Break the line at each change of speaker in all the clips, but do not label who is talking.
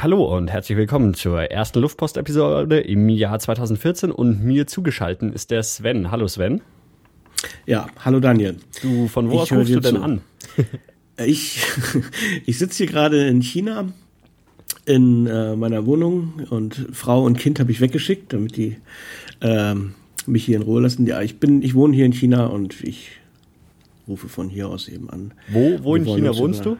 Hallo und herzlich willkommen zur ersten Luftpost-Episode im Jahr 2014 und mir zugeschaltet ist der Sven. Hallo Sven.
Ja, hallo Daniel.
Du, von wo aus rufst du denn zu. an?
Ich, ich sitze hier gerade in China in äh, meiner Wohnung und Frau und Kind habe ich weggeschickt, damit die äh, mich hier in Ruhe lassen. Ja, ich bin, ich wohne hier in China und ich rufe von hier aus eben an.
Wo, wo in China wohnst du?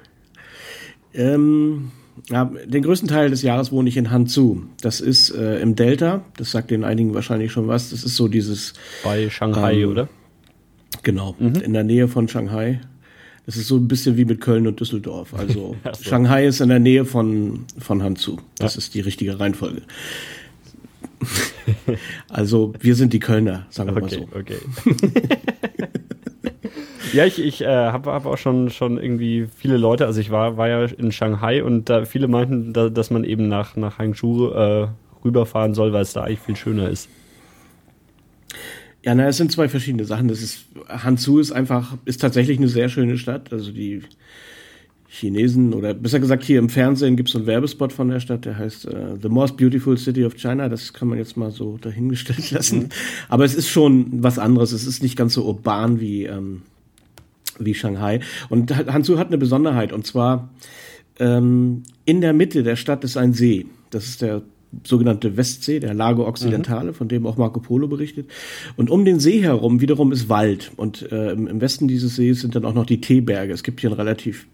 Ähm, ja, den größten Teil des Jahres wohne ich in Hanzhou. Das ist äh, im Delta. Das sagt den einigen wahrscheinlich schon was. Das ist so dieses.
Bei Shanghai, ähm, oder?
Genau, mhm. in der Nähe von Shanghai. Das ist so ein bisschen wie mit Köln und Düsseldorf. Also so. Shanghai ist in der Nähe von, von Hanzhou. Das ja. ist die richtige Reihenfolge. also wir sind die Kölner, sagen wir
okay,
mal so.
Okay. Ja, ich, ich äh, habe hab auch schon, schon irgendwie viele Leute, also ich war, war ja in Shanghai und da viele meinten, da, dass man eben nach, nach Hangzhou äh, rüberfahren soll, weil es da eigentlich viel schöner ist.
Ja, na, es sind zwei verschiedene Sachen. Das ist, Hanzhou ist einfach, ist tatsächlich eine sehr schöne Stadt. Also die Chinesen oder besser gesagt hier im Fernsehen gibt es so einen Werbespot von der Stadt, der heißt uh, The Most Beautiful City of China. Das kann man jetzt mal so dahingestellt lassen. Mhm. Aber es ist schon was anderes. Es ist nicht ganz so urban wie, ähm, wie Shanghai. Und Hanzhou hat eine Besonderheit und zwar ähm, in der Mitte der Stadt ist ein See. Das ist der sogenannte Westsee, der Lago Occidentale, mhm. von dem auch Marco Polo berichtet. Und um den See herum wiederum ist Wald. Und äh, im Westen dieses Sees sind dann auch noch die Teeberge. Es gibt hier einen relativ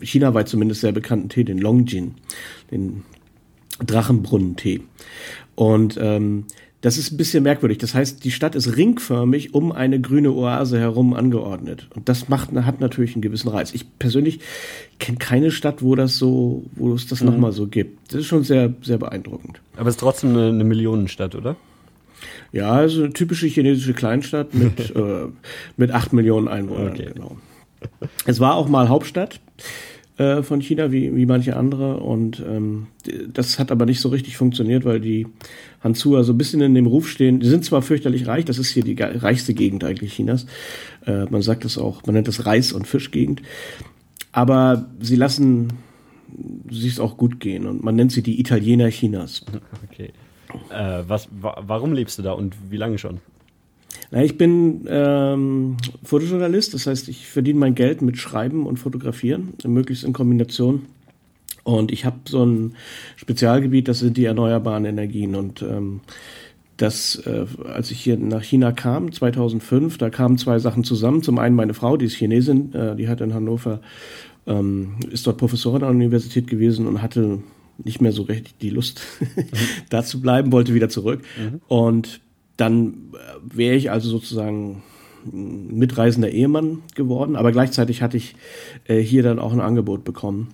chinaweit zumindest sehr bekannten Tee, den Longjin, den Drachenbrunnentee. Und ähm, das ist ein bisschen merkwürdig. Das heißt, die Stadt ist ringförmig um eine grüne Oase herum angeordnet. Und das macht, hat natürlich einen gewissen Reiz. Ich persönlich kenne keine Stadt, wo das so, wo es das mhm. nochmal so gibt. Das ist schon sehr, sehr beeindruckend.
Aber es ist trotzdem eine, eine Millionenstadt, oder?
Ja, also eine typische chinesische Kleinstadt mit, äh, mit acht Millionen Einwohnern. Okay. Genau. Es war auch mal Hauptstadt äh, von China, wie, wie manche andere. Und ähm, das hat aber nicht so richtig funktioniert, weil die Hanzhua so ein bisschen in dem Ruf stehen. Die sind zwar fürchterlich reich, das ist hier die reichste Gegend eigentlich Chinas. Äh, man sagt das auch, man nennt das Reis- und Fischgegend. Aber sie lassen sich auch gut gehen und man nennt sie die Italiener Chinas.
Okay. Äh, was, wa warum lebst du da und wie lange schon?
Na, ich bin ähm, Fotojournalist, das heißt, ich verdiene mein Geld mit Schreiben und Fotografieren, möglichst in Kombination. Und ich habe so ein Spezialgebiet, das sind die erneuerbaren Energien. Und ähm, das, äh, als ich hier nach China kam, 2005, da kamen zwei Sachen zusammen. Zum einen meine Frau, die ist Chinesin, äh, die hat in Hannover, ähm, ist dort Professorin an der Universität gewesen und hatte nicht mehr so richtig die Lust, mhm. da zu bleiben, wollte wieder zurück. Mhm. Und dann äh, wäre ich also sozusagen mitreisender Ehemann geworden, aber gleichzeitig hatte ich äh, hier dann auch ein Angebot bekommen.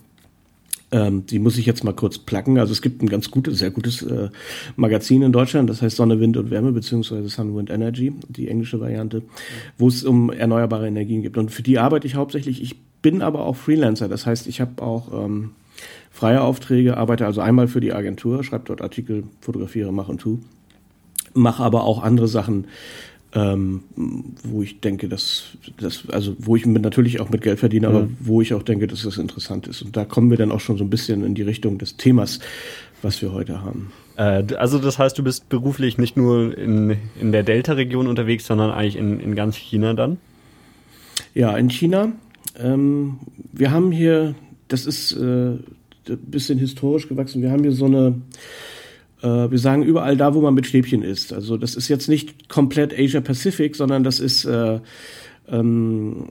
Ähm, die muss ich jetzt mal kurz placken. Also es gibt ein ganz gutes, sehr gutes äh, Magazin in Deutschland, das heißt Sonne, Wind und Wärme, beziehungsweise Sun, Wind Energy, die englische Variante, wo es um erneuerbare Energien geht. Und für die arbeite ich hauptsächlich. Ich bin aber auch Freelancer, das heißt, ich habe auch ähm, freie Aufträge, arbeite also einmal für die Agentur, schreibe dort Artikel, fotografiere, mache und tu mache aber auch andere Sachen, ähm, wo ich denke, dass, dass, also wo ich natürlich auch mit Geld verdiene, aber mhm. wo ich auch denke, dass das interessant ist. Und da kommen wir dann auch schon so ein bisschen in die Richtung des Themas, was wir heute haben.
Äh, also das heißt, du bist beruflich nicht nur in, in der Delta-Region unterwegs, sondern eigentlich in, in ganz China dann?
Ja, in China. Ähm, wir haben hier, das ist äh, ein bisschen historisch gewachsen, wir haben hier so eine wir sagen überall da, wo man mit Stäbchen isst. Also das ist jetzt nicht komplett Asia Pacific, sondern das ist äh, ähm,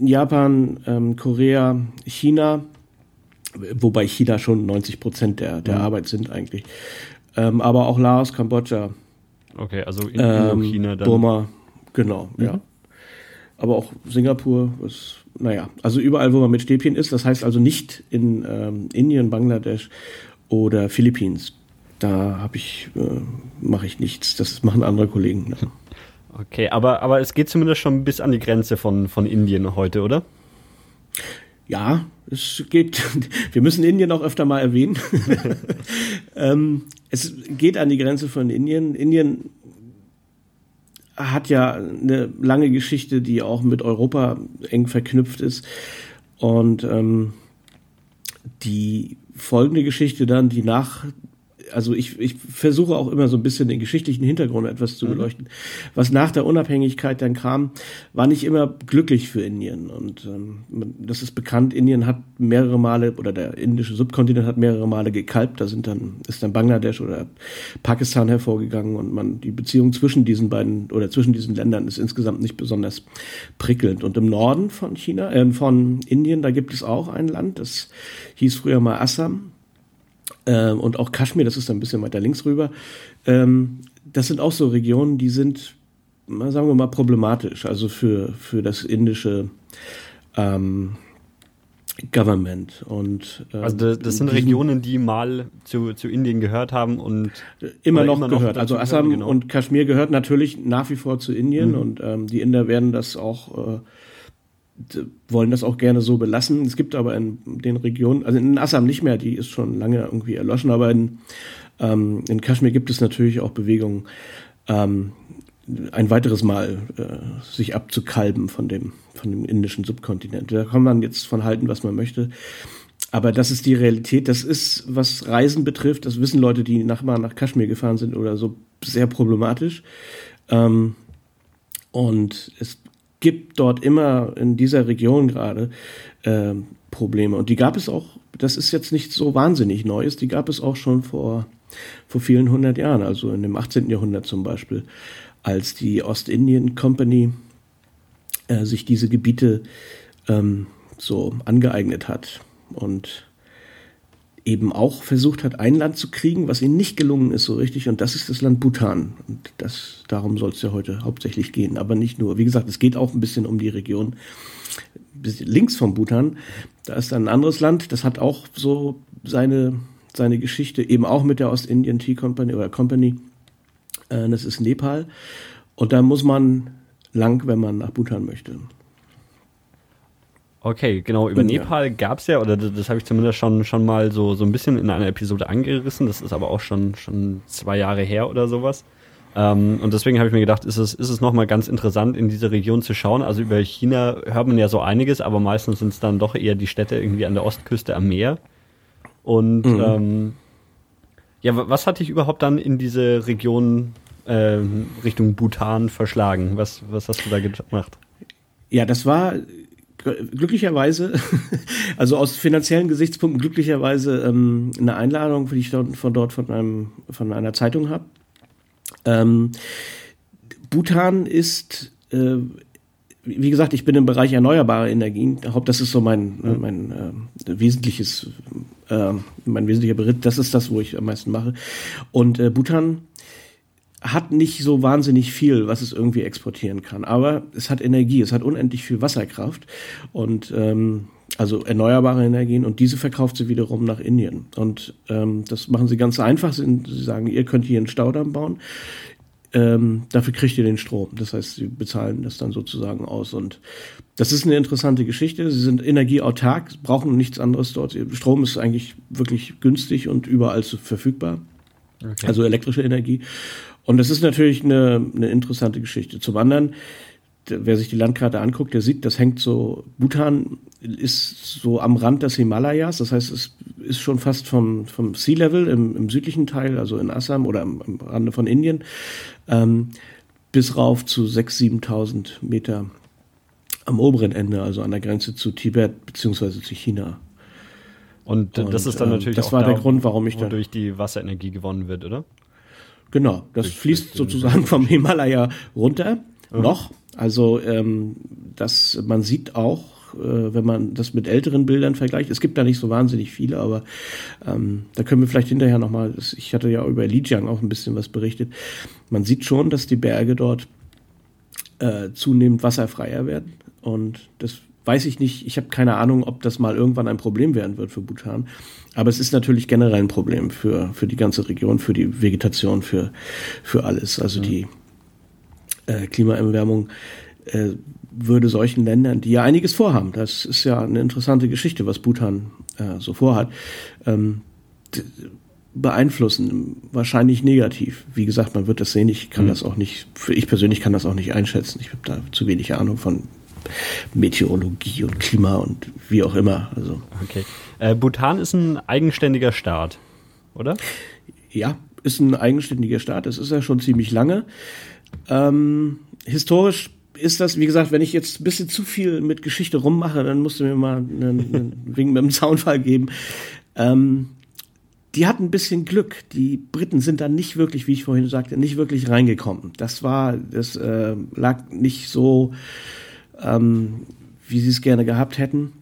Japan, ähm, Korea, China, wobei China schon 90 Prozent der, der mhm. Arbeit sind eigentlich. Ähm, aber auch Laos, Kambodscha.
Okay, also in ähm, China dann.
Burma, genau, mhm. ja. Aber auch Singapur, was, naja, also überall, wo man mit Stäbchen isst, das heißt also nicht in ähm, Indien, Bangladesch oder Philippinen da habe ich, äh, mache ich nichts. Das machen andere Kollegen. Ne?
Okay, aber, aber es geht zumindest schon bis an die Grenze von, von Indien heute, oder?
Ja, es geht. Wir müssen Indien auch öfter mal erwähnen. ähm, es geht an die Grenze von Indien. Indien hat ja eine lange Geschichte, die auch mit Europa eng verknüpft ist. Und ähm, die folgende Geschichte dann, die nach also ich, ich versuche auch immer so ein bisschen den geschichtlichen Hintergrund etwas zu mhm. beleuchten. Was nach der Unabhängigkeit dann kam, war nicht immer glücklich für Indien. Und ähm, das ist bekannt, Indien hat mehrere Male, oder der indische Subkontinent hat mehrere Male gekalbt. Da sind dann, ist dann Bangladesch oder Pakistan hervorgegangen und man, die Beziehung zwischen diesen beiden oder zwischen diesen Ländern ist insgesamt nicht besonders prickelnd. Und im Norden von China, äh, von Indien, da gibt es auch ein Land, das hieß früher mal Assam ähm, und auch Kaschmir, das ist ein bisschen weiter links rüber. Ähm, das sind auch so Regionen, die sind, sagen wir mal, problematisch, also für, für das indische ähm, Government. Und,
ähm, also das, das sind Regionen, die mal zu, zu Indien gehört haben und
immer noch immer gehört. Noch also Assam genau. und Kaschmir gehört natürlich nach wie vor zu Indien mhm. und ähm, die Inder werden das auch äh, wollen das auch gerne so belassen. Es gibt aber in den Regionen, also in Assam nicht mehr, die ist schon lange irgendwie erloschen, aber in, ähm, in Kaschmir gibt es natürlich auch Bewegungen, ähm, ein weiteres Mal äh, sich abzukalben von dem, von dem indischen Subkontinent. Da kann man jetzt von halten, was man möchte. Aber das ist die Realität. Das ist, was Reisen betrifft, das wissen Leute, die nach, mal nach Kaschmir gefahren sind oder so, sehr problematisch. Ähm, und es gibt dort immer in dieser Region gerade äh, Probleme. Und die gab es auch, das ist jetzt nicht so wahnsinnig Neues, die gab es auch schon vor, vor vielen hundert Jahren, also in dem 18. Jahrhundert zum Beispiel, als die Ostindien Company äh, sich diese Gebiete ähm, so angeeignet hat. Und eben auch versucht hat, ein Land zu kriegen, was ihnen nicht gelungen ist so richtig, und das ist das Land Bhutan. Und das, darum soll es ja heute hauptsächlich gehen, aber nicht nur. Wie gesagt, es geht auch ein bisschen um die Region links vom Bhutan. Da ist ein anderes Land, das hat auch so seine, seine Geschichte, eben auch mit der Ostindien Tea Company oder Company. Äh, das ist Nepal. Und da muss man lang, wenn man nach Bhutan möchte.
Okay, genau. Über ja. Nepal gab es ja, oder das, das habe ich zumindest schon, schon mal so, so ein bisschen in einer Episode angerissen. Das ist aber auch schon, schon zwei Jahre her oder sowas. Ähm, und deswegen habe ich mir gedacht, ist es, ist es nochmal ganz interessant, in diese Region zu schauen. Also über China hört man ja so einiges, aber meistens sind es dann doch eher die Städte irgendwie an der Ostküste am Meer. Und mhm. ähm, ja, was hat dich überhaupt dann in diese Region äh, Richtung Bhutan verschlagen? Was, was hast du da gemacht?
Ja, das war glücklicherweise, also aus finanziellen Gesichtspunkten glücklicherweise ähm, eine Einladung, die ich dort, von dort von einem von einer Zeitung habe. Ähm, Bhutan ist äh, wie gesagt, ich bin im Bereich erneuerbare Energien. Das ist so mein, mhm. mein äh, wesentliches, äh, mein wesentlicher Beritt. Das ist das, wo ich am meisten mache. Und äh, Bhutan hat nicht so wahnsinnig viel, was es irgendwie exportieren kann. Aber es hat Energie, es hat unendlich viel Wasserkraft und ähm, also erneuerbare Energien und diese verkauft sie wiederum nach Indien. Und ähm, das machen sie ganz einfach. Sie sagen, ihr könnt hier einen Staudamm bauen. Ähm, dafür kriegt ihr den Strom. Das heißt, sie bezahlen das dann sozusagen aus. Und das ist eine interessante Geschichte. Sie sind energieautark, brauchen nichts anderes dort. Strom ist eigentlich wirklich günstig und überall verfügbar. Okay. Also elektrische Energie. Und das ist natürlich eine, eine interessante Geschichte. Zum anderen, wer sich die Landkarte anguckt, der sieht, das hängt so, Bhutan ist so am Rand des Himalayas, das heißt, es ist schon fast vom, vom Sea Level im, im südlichen Teil, also in Assam oder am, am Rande von Indien, ähm, bis rauf zu 6.000, 7.000 Meter am oberen Ende, also an der Grenze zu Tibet beziehungsweise zu China.
Und, Und das ist dann ähm, natürlich
das auch war da, der Grund, warum ich
da durch die Wasserenergie gewonnen wird, oder?
Genau, das durch, fließt sozusagen vom Himalaya runter mhm. noch. Also ähm, das, man sieht auch, äh, wenn man das mit älteren Bildern vergleicht, es gibt da nicht so wahnsinnig viele, aber ähm, da können wir vielleicht hinterher nochmal, ich hatte ja über Lijiang auch ein bisschen was berichtet, man sieht schon, dass die Berge dort äh, zunehmend wasserfreier werden und das weiß ich nicht, ich habe keine Ahnung, ob das mal irgendwann ein Problem werden wird für Bhutan. Aber es ist natürlich generell ein Problem für, für die ganze Region, für die Vegetation, für, für alles. Also mhm. die äh, Klimaerwärmung äh, würde solchen Ländern, die ja einiges vorhaben, das ist ja eine interessante Geschichte, was Bhutan äh, so vorhat, ähm, beeinflussen, wahrscheinlich negativ. Wie gesagt, man wird das sehen, ich kann mhm. das auch nicht, ich persönlich kann das auch nicht einschätzen. Ich habe da zu wenig Ahnung von Meteorologie und Klima und wie auch immer. Also.
Okay. Äh, Bhutan ist ein eigenständiger Staat, oder?
Ja, ist ein eigenständiger Staat. Das ist ja schon ziemlich lange. Ähm, historisch ist das, wie gesagt, wenn ich jetzt ein bisschen zu viel mit Geschichte rummache, dann musst du mir mal einen, einen Wink mit dem Zaunfall geben. Ähm, die hatten ein bisschen Glück. Die Briten sind da nicht wirklich, wie ich vorhin sagte, nicht wirklich reingekommen. Das war, das äh, lag nicht so, ähm, wie sie es gerne gehabt hätten.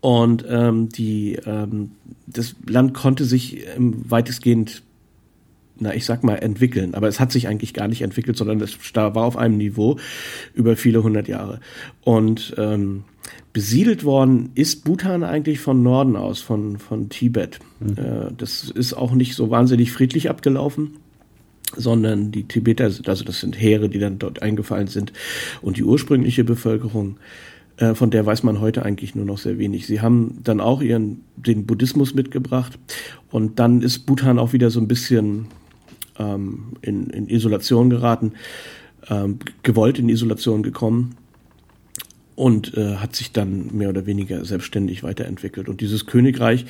Und ähm, die, ähm, das Land konnte sich weitestgehend na, ich sag mal, entwickeln. Aber es hat sich eigentlich gar nicht entwickelt, sondern es war auf einem Niveau über viele hundert Jahre. Und ähm, besiedelt worden ist Bhutan eigentlich von Norden aus, von, von Tibet. Mhm. Äh, das ist auch nicht so wahnsinnig friedlich abgelaufen sondern die Tibeter, also das sind Heere, die dann dort eingefallen sind und die ursprüngliche Bevölkerung, äh, von der weiß man heute eigentlich nur noch sehr wenig. Sie haben dann auch ihren den Buddhismus mitgebracht und dann ist Bhutan auch wieder so ein bisschen ähm, in, in Isolation geraten, ähm, gewollt in Isolation gekommen und äh, hat sich dann mehr oder weniger selbstständig weiterentwickelt. Und dieses Königreich,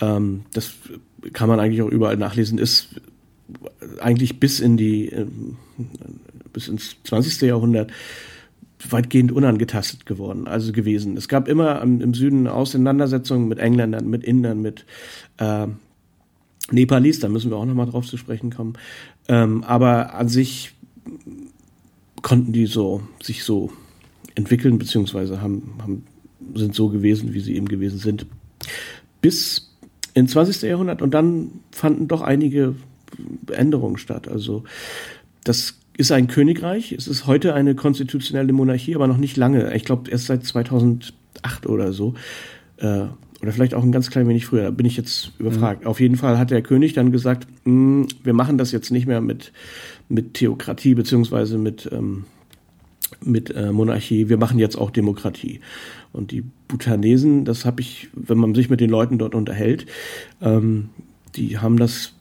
ähm, das kann man eigentlich auch überall nachlesen, ist eigentlich bis in die äh, bis ins 20. Jahrhundert weitgehend unangetastet geworden, also gewesen. Es gab immer im Süden Auseinandersetzungen mit Engländern, mit Indern, mit äh, Nepalis, da müssen wir auch nochmal drauf zu sprechen kommen. Ähm, aber an sich konnten die so sich so entwickeln, beziehungsweise haben, haben, sind so gewesen, wie sie eben gewesen sind. Bis ins 20. Jahrhundert und dann fanden doch einige Änderungen statt. Also das ist ein Königreich, es ist heute eine konstitutionelle Monarchie, aber noch nicht lange. Ich glaube erst seit 2008 oder so. Äh, oder vielleicht auch ein ganz klein wenig früher, da bin ich jetzt überfragt. Mhm. Auf jeden Fall hat der König dann gesagt, hm, wir machen das jetzt nicht mehr mit, mit Theokratie beziehungsweise mit, ähm, mit äh, Monarchie, wir machen jetzt auch Demokratie. Und die Bhutanesen, das habe ich, wenn man sich mit den Leuten dort unterhält, ähm, die haben das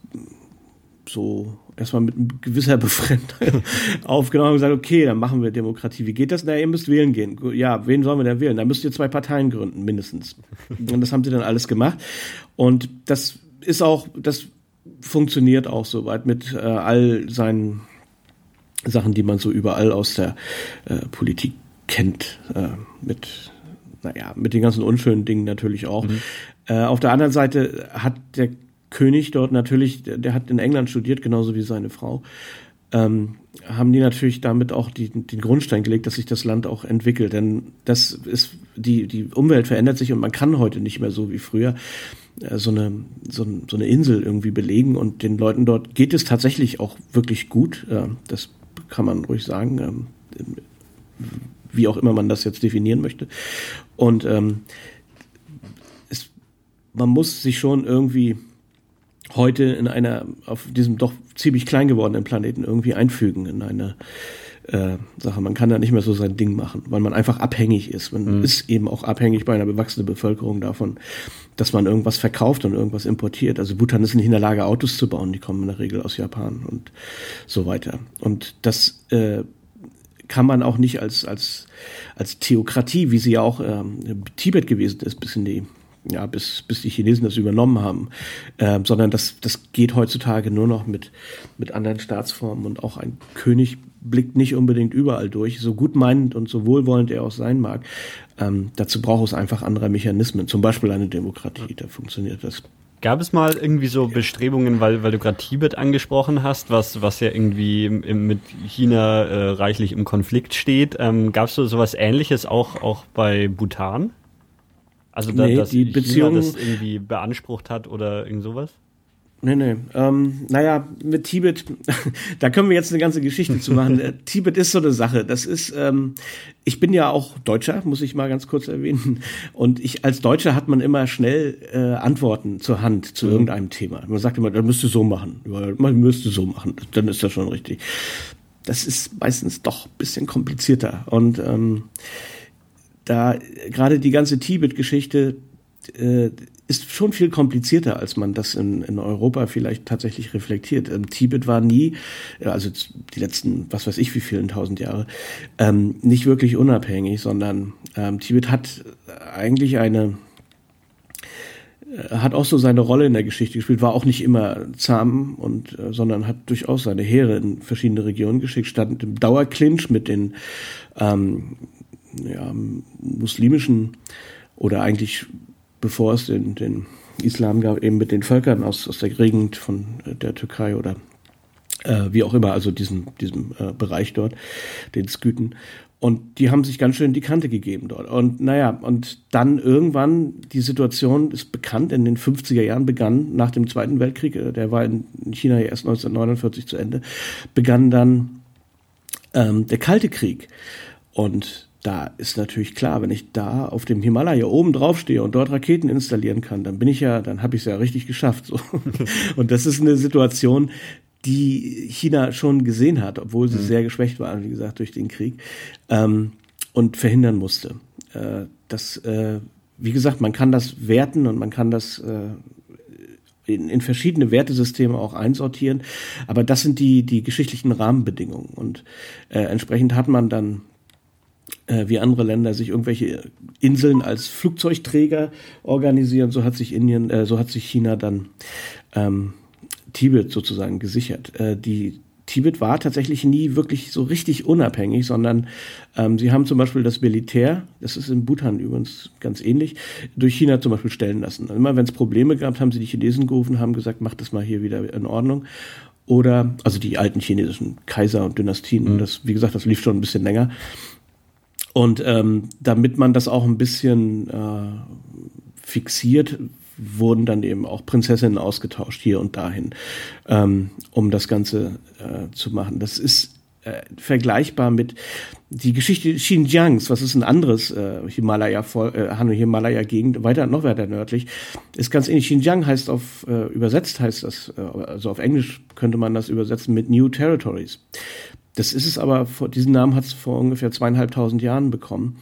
so erstmal mit gewisser Befremdung aufgenommen und gesagt, okay, dann machen wir Demokratie. Wie geht das? Na, ihr müsst wählen gehen. Ja, wen sollen wir denn wählen? Da müsst ihr zwei Parteien gründen, mindestens. Und das haben sie dann alles gemacht. Und das ist auch, das funktioniert auch soweit mit äh, all seinen Sachen, die man so überall aus der äh, Politik kennt, äh, mit naja, mit den ganzen unschönen Dingen natürlich auch. Mhm. Äh, auf der anderen Seite hat der König dort natürlich, der, hat in England studiert, genauso wie seine Frau, ähm, haben die natürlich damit auch die, den Grundstein gelegt, dass sich das Land auch entwickelt. Denn das ist, die, die Umwelt verändert sich und man kann heute nicht mehr so wie früher äh, so eine, so, so eine Insel irgendwie belegen und den Leuten dort geht es tatsächlich auch wirklich gut. Äh, das kann man ruhig sagen, ähm, wie auch immer man das jetzt definieren möchte. Und ähm, es, man muss sich schon irgendwie heute in einer, auf diesem doch ziemlich klein gewordenen Planeten irgendwie einfügen in eine äh, Sache. Man kann da nicht mehr so sein Ding machen, weil man einfach abhängig ist. Man mhm. ist eben auch abhängig bei einer bewachsenen Bevölkerung davon, dass man irgendwas verkauft und irgendwas importiert. Also Bhutan ist nicht in der Lage, Autos zu bauen, die kommen in der Regel aus Japan und so weiter. Und das äh, kann man auch nicht als, als, als Theokratie, wie sie ja auch ähm, Tibet gewesen ist, bis in die ja, bis, bis die Chinesen das übernommen haben, äh, sondern das, das geht heutzutage nur noch mit, mit anderen Staatsformen und auch ein König blickt nicht unbedingt überall durch, so gut meinend und so wohlwollend er auch sein mag. Ähm, dazu braucht es einfach andere Mechanismen, zum Beispiel eine Demokratie, da funktioniert das.
Gab es mal irgendwie so Bestrebungen, weil, weil du gerade Tibet angesprochen hast, was, was ja irgendwie im, mit China äh, reichlich im Konflikt steht. Ähm, Gab es so sowas ähnliches auch, auch bei Bhutan? Also, da, nee, dass die Beziehung, das irgendwie beansprucht hat oder irgend sowas?
Nee, nee. Ähm, naja, mit Tibet, da können wir jetzt eine ganze Geschichte zu machen. Tibet ist so eine Sache. Das ist, ähm, ich bin ja auch Deutscher, muss ich mal ganz kurz erwähnen. Und ich als Deutscher hat man immer schnell äh, Antworten zur Hand zu mhm. irgendeinem Thema. Man sagt immer, das müsste so machen. Man müsste so machen. Dann ist das schon richtig. Das ist meistens doch ein bisschen komplizierter. Und ähm, da gerade die ganze Tibet-Geschichte äh, ist schon viel komplizierter, als man das in, in Europa vielleicht tatsächlich reflektiert. Ähm, Tibet war nie, also die letzten, was weiß ich, wie vielen tausend Jahre, ähm, nicht wirklich unabhängig, sondern ähm, Tibet hat eigentlich eine, äh, hat auch so seine Rolle in der Geschichte gespielt, war auch nicht immer zahm und, äh, sondern hat durchaus seine Heere in verschiedene Regionen geschickt, stand im Dauerclinch mit den ähm, ja, muslimischen oder eigentlich bevor es den, den Islam gab, eben mit den Völkern aus, aus der Gegend von äh, der Türkei oder äh, wie auch immer, also diesem, diesem äh, Bereich dort, den Sküten. Und die haben sich ganz schön die Kante gegeben dort. Und naja, und dann irgendwann, die Situation ist bekannt, in den 50er Jahren begann, nach dem Zweiten Weltkrieg, äh, der war in China erst 1949 zu Ende, begann dann ähm, der Kalte Krieg. Und da ist natürlich klar, wenn ich da auf dem Himalaya oben drauf stehe und dort Raketen installieren kann, dann bin ich ja, dann habe ich es ja richtig geschafft. So. Und das ist eine Situation, die China schon gesehen hat, obwohl sie mhm. sehr geschwächt waren, wie gesagt, durch den Krieg, ähm, und verhindern musste. Äh, das, äh, wie gesagt, man kann das werten und man kann das äh, in, in verschiedene Wertesysteme auch einsortieren, aber das sind die, die geschichtlichen Rahmenbedingungen. Und äh, entsprechend hat man dann wie andere Länder sich irgendwelche Inseln als Flugzeugträger organisieren, so hat sich Indien, äh, so hat sich China dann ähm, Tibet sozusagen gesichert. Äh, die Tibet war tatsächlich nie wirklich so richtig unabhängig, sondern ähm, sie haben zum Beispiel das Militär, das ist in Bhutan übrigens ganz ähnlich, durch China zum Beispiel stellen lassen. Immer wenn es Probleme gab, haben sie die Chinesen gerufen, haben gesagt, macht das mal hier wieder in Ordnung. Oder, also die alten chinesischen Kaiser und Dynastien, mhm. das, wie gesagt, das lief schon ein bisschen länger. Und ähm, damit man das auch ein bisschen äh, fixiert, wurden dann eben auch Prinzessinnen ausgetauscht hier und dahin, ähm, um das Ganze äh, zu machen. Das ist äh, vergleichbar mit die Geschichte Xinjiangs, was ist ein anderes äh, Himalaya äh, Himalaya Gegend weiter noch weiter nördlich, ist ganz ähnlich. Xinjiang heißt auf äh, übersetzt heißt das äh, also auf Englisch könnte man das übersetzen mit New Territories. Das ist es aber, diesen Namen hat es vor ungefähr zweieinhalbtausend Jahren bekommen.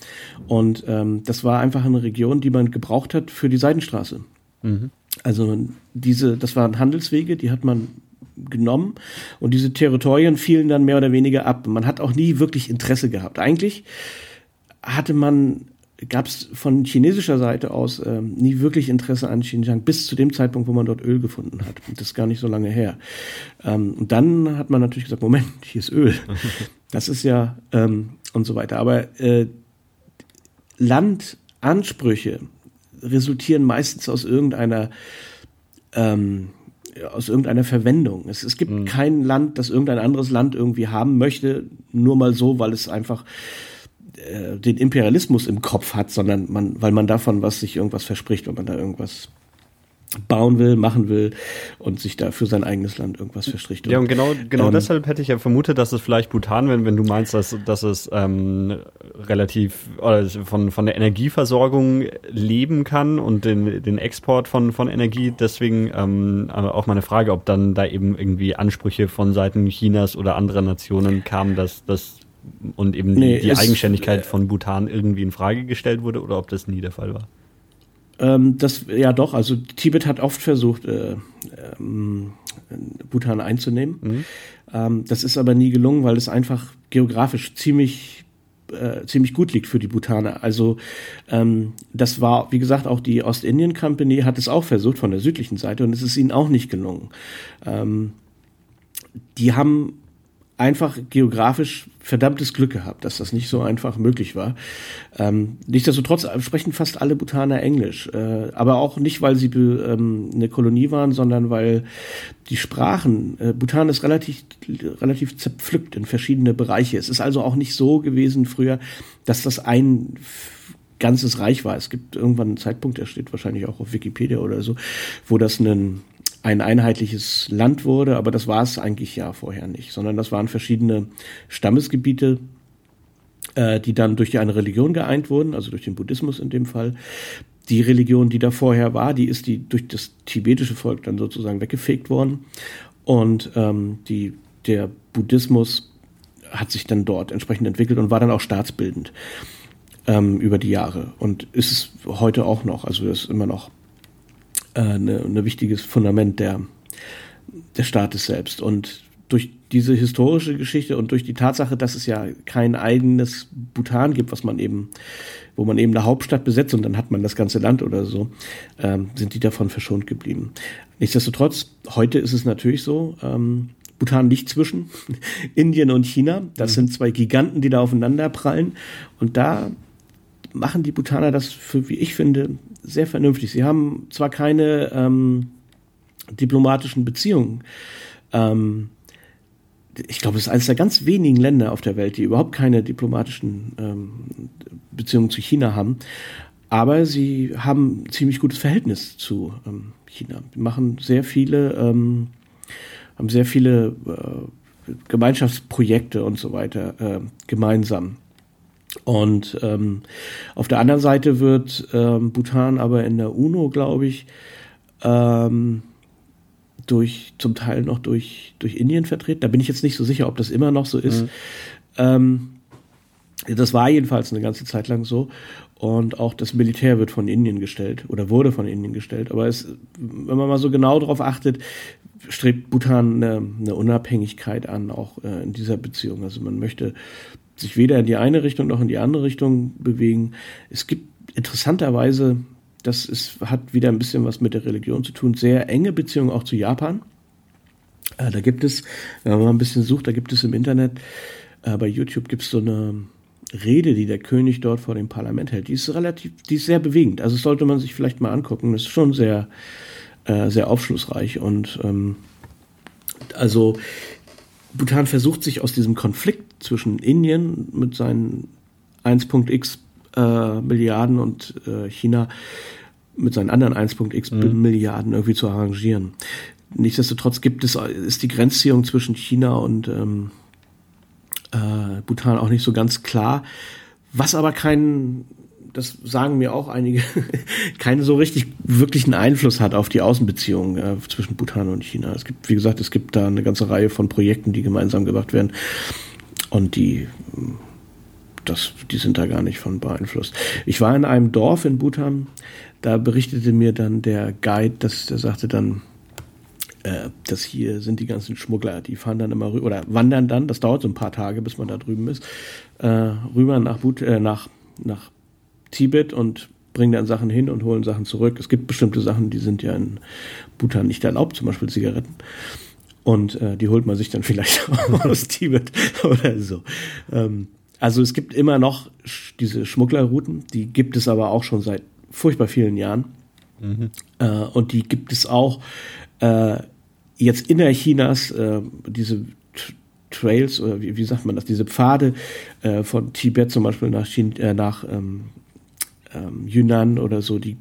Und ähm, das war einfach eine Region, die man gebraucht hat für die Seidenstraße. Mhm. Also diese, das waren Handelswege, die hat man genommen und diese Territorien fielen dann mehr oder weniger ab. Man hat auch nie wirklich Interesse gehabt. Eigentlich hatte man gab es von chinesischer Seite aus ähm, nie wirklich Interesse an Xinjiang bis zu dem Zeitpunkt, wo man dort Öl gefunden hat. Das ist gar nicht so lange her. Ähm, und dann hat man natürlich gesagt, Moment, hier ist Öl. Das ist ja ähm, und so weiter. Aber äh, Landansprüche resultieren meistens aus irgendeiner ähm, aus irgendeiner Verwendung. Es, es gibt mhm. kein Land, das irgendein anderes Land irgendwie haben möchte, nur mal so, weil es einfach äh, den Imperialismus im Kopf hat, sondern man, weil man davon was sich irgendwas verspricht, wenn man da irgendwas bauen will, machen will und sich da für sein eigenes Land irgendwas verstricht.
Ja, und genau, genau ähm, deshalb hätte ich ja vermutet, dass es vielleicht Bhutan, wenn, wenn du meinst, dass, dass es ähm, relativ oder von, von der Energieversorgung leben kann und den, den Export von, von Energie. Deswegen ähm, auch meine Frage, ob dann da eben irgendwie Ansprüche von Seiten Chinas oder anderer Nationen kamen, dass, dass und eben nee, die, die Eigenständigkeit von Bhutan irgendwie in Frage gestellt wurde oder ob das nie der Fall war?
Ähm, das ja doch, also Tibet hat oft versucht, äh, ähm, Bhutan einzunehmen. Mhm. Ähm, das ist aber nie gelungen, weil es einfach geografisch ziemlich äh, ziemlich gut liegt für die Bhutaner. Also ähm, das war, wie gesagt, auch die Ostindien Company hat es auch versucht von der südlichen Seite und es ist ihnen auch nicht gelungen. Ähm, die haben einfach geografisch verdammtes Glück gehabt, dass das nicht so einfach möglich war. Ähm, nichtsdestotrotz sprechen fast alle Bhutaner Englisch, äh, aber auch nicht, weil sie ähm, eine Kolonie waren, sondern weil die Sprachen, äh, Bhutan ist relativ, relativ zerpflückt in verschiedene Bereiche. Es ist also auch nicht so gewesen früher, dass das ein ganzes Reich war. Es gibt irgendwann einen Zeitpunkt, der steht wahrscheinlich auch auf Wikipedia oder so, wo das ein ein einheitliches Land wurde, aber das war es eigentlich ja vorher nicht, sondern das waren verschiedene Stammesgebiete, äh, die dann durch eine Religion geeint wurden, also durch den Buddhismus in dem Fall. Die Religion, die da vorher war, die ist die durch das tibetische Volk dann sozusagen weggefegt worden und ähm, die der Buddhismus hat sich dann dort entsprechend entwickelt und war dann auch staatsbildend. Ähm, über die Jahre und ist es heute auch noch. Also das ist immer noch äh, eine, eine wichtiges Fundament der, der Staates selbst. Und durch diese historische Geschichte und durch die Tatsache, dass es ja kein eigenes Bhutan gibt, was man eben, wo man eben eine Hauptstadt besetzt und dann hat man das ganze Land oder so, ähm, sind die davon verschont geblieben. Nichtsdestotrotz, heute ist es natürlich so, ähm, Bhutan liegt zwischen Indien und China. Das mhm. sind zwei Giganten, die da aufeinander prallen. Und da machen die Bhutaner das für, wie ich finde, sehr vernünftig. Sie haben zwar keine ähm, diplomatischen Beziehungen, ähm, ich glaube, es ist eines der ganz wenigen Länder auf der Welt, die überhaupt keine diplomatischen ähm, Beziehungen zu China haben. Aber sie haben ein ziemlich gutes Verhältnis zu ähm, China. Wir machen sehr viele, ähm, haben sehr viele äh, Gemeinschaftsprojekte und so weiter äh, gemeinsam. Und ähm, auf der anderen Seite wird ähm, Bhutan aber in der UNO, glaube ich, ähm, durch, zum Teil noch durch, durch Indien vertreten. Da bin ich jetzt nicht so sicher, ob das immer noch so ist. Mhm. Ähm, das war jedenfalls eine ganze Zeit lang so. Und auch das Militär wird von Indien gestellt oder wurde von Indien gestellt. Aber es, wenn man mal so genau darauf achtet, strebt Bhutan eine, eine Unabhängigkeit an, auch äh, in dieser Beziehung. Also man möchte sich weder in die eine Richtung noch in die andere Richtung bewegen. Es gibt interessanterweise das ist, hat wieder ein bisschen was mit der Religion zu tun. Sehr enge Beziehungen auch zu Japan. Äh, da gibt es, wenn man mal ein bisschen sucht, da gibt es im Internet, äh, bei YouTube gibt es so eine Rede, die der König dort vor dem Parlament hält. Die ist relativ, die ist sehr bewegend. Also sollte man sich vielleicht mal angucken. Das ist schon sehr, äh, sehr aufschlussreich. Und ähm, also Bhutan versucht sich aus diesem Konflikt zwischen Indien mit seinen 1.x äh, Milliarden und äh, China mit seinen anderen 1.x mhm. Milliarden irgendwie zu arrangieren. Nichtsdestotrotz gibt es, ist die Grenzziehung zwischen China und ähm, äh, Bhutan auch nicht so ganz klar. Was aber keinen, das sagen mir auch einige, keinen so richtig wirklichen Einfluss hat auf die Außenbeziehungen äh, zwischen Bhutan und China. Es gibt, wie gesagt, es gibt da eine ganze Reihe von Projekten, die gemeinsam gemacht werden und die das, die sind da gar nicht von beeinflusst. Ich war in einem Dorf in Bhutan, da berichtete mir dann der Guide, dass der sagte dann, äh, dass hier sind die ganzen Schmuggler, die fahren dann immer rüber oder wandern dann, das dauert so ein paar Tage, bis man da drüben ist, äh, rüber nach, But äh, nach, nach Tibet und bringen dann Sachen hin und holen Sachen zurück. Es gibt bestimmte Sachen, die sind ja in Bhutan nicht erlaubt, zum Beispiel Zigaretten. Und äh, die holt man sich dann vielleicht aus Tibet oder so. Ähm, also es gibt immer noch diese Schmugglerrouten, die gibt es aber auch schon seit furchtbar vielen Jahren. Mhm. Äh, und die gibt es auch äh, jetzt innerchinas, äh, diese Trails, oder wie, wie, sagt man das, diese Pfade äh, von Tibet zum Beispiel nach, China, äh, nach ähm, ähm, Yunnan oder so, die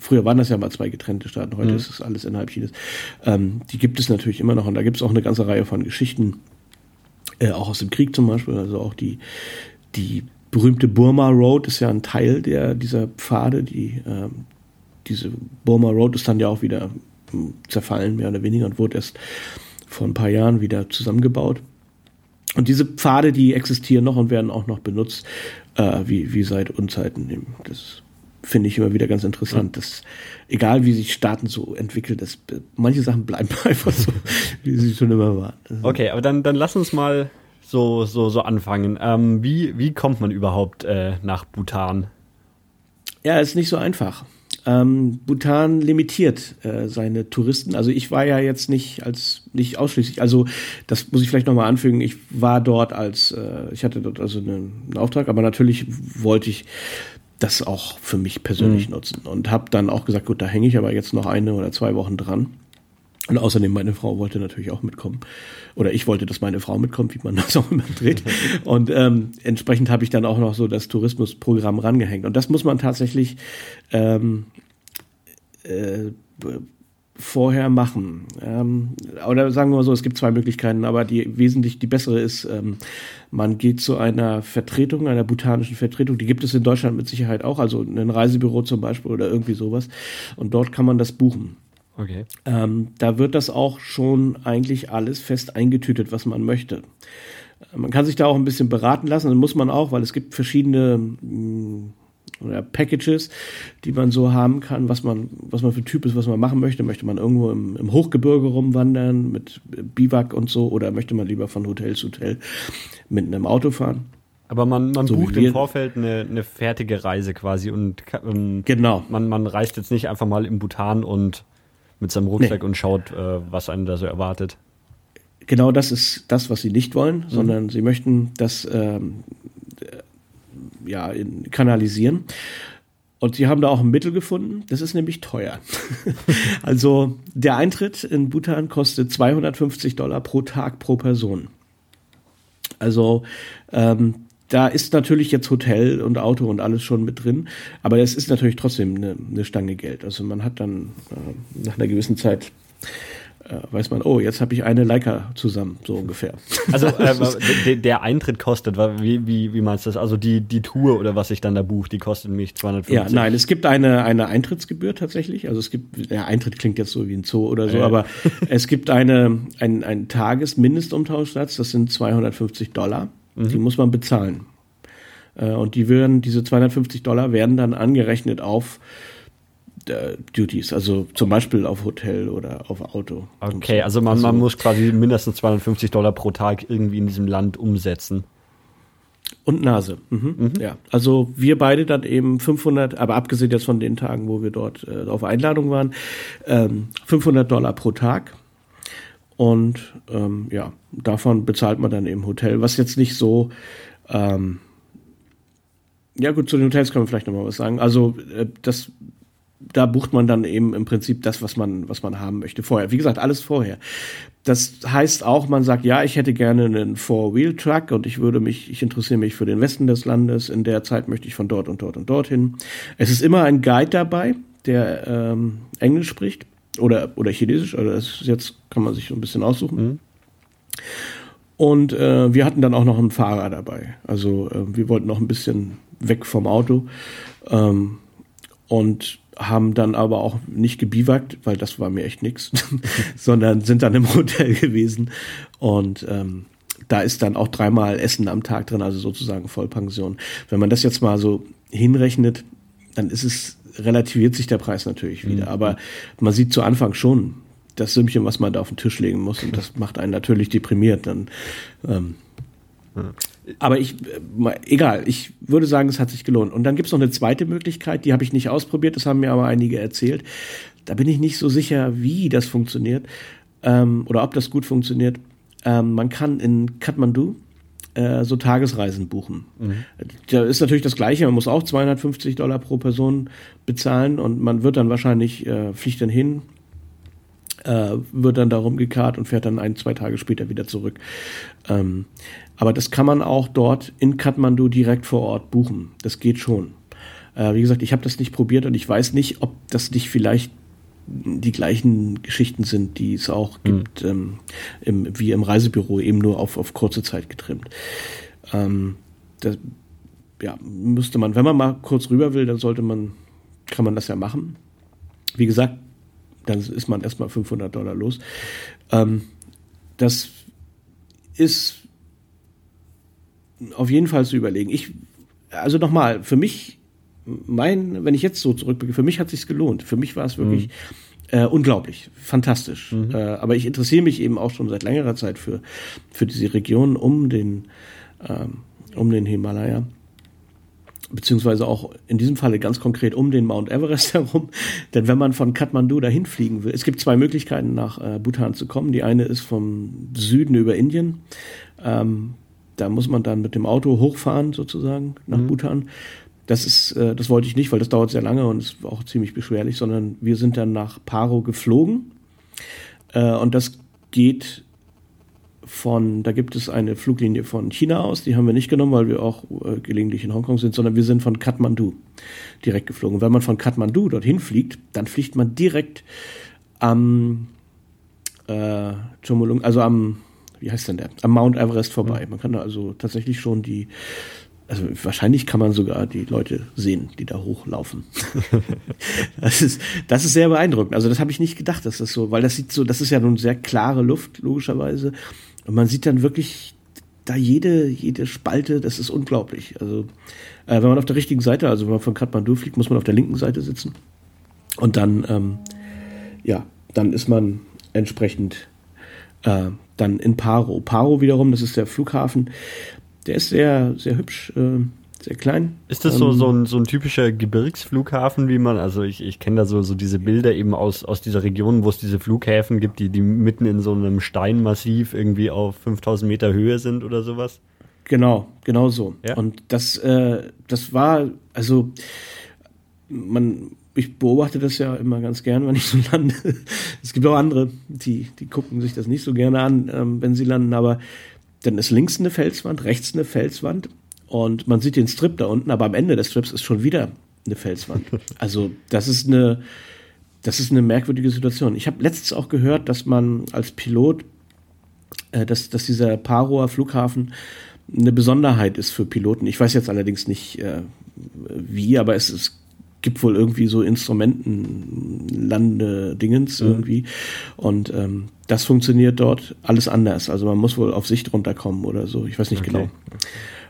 Früher waren das ja mal zwei getrennte Staaten, heute mhm. ist es alles innerhalb Chinas. Ähm, die gibt es natürlich immer noch und da gibt es auch eine ganze Reihe von Geschichten, äh, auch aus dem Krieg zum Beispiel, also auch die, die berühmte Burma Road ist ja ein Teil der, dieser Pfade, die, äh, diese Burma Road ist dann ja auch wieder hm, zerfallen, mehr oder weniger, und wurde erst vor ein paar Jahren wieder zusammengebaut. Und diese Pfade, die existieren noch und werden auch noch benutzt, äh, wie, wie seit Unzeiten. Das finde ich immer wieder ganz interessant, ja. dass egal wie sich Staaten so entwickeln, dass manche Sachen bleiben einfach so, wie sie schon immer waren.
Okay, aber dann, dann lass uns mal so, so, so anfangen. Ähm, wie, wie kommt man überhaupt äh, nach Bhutan?
Ja, ist nicht so einfach. Ähm, Bhutan limitiert äh, seine Touristen. Also ich war ja jetzt nicht als nicht ausschließlich. Also das muss ich vielleicht nochmal anfügen. Ich war dort als äh, ich hatte dort also einen, einen Auftrag, aber natürlich wollte ich das auch für mich persönlich mhm. nutzen und habe dann auch gesagt, gut, da hänge ich aber jetzt noch eine oder zwei Wochen dran. Und außerdem meine Frau wollte natürlich auch mitkommen. Oder ich wollte, dass meine Frau mitkommt, wie man das auch immer dreht. Und ähm, entsprechend habe ich dann auch noch so das Tourismusprogramm rangehängt. Und das muss man tatsächlich ähm, äh, vorher machen. Ähm, oder sagen wir mal so, es gibt zwei Möglichkeiten, aber die wesentlich die bessere ist, ähm, man geht zu einer Vertretung, einer botanischen Vertretung, die gibt es in Deutschland mit Sicherheit auch, also ein Reisebüro zum Beispiel oder irgendwie sowas. Und dort kann man das buchen.
Okay.
Ähm, da wird das auch schon eigentlich alles fest eingetütet, was man möchte. Man kann sich da auch ein bisschen beraten lassen, das muss man auch, weil es gibt verschiedene mh, oder Packages, die man so haben kann, was man, was man für Typ ist, was man machen möchte. Möchte man irgendwo im, im Hochgebirge rumwandern mit Biwak und so oder möchte man lieber von Hotel zu Hotel mit einem Auto fahren?
Aber man, man so bucht im Vorfeld eine, eine fertige Reise quasi und ähm,
genau.
man, man reist jetzt nicht einfach mal im Bhutan und mit seinem Rucksack nee. und schaut, äh, was einen da so erwartet.
Genau das ist das, was sie nicht wollen, mhm. sondern sie möchten das ähm, ja, in, kanalisieren. Und sie haben da auch ein Mittel gefunden, das ist nämlich teuer. also der Eintritt in Bhutan kostet 250 Dollar pro Tag pro Person. Also ähm, da ist natürlich jetzt Hotel und Auto und alles schon mit drin, aber es ist natürlich trotzdem eine, eine Stange Geld. Also man hat dann äh, nach einer gewissen Zeit äh, weiß man, oh, jetzt habe ich eine Leica zusammen, so ungefähr.
Also äh, der Eintritt kostet, wie, wie, wie meinst du das? Also die, die Tour oder was ich dann da buche, die kostet mich 250?
Ja, nein, es gibt eine, eine Eintrittsgebühr tatsächlich. Also es gibt, ja, Eintritt klingt jetzt so wie ein Zoo oder so, ja. aber es gibt eine, ein, ein Tagesmindestumtauschsatz, das sind 250 Dollar. Mhm. Die muss man bezahlen. Äh, und die werden, diese 250 Dollar werden dann angerechnet auf äh, Duties, also zum Beispiel auf Hotel oder auf Auto.
Okay, so. also man, man also muss quasi mindestens 250 Dollar pro Tag irgendwie in diesem Land umsetzen.
Und Nase. Mhm. Mhm. Ja, also wir beide dann eben 500, aber abgesehen jetzt von den Tagen, wo wir dort äh, auf Einladung waren, ähm, 500 Dollar pro Tag. Und ähm, ja, davon bezahlt man dann eben Hotel, was jetzt nicht so ähm, ja gut, zu den Hotels können wir vielleicht nochmal was sagen. Also äh, das da bucht man dann eben im Prinzip das, was man, was man haben möchte vorher. Wie gesagt, alles vorher. Das heißt auch, man sagt, ja, ich hätte gerne einen Four-Wheel-Truck und ich würde mich, ich interessiere mich für den Westen des Landes. In der Zeit möchte ich von dort und dort und dorthin. Es ist immer ein Guide dabei, der ähm, Englisch spricht oder, oder Chinesisch. Also das jetzt kann man sich so ein bisschen aussuchen. Mhm. Und äh, wir hatten dann auch noch einen Fahrer dabei. Also äh, wir wollten noch ein bisschen weg vom Auto. Ähm, und haben dann aber auch nicht gebiwakt, weil das war mir echt nix, sondern sind dann im Hotel gewesen und ähm, da ist dann auch dreimal Essen am Tag drin, also sozusagen Vollpension. Wenn man das jetzt mal so hinrechnet, dann ist es, relativiert sich der Preis natürlich wieder. Mhm. Aber man sieht zu Anfang schon das Sümmchen, was man da auf den Tisch legen muss und das macht einen natürlich deprimiert. Dann ähm, aber ich, äh, egal, ich würde sagen, es hat sich gelohnt. Und dann gibt es noch eine zweite Möglichkeit, die habe ich nicht ausprobiert, das haben mir aber einige erzählt. Da bin ich nicht so sicher, wie das funktioniert ähm, oder ob das gut funktioniert. Ähm, man kann in Kathmandu äh, so Tagesreisen buchen. Mhm. Da ist natürlich das Gleiche, man muss auch 250 Dollar pro Person bezahlen und man wird dann wahrscheinlich, äh, fliegt dann hin, äh, wird dann darum gekarrt und fährt dann ein, zwei Tage später wieder zurück. Ähm, aber das kann man auch dort in Kathmandu direkt vor Ort buchen. Das geht schon. Äh, wie gesagt, ich habe das nicht probiert und ich weiß nicht, ob das nicht vielleicht die gleichen Geschichten sind, die es auch mhm. gibt, ähm, im, wie im Reisebüro, eben nur auf, auf kurze Zeit getrimmt. Ähm, das, ja, müsste man, wenn man mal kurz rüber will, dann sollte man, kann man das ja machen. Wie gesagt, dann ist man erstmal 500 Dollar los. Ähm, das ist auf jeden Fall zu überlegen. Ich, also nochmal, für mich, mein, wenn ich jetzt so zurückblicke, für mich hat sich's gelohnt. Für mich war es wirklich mhm. äh, unglaublich, fantastisch. Mhm. Äh, aber ich interessiere mich eben auch schon seit längerer Zeit für, für diese Region um den, ähm, um den Himalaya beziehungsweise auch in diesem Falle ganz konkret um den Mount Everest herum. Denn wenn man von Kathmandu dahin fliegen will, es gibt zwei Möglichkeiten nach äh, Bhutan zu kommen. Die eine ist vom Süden über Indien. Ähm, da muss man dann mit dem Auto hochfahren sozusagen nach mhm. Bhutan. Das ist, äh, das wollte ich nicht, weil das dauert sehr lange und ist auch ziemlich beschwerlich, sondern wir sind dann nach Paro geflogen. Äh, und das geht von, da gibt es eine Fluglinie von China aus, die haben wir nicht genommen, weil wir auch äh, gelegentlich in Hongkong sind, sondern wir sind von Kathmandu direkt geflogen. wenn man von Kathmandu dorthin fliegt, dann fliegt man direkt am äh, Chomolung, also am, wie heißt denn der, am Mount Everest vorbei. Man kann da also tatsächlich schon die, also wahrscheinlich kann man sogar die Leute sehen, die da hochlaufen. das ist, das ist sehr beeindruckend. Also das habe ich nicht gedacht, dass das so, weil das sieht so, das ist ja nun sehr klare Luft, logischerweise. Und man sieht dann wirklich da jede, jede Spalte, das ist unglaublich. Also, äh, wenn man auf der richtigen Seite, also wenn man von Kathmandu fliegt, muss man auf der linken Seite sitzen. Und dann, ähm, ja, dann ist man entsprechend äh, dann in Paro. Paro wiederum, das ist der Flughafen, der ist sehr, sehr hübsch. Äh, sehr klein.
Ist das so, ähm, so, ein, so ein typischer Gebirgsflughafen, wie man, also ich, ich kenne da so, so diese Bilder eben aus, aus dieser Region, wo es diese Flughäfen gibt, die, die mitten in so einem Steinmassiv irgendwie auf 5000 Meter Höhe sind oder sowas?
Genau, genau so. Ja? Und das, äh, das war, also man, ich beobachte das ja immer ganz gern, wenn ich so lande. es gibt auch andere, die, die gucken sich das nicht so gerne an, ähm, wenn sie landen, aber dann ist links eine Felswand, rechts eine Felswand und man sieht den Strip da unten, aber am Ende des Strips ist schon wieder eine Felswand. Also das ist eine, das ist eine merkwürdige Situation. Ich habe letztens auch gehört, dass man als Pilot, äh, dass, dass dieser Paroer Flughafen eine Besonderheit ist für Piloten. Ich weiß jetzt allerdings nicht äh, wie, aber es, es gibt wohl irgendwie so Instrumentenlande-Dingens mhm. irgendwie. Und ähm, das funktioniert dort alles anders. Also man muss wohl auf Sicht runterkommen oder so. Ich weiß nicht okay. genau.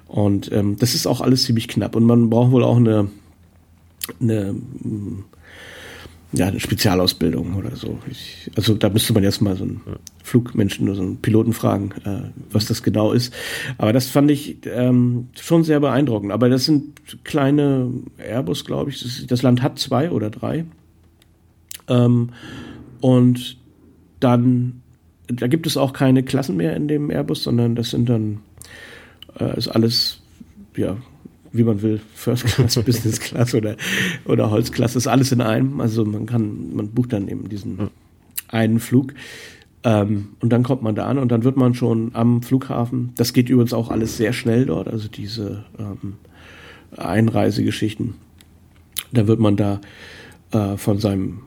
Und ähm, das ist auch alles ziemlich knapp. Und man braucht wohl auch eine, eine, ja, eine Spezialausbildung oder so. Ich, also da müsste man erstmal so einen Flugmenschen oder so einen Piloten fragen, äh, was das genau ist. Aber das fand ich ähm, schon sehr beeindruckend. Aber das sind kleine Airbus, glaube ich. Das, das, Land hat zwei oder drei. Ähm, und dann, da gibt es auch keine Klassen mehr in dem Airbus, sondern das sind dann äh, ist alles, ja, wie man will, First Class, Business Class oder, oder Holzklasse, ist alles in einem. Also man kann, man bucht dann eben diesen einen Flug. Ähm, und dann kommt man da an und dann wird man schon am Flughafen, das geht übrigens auch alles sehr schnell dort, also diese ähm, Einreisegeschichten, da wird man da äh, von seinem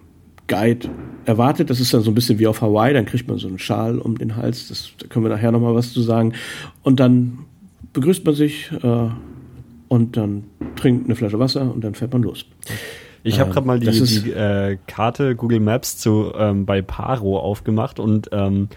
Guide erwartet. Das ist dann so ein bisschen wie auf Hawaii, dann kriegt man so einen Schal um den Hals, das, da können wir nachher nochmal was zu sagen. Und dann begrüßt man sich äh, und dann trinkt eine Flasche Wasser und dann fährt man los.
Ich habe gerade mal die, die äh, Karte Google Maps zu ähm, bei Paro aufgemacht und ähm,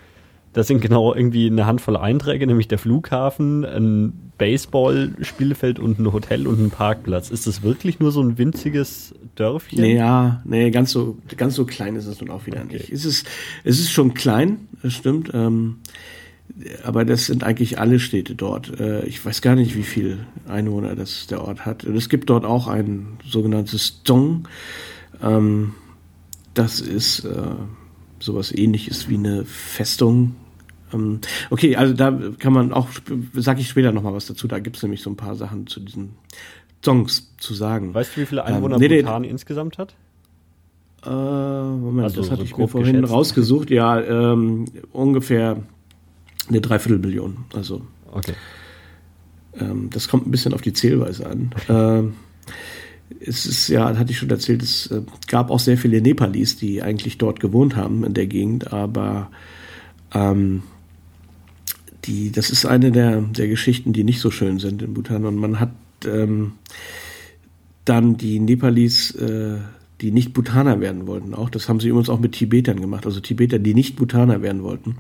das sind genau irgendwie eine Handvoll Einträge, nämlich der Flughafen, ein Baseballspielfeld und ein Hotel und ein Parkplatz. Ist das wirklich nur so ein winziges Dörfchen?
Nee, ja, nee, ganz so, ganz so klein ist es nun auch wieder okay. nicht. Es ist, es ist schon klein, das stimmt. Ähm, aber das sind eigentlich alle Städte dort. Äh, ich weiß gar nicht, wie viel Einwohner das der Ort hat. Und es gibt dort auch ein sogenanntes Dong. Ähm, das ist äh, sowas ähnliches wie eine Festung. Ähm, okay, also da kann man auch, sage ich später nochmal was dazu, da gibt es nämlich so ein paar Sachen zu diesen Songs zu sagen.
Weißt du, wie viele Einwohner ähm, nee, Bhutan nee, insgesamt hat?
Äh, Moment, also, das hatte so ich mir vorhin geschätzt. rausgesucht. Ja, ähm, ungefähr eine Dreiviertelmillion. Also
okay.
ähm, das kommt ein bisschen auf die Zählweise an. Ähm, es ist ja, hatte ich schon erzählt, es äh, gab auch sehr viele Nepalis, die eigentlich dort gewohnt haben in der Gegend, aber ähm, die, das ist eine der, der Geschichten, die nicht so schön sind in Bhutan. Und man hat ähm, dann die Nepalis äh, die nicht Bhutaner werden wollten. Auch das haben sie übrigens auch mit Tibetern gemacht. Also Tibeter, die nicht Bhutaner werden wollten,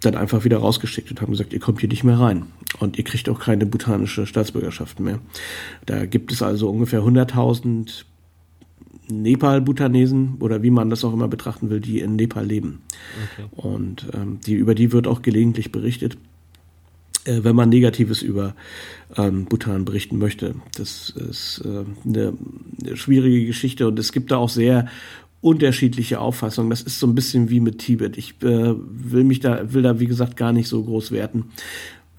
dann einfach wieder rausgeschickt und haben gesagt, ihr kommt hier nicht mehr rein und ihr kriegt auch keine bhutanische Staatsbürgerschaft mehr. Da gibt es also ungefähr 100.000 Nepal-Bhutanesen oder wie man das auch immer betrachten will, die in Nepal leben. Okay. Und ähm, die, über die wird auch gelegentlich berichtet wenn man Negatives über ähm, Bhutan berichten möchte. Das ist äh, eine, eine schwierige Geschichte und es gibt da auch sehr unterschiedliche Auffassungen. Das ist so ein bisschen wie mit Tibet. Ich äh, will mich da, will da wie gesagt gar nicht so groß werten,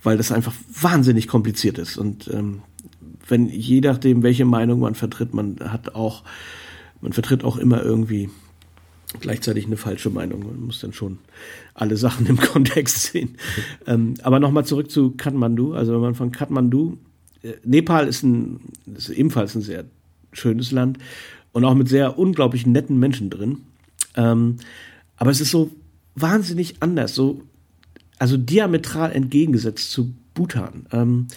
weil das einfach wahnsinnig kompliziert ist. Und ähm, wenn je nachdem, welche Meinung man vertritt, man hat auch, man vertritt auch immer irgendwie gleichzeitig eine falsche Meinung. Man muss dann schon alle Sachen im Kontext sehen. ähm, aber nochmal zurück zu Kathmandu. Also wenn man von Kathmandu, äh, Nepal ist, ein, ist ebenfalls ein sehr schönes Land und auch mit sehr unglaublich netten Menschen drin. Ähm, aber es ist so wahnsinnig anders, so also diametral entgegengesetzt zu Bhutan. Ähm,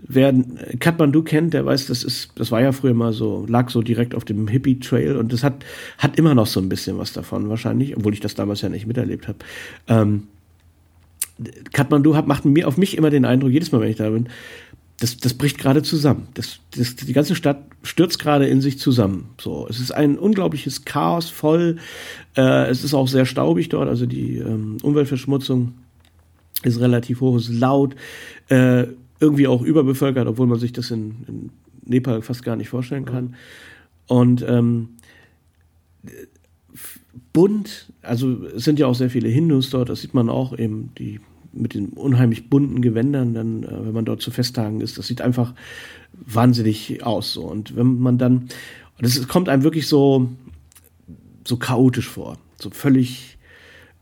Wer Kathmandu kennt, der weiß, das ist, das war ja früher mal so, lag so direkt auf dem Hippie Trail und das hat, hat immer noch so ein bisschen was davon wahrscheinlich, obwohl ich das damals ja nicht miterlebt habe. Ähm, Kathmandu hat, macht mir auf mich immer den Eindruck, jedes Mal, wenn ich da bin, das, das bricht gerade zusammen. Das, das, die ganze Stadt stürzt gerade in sich zusammen. So, es ist ein unglaubliches Chaos voll. Äh, es ist auch sehr staubig dort, also die ähm, Umweltverschmutzung ist relativ hoch, ist laut, äh, irgendwie auch überbevölkert, obwohl man sich das in, in Nepal fast gar nicht vorstellen kann. Und ähm, bunt, also es sind ja auch sehr viele Hindus dort, das sieht man auch eben, die mit den unheimlich bunten Gewändern, dann, äh, wenn man dort zu Festtagen ist, das sieht einfach wahnsinnig aus. So. Und wenn man dann, und es kommt einem wirklich so, so chaotisch vor, so völlig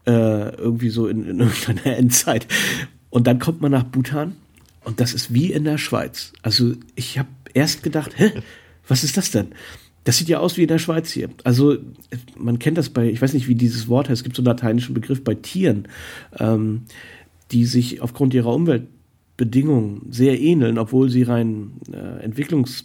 äh, irgendwie so in, in irgendeiner Endzeit. Und dann kommt man nach Bhutan und das ist wie in der Schweiz. Also ich habe erst gedacht, hä, was ist das denn? Das sieht ja aus wie in der Schweiz hier. Also man kennt das bei, ich weiß nicht, wie dieses Wort heißt, es gibt so einen lateinischen Begriff bei Tieren, ähm, die sich aufgrund ihrer Umweltbedingungen sehr ähneln, obwohl sie rein äh, entwicklungs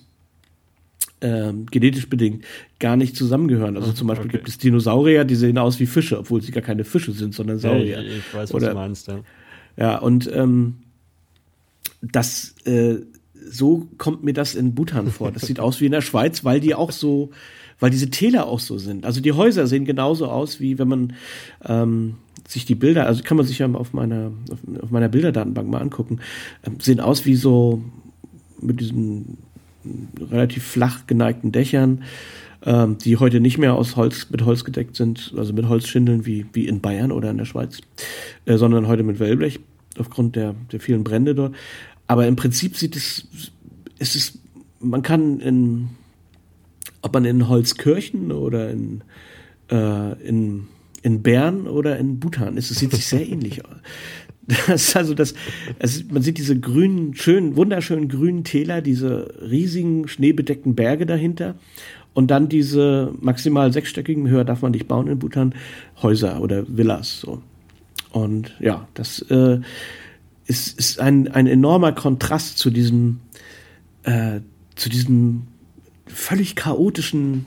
äh, genetisch bedingt gar nicht zusammengehören. Also zum Beispiel okay. gibt es Dinosaurier, die sehen aus wie Fische, obwohl sie gar keine Fische sind, sondern Saurier.
Ja, ich, ich, weiß, was Oder, du meinst, ja.
Ja, und ähm, das äh, so kommt mir das in Bhutan vor. Das sieht aus wie in der Schweiz, weil die auch so, weil diese Täler auch so sind. Also die Häuser sehen genauso aus, wie wenn man ähm, sich die Bilder, also kann man sich ja auf meiner, auf, auf meiner Bilderdatenbank mal angucken, ähm, sehen aus wie so mit diesen relativ flach geneigten Dächern, ähm, die heute nicht mehr aus Holz, mit Holz gedeckt sind, also mit Holzschindeln wie, wie in Bayern oder in der Schweiz, äh, sondern heute mit Wellblech aufgrund der, der vielen Brände dort. Aber im Prinzip sieht es, es ist, man kann in, ob man in Holzkirchen oder in, äh, in, in Bern oder in Bhutan ist, es sieht sich sehr ähnlich aus. Das ist also das, es, man sieht diese grünen, schönen, wunderschönen grünen Täler, diese riesigen schneebedeckten Berge dahinter und dann diese maximal sechsstöckigen, höher darf man nicht bauen in Bhutan, Häuser oder Villas. So. Und ja, das äh, ist, ist ein, ein enormer Kontrast zu diesem, äh, zu diesem völlig chaotischen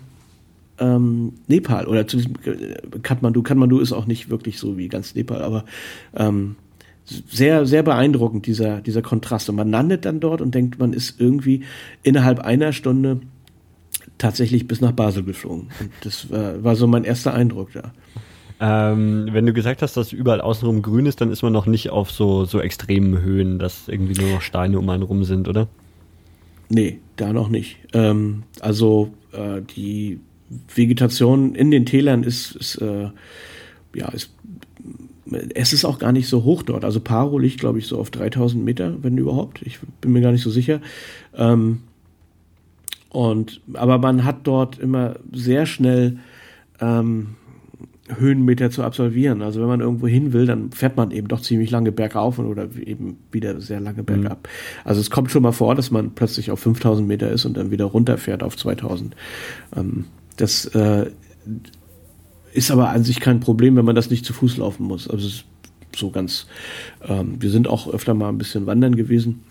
ähm, Nepal oder zu diesem äh, Kathmandu. Kathmandu ist auch nicht wirklich so wie ganz Nepal, aber ähm, sehr, sehr beeindruckend, dieser, dieser Kontrast. Und man landet dann dort und denkt, man ist irgendwie innerhalb einer Stunde tatsächlich bis nach Basel geflogen. Und das war, war so mein erster Eindruck da.
Ähm, wenn du gesagt hast, dass überall außenrum grün ist, dann ist man noch nicht auf so, so extremen Höhen, dass irgendwie nur noch Steine um einen rum sind, oder?
Nee, da noch nicht. Ähm, also äh, die Vegetation in den Tälern ist, ist äh, ja, ist es ist auch gar nicht so hoch dort. Also Paro liegt, glaube ich, so auf 3000 Meter, wenn überhaupt. Ich bin mir gar nicht so sicher. Ähm, und, aber man hat dort immer sehr schnell ähm, Höhenmeter zu absolvieren. Also wenn man irgendwo hin will, dann fährt man eben doch ziemlich lange bergauf oder eben wieder sehr lange mhm. bergab. Mhm. Also es kommt schon mal vor, dass man plötzlich auf 5000 Meter ist und dann wieder runterfährt auf 2000. Ähm, das äh, ist aber an sich kein Problem, wenn man das nicht zu Fuß laufen muss. Also es ist so ganz, ähm, wir sind auch öfter mal ein bisschen wandern gewesen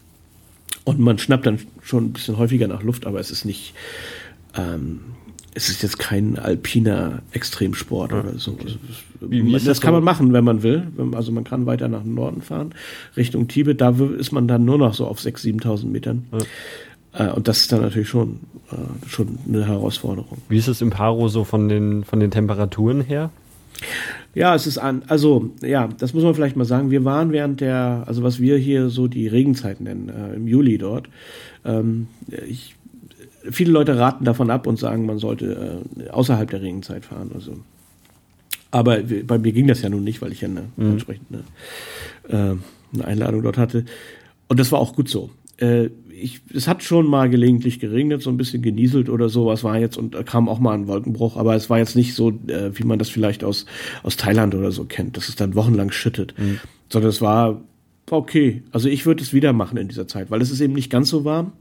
und man schnappt dann schon ein bisschen häufiger nach Luft, aber es ist nicht, ähm, es ist jetzt kein alpiner Extremsport ja, oder so. Okay. Wie, wie das, das kann man machen, wenn man will. Also man kann weiter nach Norden fahren, Richtung Tibet. Da ist man dann nur noch so auf 6.000, 7.000 Metern. Ja. Äh, und das ist dann natürlich schon, äh, schon eine Herausforderung.
Wie ist es im Paro so von den, von den Temperaturen her?
Ja, es ist an, also ja, das muss man vielleicht mal sagen. Wir waren während der, also was wir hier so die Regenzeit nennen, äh, im Juli dort. Ähm, ich, viele Leute raten davon ab und sagen, man sollte äh, außerhalb der Regenzeit fahren. Also, aber bei mir ging das ja nun nicht, weil ich ja eine, mhm. entsprechend eine, äh, eine Einladung dort hatte. Und das war auch gut so. Äh, ich, es hat schon mal gelegentlich geregnet, so ein bisschen genieselt oder so. Es war jetzt und kam auch mal ein Wolkenbruch, aber es war jetzt nicht so, äh, wie man das vielleicht aus, aus Thailand oder so kennt, dass es dann wochenlang schüttet, mhm. sondern es war okay. Also ich würde es wieder machen in dieser Zeit, weil es ist eben nicht ganz so warm.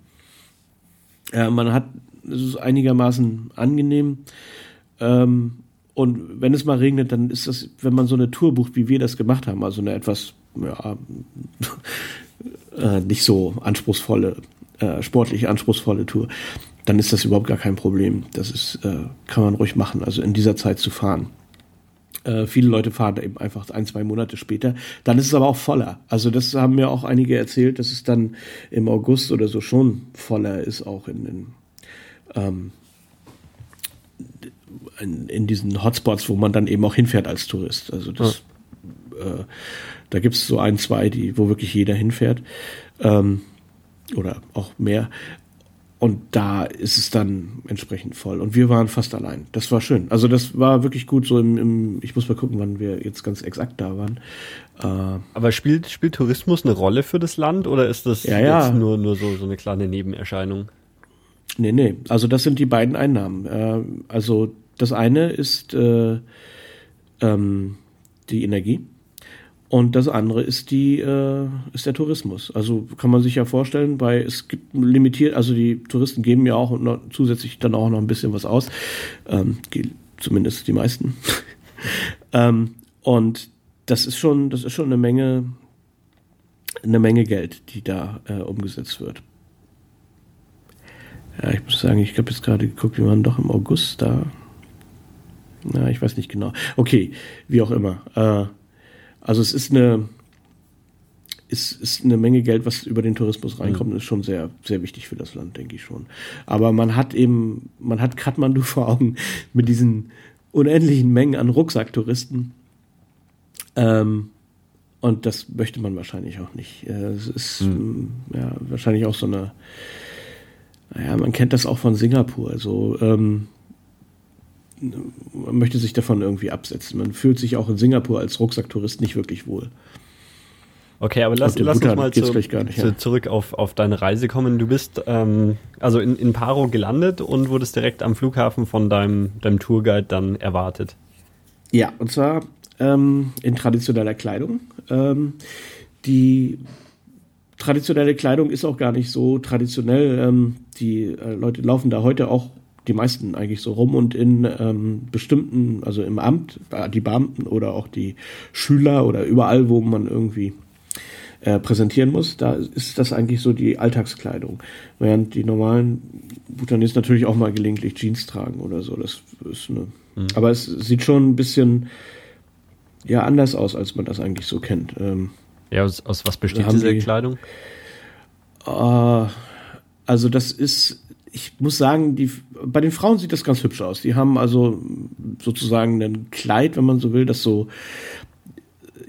Äh, man hat, es ist einigermaßen angenehm. Ähm, und wenn es mal regnet, dann ist das, wenn man so eine Tour bucht, wie wir das gemacht haben, also eine etwas ja, äh, nicht so anspruchsvolle, äh, sportlich anspruchsvolle Tour, dann ist das überhaupt gar kein Problem. Das ist, äh, kann man ruhig machen, also in dieser Zeit zu fahren. Äh, viele Leute fahren eben einfach ein, zwei Monate später. Dann ist es aber auch voller. Also das haben mir auch einige erzählt, dass es dann im August oder so schon voller ist, auch in, in, ähm, in, in diesen Hotspots, wo man dann eben auch hinfährt als Tourist. Also das, ja. äh, da gibt es so ein, zwei, die, wo wirklich jeder hinfährt. Ähm, oder auch mehr. Und da ist es dann entsprechend voll. Und wir waren fast allein. Das war schön. Also das war wirklich gut so im, im ich muss mal gucken, wann wir jetzt ganz exakt da waren.
Äh, Aber spielt, spielt Tourismus eine Rolle für das Land oder ist das
ja, ja.
jetzt nur, nur so, so eine kleine Nebenerscheinung?
Nee, nee. Also das sind die beiden Einnahmen. Äh, also das eine ist äh, ähm, die Energie. Und das andere ist die äh, ist der Tourismus. Also kann man sich ja vorstellen, weil es gibt limitiert, also die Touristen geben ja auch noch, zusätzlich dann auch noch ein bisschen was aus, ähm, zumindest die meisten. ähm, und das ist schon, das ist schon eine Menge, eine Menge Geld, die da äh, umgesetzt wird. Ja, ich muss sagen, ich habe jetzt gerade geguckt, wir waren doch im August da. Na, ich weiß nicht genau. Okay, wie auch immer. Äh, also es ist eine, ist, ist eine Menge Geld, was über den Tourismus reinkommt, mhm. ist schon sehr, sehr wichtig für das Land, denke ich schon. Aber man hat eben, man hat Kathmandu vor Augen mit diesen unendlichen Mengen an Rucksacktouristen. Ähm, und das möchte man wahrscheinlich auch nicht. Äh, es ist mhm. ja wahrscheinlich auch so eine, naja, man kennt das auch von Singapur. Also ähm, möchte sich davon irgendwie absetzen. Man fühlt sich auch in Singapur als Rucksacktourist nicht wirklich wohl.
Okay, aber lass, lass uns mal zu, nicht, zu, ja. zurück auf, auf deine Reise kommen. Du bist ähm, also in, in Paro gelandet und wurdest direkt am Flughafen von deinem, deinem Tourguide dann erwartet.
Ja, und zwar ähm, in traditioneller Kleidung. Ähm, die traditionelle Kleidung ist auch gar nicht so traditionell. Ähm, die äh, Leute laufen da heute auch die meisten eigentlich so rum und in ähm, bestimmten, also im Amt, die Beamten oder auch die Schüler oder überall, wo man irgendwie äh, präsentieren muss, da ist das eigentlich so die Alltagskleidung. Während die normalen Bhutanesen natürlich auch mal gelegentlich Jeans tragen oder so. Das ist eine, mhm. aber es sieht schon ein bisschen ja anders aus, als man das eigentlich so kennt. Ähm,
ja, aus, aus was besteht diese die, Kleidung?
Äh, also das ist ich muss sagen, die, bei den Frauen sieht das ganz hübsch aus. Die haben also sozusagen ein Kleid, wenn man so will, das so,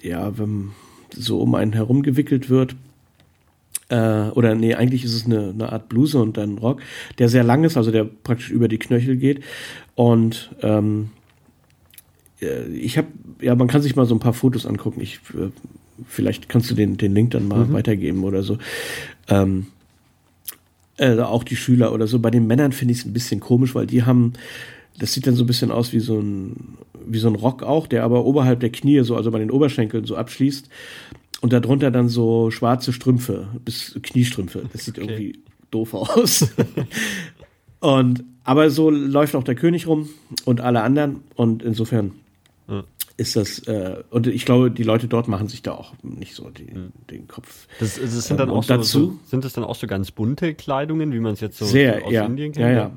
ja, wenn, so um einen herum gewickelt wird. Äh, oder nee, eigentlich ist es eine, eine Art Bluse und ein Rock, der sehr lang ist, also der praktisch über die Knöchel geht. Und ähm, äh, ich habe, ja, man kann sich mal so ein paar Fotos angucken. Ich, äh, vielleicht kannst du den, den Link dann mal mhm. weitergeben oder so. Ähm, äh, auch die Schüler oder so. Bei den Männern finde ich es ein bisschen komisch, weil die haben, das sieht dann so ein bisschen aus wie so ein, wie so ein Rock auch, der aber oberhalb der Knie, so, also bei den Oberschenkeln so abschließt. Und darunter dann so schwarze Strümpfe, bis Kniestrümpfe. Das sieht okay. irgendwie doof aus. und, aber so läuft auch der König rum und alle anderen. Und insofern ja ist das, äh, und ich glaube, die Leute dort machen sich da auch nicht so die, mhm. den Kopf.
Das, das sind dann ähm, auch so, dazu, sind das dann auch so ganz bunte Kleidungen, wie man es jetzt so,
sehr, so aus ja, Indien kennt? Ja, ja.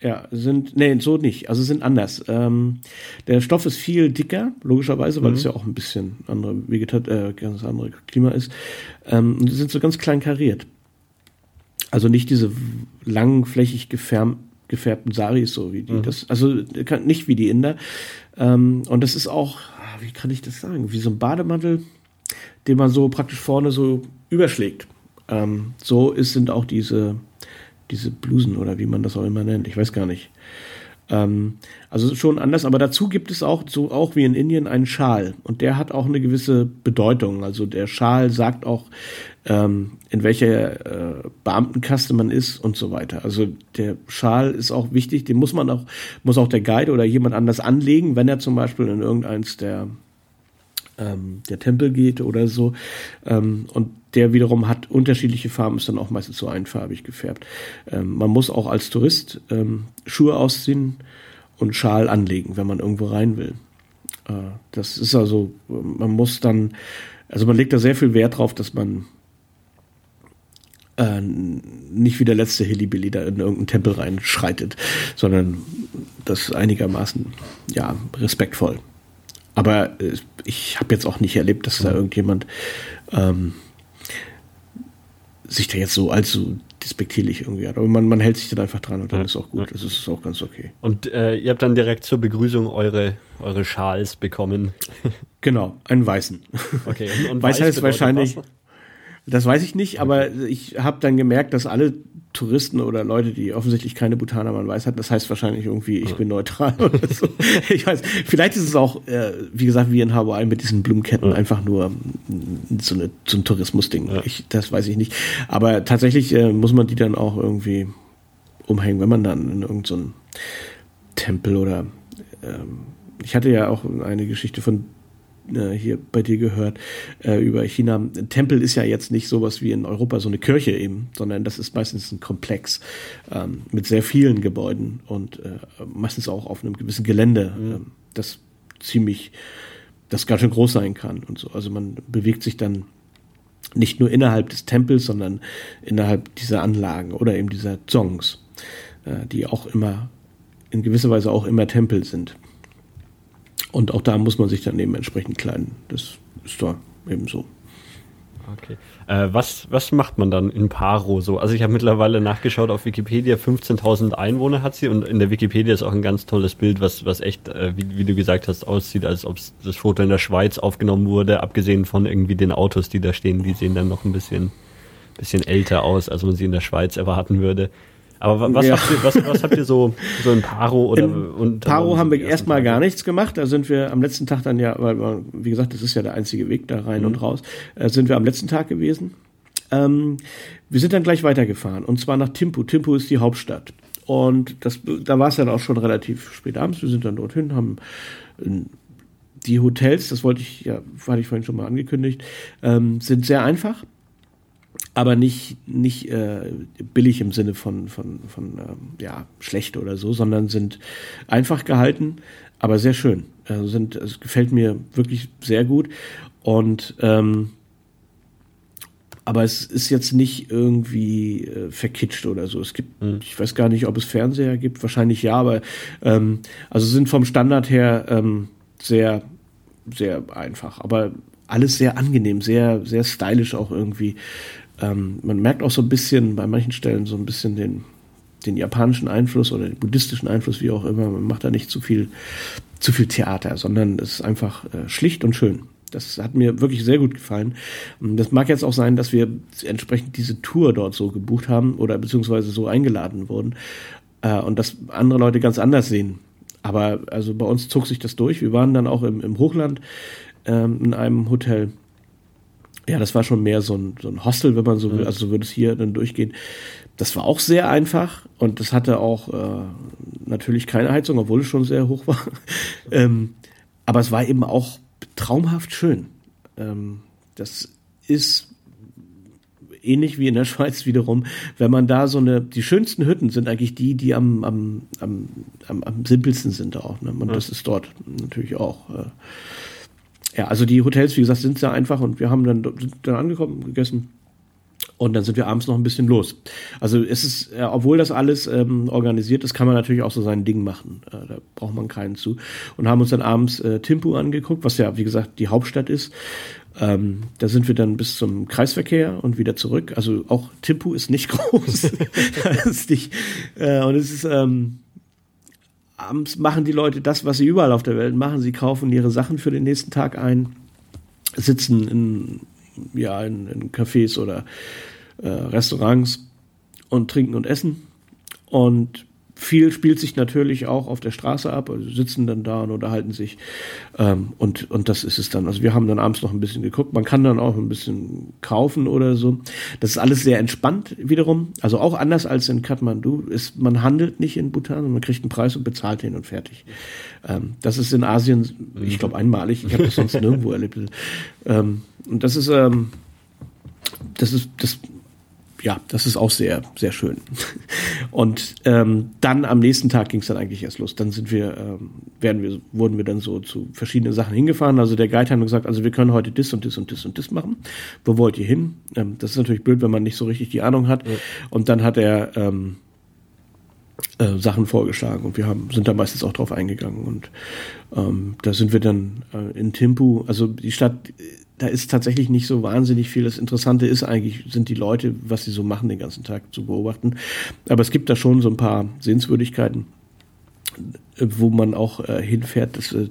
Ja, sind, nee, so nicht. Also sind anders. Ähm, der Stoff ist viel dicker, logischerweise, weil mhm. es ja auch ein bisschen andere Vegetat äh, ganz andere Klima ist. Ähm, und die sind so ganz klein kariert. Also nicht diese langen, flächig gefärbt, gefärbten Saris, so wie die mhm. das, also nicht wie die Inder. Ähm, und das ist auch, ah, wie kann ich das sagen, wie so ein Bademantel, den man so praktisch vorne so überschlägt. Ähm, so ist, sind auch diese, diese Blusen oder wie man das auch immer nennt. Ich weiß gar nicht. Ähm, also schon anders, aber dazu gibt es auch, so auch wie in Indien, einen Schal. Und der hat auch eine gewisse Bedeutung. Also der Schal sagt auch, ähm, in welcher äh, Beamtenkaste man ist und so weiter. Also der Schal ist auch wichtig, den muss man auch, muss auch der Guide oder jemand anders anlegen, wenn er zum Beispiel in irgendeins der ähm, der Tempel geht oder so. Ähm, und der wiederum hat unterschiedliche Farben, ist dann auch meistens so einfarbig gefärbt. Ähm, man muss auch als Tourist ähm, Schuhe ausziehen und Schal anlegen, wenn man irgendwo rein will. Äh, das ist also, man muss dann, also man legt da sehr viel Wert drauf, dass man äh, nicht wie der letzte Hillybilly da in irgendeinen Tempel reinschreitet, sondern das einigermaßen, ja, respektvoll. Aber äh, ich habe jetzt auch nicht erlebt, dass da irgendjemand ähm, sich da jetzt so allzu despektierlich irgendwie hat. Aber man, man hält sich dann einfach dran und dann ja. ist auch gut. Das ist auch ganz okay.
Und äh, ihr habt dann direkt zur Begrüßung eure, eure Schals bekommen.
Genau, einen weißen. Okay, und, und weiß, weiß heißt wahrscheinlich. Was? Das weiß ich nicht, aber ich habe dann gemerkt, dass alle Touristen oder Leute, die offensichtlich keine Bhutaner man weiß hat, das heißt wahrscheinlich irgendwie, ich bin neutral oder so. Ich weiß, vielleicht ist es auch, äh, wie gesagt, wie in Hawaii mit diesen Blumenketten ja. einfach nur so, eine, so ein Tourismusding. Ja. Ich, das weiß ich nicht. Aber tatsächlich äh, muss man die dann auch irgendwie umhängen, wenn man dann in irgendeinen so Tempel oder ähm, ich hatte ja auch eine Geschichte von hier bei dir gehört äh, über China. Ein Tempel ist ja jetzt nicht sowas wie in Europa so eine Kirche eben, sondern das ist meistens ein Komplex ähm, mit sehr vielen Gebäuden und äh, meistens auch auf einem gewissen Gelände, mhm. äh, das ziemlich, das ganz schön groß sein kann und so. Also man bewegt sich dann nicht nur innerhalb des Tempels, sondern innerhalb dieser Anlagen oder eben dieser Zongs, äh, die auch immer in gewisser Weise auch immer Tempel sind. Und auch da muss man sich dann eben entsprechend kleiden. Das ist da eben so.
Okay. Äh, was, was macht man dann in Paro so? Also ich habe mittlerweile nachgeschaut auf Wikipedia, 15.000 Einwohner hat sie und in der Wikipedia ist auch ein ganz tolles Bild, was, was echt, äh, wie, wie du gesagt hast, aussieht, als ob das Foto in der Schweiz aufgenommen wurde, abgesehen von irgendwie den Autos, die da stehen, die sehen dann noch ein bisschen, bisschen älter aus, als man sie in der Schweiz erwarten würde. Aber was, ja. habt, ihr, was, was habt ihr so, so in Paro oder in
und Paro haben wir erstmal gar nichts gemacht. Da sind wir am letzten Tag dann ja, weil wie gesagt, das ist ja der einzige Weg da rein mhm. und raus, äh, sind wir am letzten Tag gewesen. Ähm, wir sind dann gleich weitergefahren und zwar nach Timpu. Timpu ist die Hauptstadt. Und das, da war es dann auch schon relativ spät abends. Wir sind dann dorthin, haben ähm, die Hotels, das wollte ich, ja, hatte ich vorhin schon mal angekündigt, ähm, sind sehr einfach aber nicht, nicht äh, billig im Sinne von, von, von ähm, ja, schlecht oder so, sondern sind einfach gehalten, aber sehr schön. Also sind, es gefällt mir wirklich sehr gut. Und ähm, aber es ist jetzt nicht irgendwie äh, verkitscht oder so. Es gibt, mhm. ich weiß gar nicht, ob es Fernseher gibt, wahrscheinlich ja, aber ähm, also sind vom Standard her ähm, sehr, sehr einfach. Aber alles sehr angenehm, sehr, sehr stylisch auch irgendwie. Ähm, man merkt auch so ein bisschen bei manchen Stellen so ein bisschen den, den japanischen Einfluss oder den buddhistischen Einfluss, wie auch immer. Man macht da nicht zu viel, zu viel Theater, sondern es ist einfach äh, schlicht und schön. Das hat mir wirklich sehr gut gefallen. Das mag jetzt auch sein, dass wir entsprechend diese Tour dort so gebucht haben oder beziehungsweise so eingeladen wurden äh, und dass andere Leute ganz anders sehen. Aber also bei uns zog sich das durch. Wir waren dann auch im, im Hochland ähm, in einem Hotel ja, das war schon mehr so ein, so ein Hostel, wenn man so will. Mhm. Also so würde es hier dann durchgehen. Das war auch sehr einfach und das hatte auch äh, natürlich keine Heizung, obwohl es schon sehr hoch war. ähm, aber es war eben auch traumhaft schön. Ähm, das ist ähnlich wie in der Schweiz wiederum, wenn man da so eine, die schönsten Hütten sind eigentlich die, die am, am, am, am, am simpelsten sind auch. Ne? Und das ist dort natürlich auch. Äh, ja, also die Hotels, wie gesagt, sind sehr einfach und wir haben dann, sind dann angekommen, gegessen und dann sind wir abends noch ein bisschen los. Also es ist, äh, obwohl das alles ähm, organisiert ist, kann man natürlich auch so sein Ding machen. Äh, da braucht man keinen zu. Und haben uns dann abends äh, Timpu angeguckt, was ja, wie gesagt, die Hauptstadt ist. Ähm, da sind wir dann bis zum Kreisverkehr und wieder zurück. Also auch Timpu ist nicht groß. ist nicht, äh, und es ist, ähm, abends machen die Leute das, was sie überall auf der Welt machen. Sie kaufen ihre Sachen für den nächsten Tag ein, sitzen in, ja, in, in Cafés oder äh, Restaurants und trinken und essen. Und viel spielt sich natürlich auch auf der Straße ab, also sitzen dann da und unterhalten sich. Ähm, und, und das ist es dann. Also wir haben dann abends noch ein bisschen geguckt. Man kann dann auch ein bisschen kaufen oder so. Das ist alles sehr entspannt wiederum. Also auch anders als in Kathmandu. Ist, man handelt nicht in Bhutan, man kriegt einen Preis und bezahlt den und fertig. Ähm, das ist in Asien, ich glaube, einmalig. Ich habe das sonst nirgendwo erlebt. Ähm, und das ist, ähm, das ist, das ja, das ist auch sehr, sehr schön. Und ähm, dann am nächsten Tag ging es dann eigentlich erst los. Dann sind wir, ähm, werden wir, wurden wir dann so zu verschiedenen Sachen hingefahren. Also der Guide hat gesagt, also wir können heute das und das und das und das machen. Wo wollt ihr hin? Ähm, das ist natürlich blöd, wenn man nicht so richtig die Ahnung hat. Ja. Und dann hat er ähm, äh, Sachen vorgeschlagen und wir haben, sind da meistens auch drauf eingegangen und ähm, da sind wir dann äh, in Timpu, also die Stadt, da ist tatsächlich nicht so wahnsinnig viel. Das Interessante ist eigentlich, sind die Leute, was sie so machen den ganzen Tag zu beobachten. Aber es gibt da schon so ein paar Sehenswürdigkeiten wo man auch äh, hinfährt. Das, äh,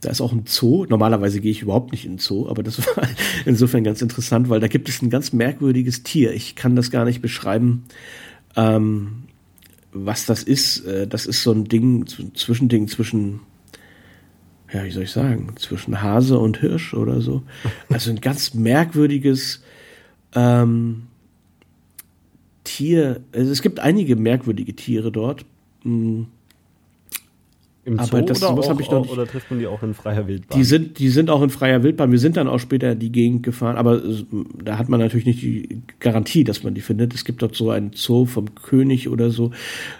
da ist auch ein Zoo. Normalerweise gehe ich überhaupt nicht in den Zoo, aber das war insofern ganz interessant, weil da gibt es ein ganz merkwürdiges Tier. Ich kann das gar nicht beschreiben, ähm, was das ist. Äh, das ist so ein Ding, Zwischending zwischen, ja, wie soll ich sagen, zwischen Hase und Hirsch oder so. Also ein ganz merkwürdiges ähm, Tier. Also es gibt einige merkwürdige Tiere dort. Hm
im Zoo
aber das,
oder, auch,
ich noch nicht.
oder trifft man die auch in freier Wildbahn?
Die sind, die sind auch in freier Wildbahn. Wir sind dann auch später die Gegend gefahren, aber da hat man natürlich nicht die Garantie, dass man die findet. Es gibt dort so einen Zoo vom König oder so,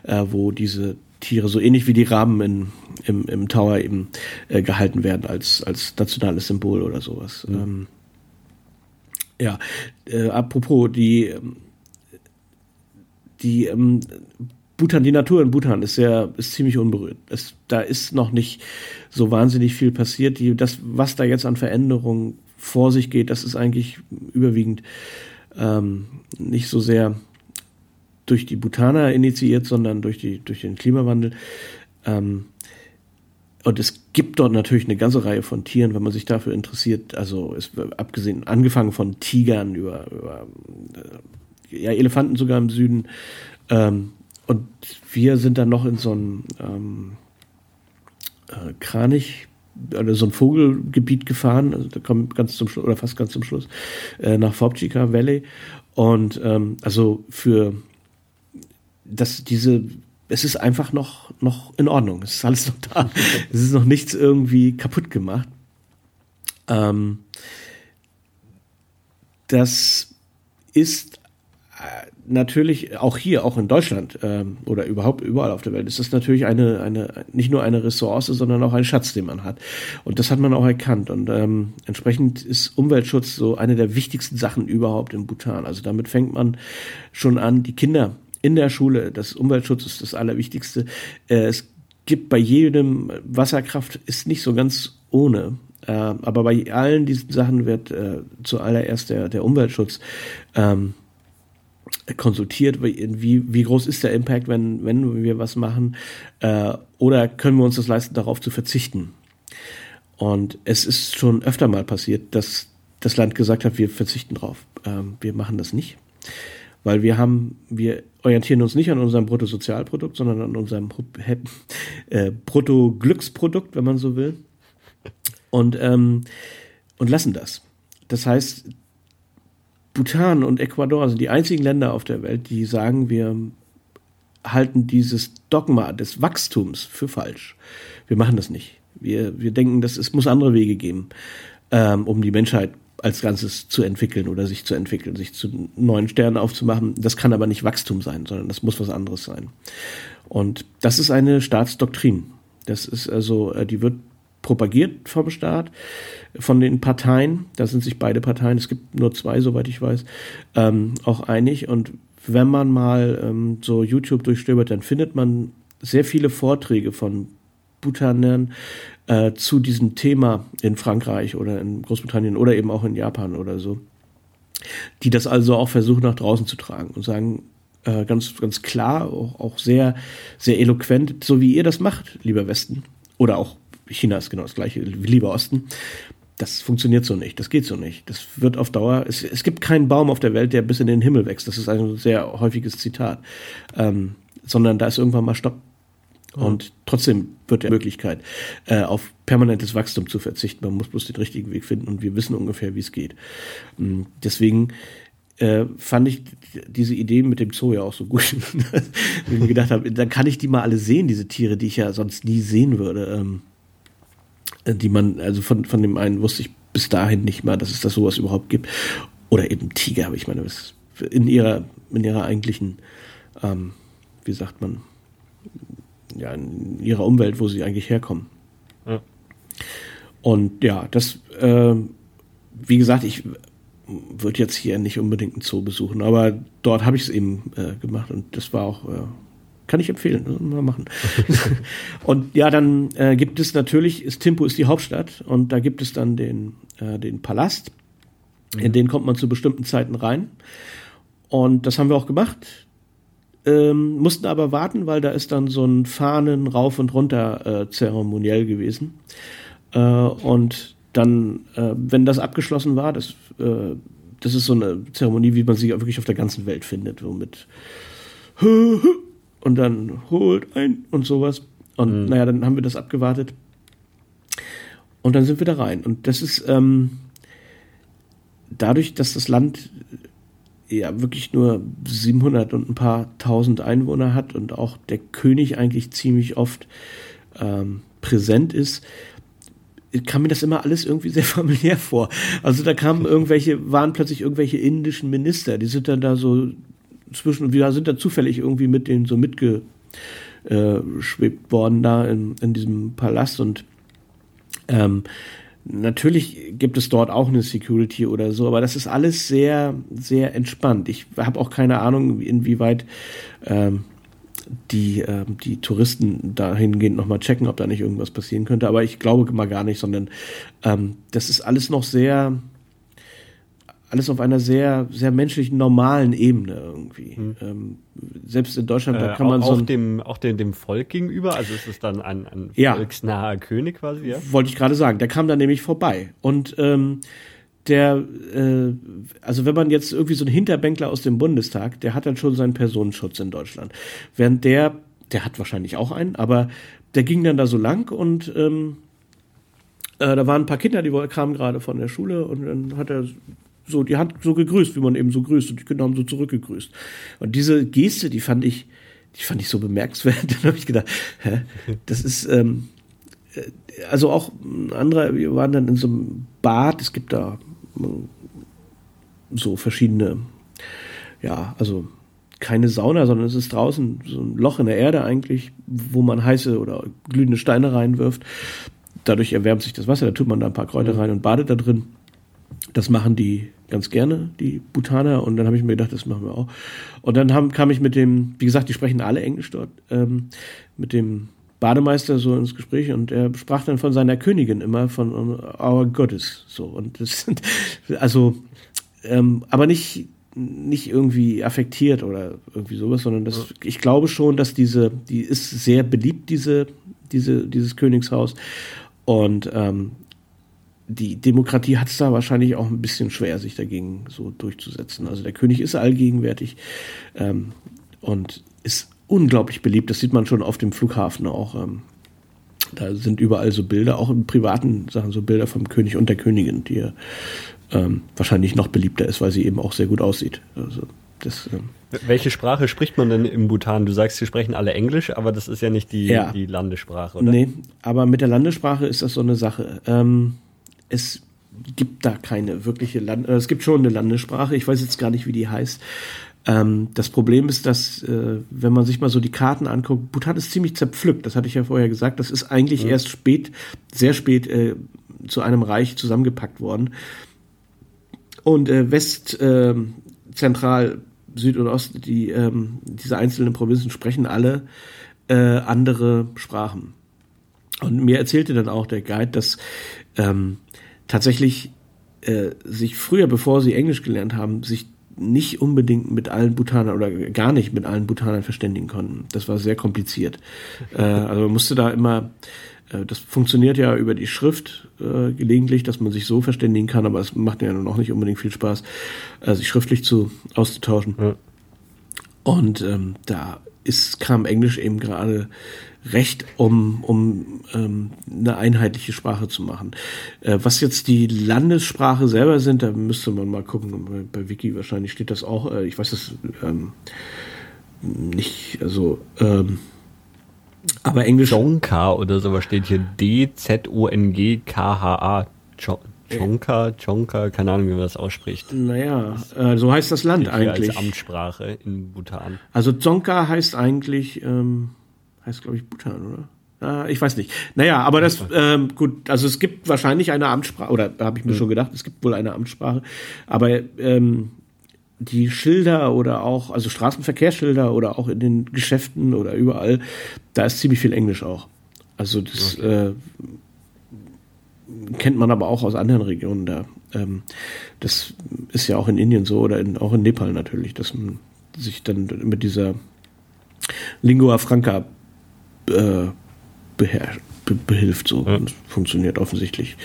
äh, wo diese Tiere so ähnlich wie die Raben in, im, im Tower eben äh, gehalten werden als, als nationales Symbol oder sowas. Mhm. Ähm, ja, äh, apropos, die, die ähm, Bhutan, die Natur in Bhutan ist sehr, ist ziemlich unberührt. Es, da ist noch nicht so wahnsinnig viel passiert. Die, das, was da jetzt an Veränderungen vor sich geht, das ist eigentlich überwiegend ähm, nicht so sehr durch die Bhutaner initiiert, sondern durch, die, durch den Klimawandel. Ähm, und es gibt dort natürlich eine ganze Reihe von Tieren, wenn man sich dafür interessiert. Also es, abgesehen, angefangen von Tigern über, über äh, ja, Elefanten sogar im Süden, ähm, und wir sind dann noch in so einem ähm, äh, Kranich, also so ein Vogelgebiet gefahren, also da kommt ganz zum Schluss, oder fast ganz zum Schluss, äh, nach Fopchika Valley. Und ähm, also für das, diese, es ist einfach noch, noch in Ordnung. Es ist alles noch da. es ist noch nichts irgendwie kaputt gemacht. Ähm, das ist natürlich auch hier, auch in Deutschland ähm, oder überhaupt überall auf der Welt, ist das natürlich eine, eine, nicht nur eine Ressource, sondern auch ein Schatz, den man hat. Und das hat man auch erkannt. Und ähm, entsprechend ist Umweltschutz so eine der wichtigsten Sachen überhaupt in Bhutan. Also damit fängt man schon an, die Kinder in der Schule, das Umweltschutz ist das Allerwichtigste. Äh, es gibt bei jedem Wasserkraft ist nicht so ganz ohne. Äh, aber bei allen diesen Sachen wird äh, zuallererst der, der Umweltschutz ähm, konsultiert, wie, wie groß ist der Impact, wenn, wenn wir was machen, äh, oder können wir uns das leisten, darauf zu verzichten. Und es ist schon öfter mal passiert, dass das Land gesagt hat, wir verzichten drauf, ähm, wir machen das nicht, weil wir haben, wir orientieren uns nicht an unserem Bruttosozialprodukt, sondern an unserem äh, Bruttoglücksprodukt, wenn man so will, und ähm, und lassen das. Das heißt, Bhutan und Ecuador sind die einzigen Länder auf der Welt, die sagen, wir halten dieses Dogma des Wachstums für falsch. Wir machen das nicht. Wir, wir denken, dass es muss andere Wege geben, ähm, um die Menschheit als Ganzes zu entwickeln oder sich zu entwickeln, sich zu neuen Sternen aufzumachen. Das kann aber nicht Wachstum sein, sondern das muss was anderes sein. Und das ist eine Staatsdoktrin. Das ist also, äh, die wird propagiert vom Staat, von den Parteien, da sind sich beide Parteien, es gibt nur zwei, soweit ich weiß, ähm, auch einig. Und wenn man mal ähm, so YouTube durchstöbert, dann findet man sehr viele Vorträge von Bhutanern äh, zu diesem Thema in Frankreich oder in Großbritannien oder eben auch in Japan oder so, die das also auch versuchen nach draußen zu tragen und sagen, äh, ganz, ganz klar, auch, auch sehr, sehr eloquent, so wie ihr das macht, lieber Westen. Oder auch China ist genau das gleiche, lieber Osten. Das funktioniert so nicht, das geht so nicht. Das wird auf Dauer, es, es gibt keinen Baum auf der Welt, der bis in den Himmel wächst. Das ist ein sehr häufiges Zitat. Ähm, sondern da ist irgendwann mal Stopp. Und trotzdem wird der Möglichkeit, äh, auf permanentes Wachstum zu verzichten. Man muss bloß den richtigen Weg finden und wir wissen ungefähr, wie es geht. Ähm, deswegen äh, fand ich diese Idee mit dem Zoo ja auch so gut. ich mir gedacht habe, dann kann ich die mal alle sehen, diese Tiere, die ich ja sonst nie sehen würde. Ähm, äh, die man, also von, von dem einen wusste ich bis dahin nicht mal, dass es das sowas überhaupt gibt. Oder eben Tiger, aber ich meine, in ihrer, in ihrer eigentlichen, ähm, wie sagt man, ja, in ihrer Umwelt, wo sie eigentlich herkommen. Ja. Und ja, das, äh, wie gesagt, ich würde jetzt hier nicht unbedingt einen Zoo besuchen, aber dort habe ich es eben äh, gemacht und das war auch, äh, kann ich empfehlen, mal machen. und ja, dann äh, gibt es natürlich, ist, Timpo ist die Hauptstadt und da gibt es dann den, äh, den Palast. In den kommt man zu bestimmten Zeiten rein. Und das haben wir auch gemacht. Ähm, mussten aber warten, weil da ist dann so ein Fahnen rauf und runter äh, zeremoniell gewesen. Äh, und dann, äh, wenn das abgeschlossen war, das, äh, das ist so eine Zeremonie, wie man sie wirklich auf der ganzen Welt findet, so mit und dann holt ein und sowas. Und mhm. naja, dann haben wir das abgewartet. Und dann sind wir da rein. Und das ist ähm, dadurch, dass das Land ja wirklich nur 700 und ein paar tausend Einwohner hat und auch der König eigentlich ziemlich oft ähm, präsent ist, kam mir das immer alles irgendwie sehr familiär vor. Also da kamen irgendwelche, waren plötzlich irgendwelche indischen Minister, die sind dann da so zwischen, wir sind da zufällig irgendwie mit denen so mitgeschwebt worden da in, in diesem Palast und ähm, natürlich gibt es dort auch eine Security oder so, aber das ist alles sehr, sehr entspannt. Ich habe auch keine Ahnung, inwieweit ähm, die, äh, die Touristen dahingehend nochmal checken, ob da nicht irgendwas passieren könnte. Aber ich glaube mal gar nicht, sondern ähm, das ist alles noch sehr, alles auf einer sehr, sehr menschlichen, normalen Ebene irgendwie. Hm. Ähm, selbst in Deutschland, da äh, kann man
auch,
so.
Auch dem, auch dem, dem Volk gegenüber, also ist es dann ein, ein
ja.
volksnaher König quasi, ja?
Wollte ich gerade sagen, der kam dann nämlich vorbei. Und ähm, der, äh, also wenn man jetzt irgendwie so ein Hinterbänkler aus dem Bundestag, der hat dann schon seinen Personenschutz in Deutschland. Während der, der hat wahrscheinlich auch einen, aber der ging dann da so lang und ähm, äh, da waren ein paar Kinder, die kamen gerade von der Schule und dann hat er so die Hand so gegrüßt, wie man eben so grüßt und die Kinder haben so zurückgegrüßt. Und diese Geste, die fand ich, die fand ich so bemerkenswert. Dann habe ich gedacht, hä, das ist ähm, äh, also auch ein anderer, wir waren dann in so einem Bad, es gibt da so verschiedene, ja, also keine Sauna, sondern es ist draußen so ein Loch in der Erde eigentlich, wo man heiße oder glühende Steine reinwirft. Dadurch erwärmt sich das Wasser, da tut man da ein paar Kräuter mhm. rein und badet da drin. Das machen die ganz gerne, die Bhutaner. Und dann habe ich mir gedacht, das machen wir auch. Und dann haben, kam ich mit dem, wie gesagt, die sprechen alle Englisch dort, ähm, mit dem Bademeister so ins Gespräch und er sprach dann von seiner Königin immer, von Our Goddess. So. Und das sind, also, ähm, aber nicht, nicht irgendwie affektiert oder irgendwie sowas, sondern das, ich glaube schon, dass diese, die ist sehr beliebt, diese, diese, dieses Königshaus. Und ähm, die Demokratie hat es da wahrscheinlich auch ein bisschen schwer, sich dagegen so durchzusetzen. Also der König ist allgegenwärtig ähm, und ist unglaublich beliebt. Das sieht man schon auf dem Flughafen auch. Ähm, da sind überall so Bilder, auch in privaten Sachen, so Bilder vom König und der Königin, die ähm, wahrscheinlich noch beliebter ist, weil sie eben auch sehr gut aussieht. Also das, ähm,
Welche Sprache spricht man denn im Bhutan? Du sagst, sie sprechen alle Englisch, aber das ist ja nicht die, ja. die Landessprache, oder?
Nee, aber mit der Landessprache ist das so eine Sache. Ähm, es gibt da keine wirkliche Land, äh, es gibt schon eine Landessprache, ich weiß jetzt gar nicht, wie die heißt, ähm, das Problem ist, dass, äh, wenn man sich mal so die Karten anguckt, Bhutan ist ziemlich zerpflückt, das hatte ich ja vorher gesagt. Das ist eigentlich ja. erst spät, sehr spät äh, zu einem Reich zusammengepackt worden. Und äh, West, äh, Zentral, Süd und Ost, die, ähm, diese einzelnen Provinzen sprechen alle äh, andere Sprachen. Und mir erzählte dann auch der Guide, dass ähm, tatsächlich äh, sich früher, bevor sie Englisch gelernt haben, sich nicht unbedingt mit allen Bhutanern oder gar nicht mit allen Bhutanern verständigen konnten. Das war sehr kompliziert. äh, also man musste da immer, äh, das funktioniert ja über die Schrift äh, gelegentlich, dass man sich so verständigen kann, aber es macht ja noch nicht unbedingt viel Spaß, äh, sich schriftlich zu auszutauschen. Ja. Und ähm, da ist, kam Englisch eben gerade recht, um, um ähm, eine einheitliche Sprache zu machen. Äh, was jetzt die Landessprache selber sind, da müsste man mal gucken. Bei Wiki wahrscheinlich steht das auch. Äh, ich weiß das ähm, nicht, also ähm, aber Englisch.
Jonka oder sowas steht hier. D-Z-O-N-G-K-H-A. Chonka, Chonka, keine Ahnung, wie man das ausspricht.
Naja, äh, so heißt das Land eigentlich. Als
Amtssprache in Bhutan.
Also Zonka heißt eigentlich, ähm, heißt glaube ich Bhutan, oder? Ah, ich weiß nicht. Naja, aber das, ähm, gut, also es gibt wahrscheinlich eine Amtssprache, oder habe ich mir mhm. schon gedacht, es gibt wohl eine Amtssprache, aber ähm, die Schilder oder auch, also Straßenverkehrsschilder oder auch in den Geschäften oder überall, da ist ziemlich viel Englisch auch. Also das okay. äh, kennt man aber auch aus anderen Regionen da. Ähm, das ist ja auch in Indien so oder in, auch in Nepal natürlich, dass man sich dann mit dieser Lingua Franca äh, beherrscht, be behilft. So ja. funktioniert offensichtlich.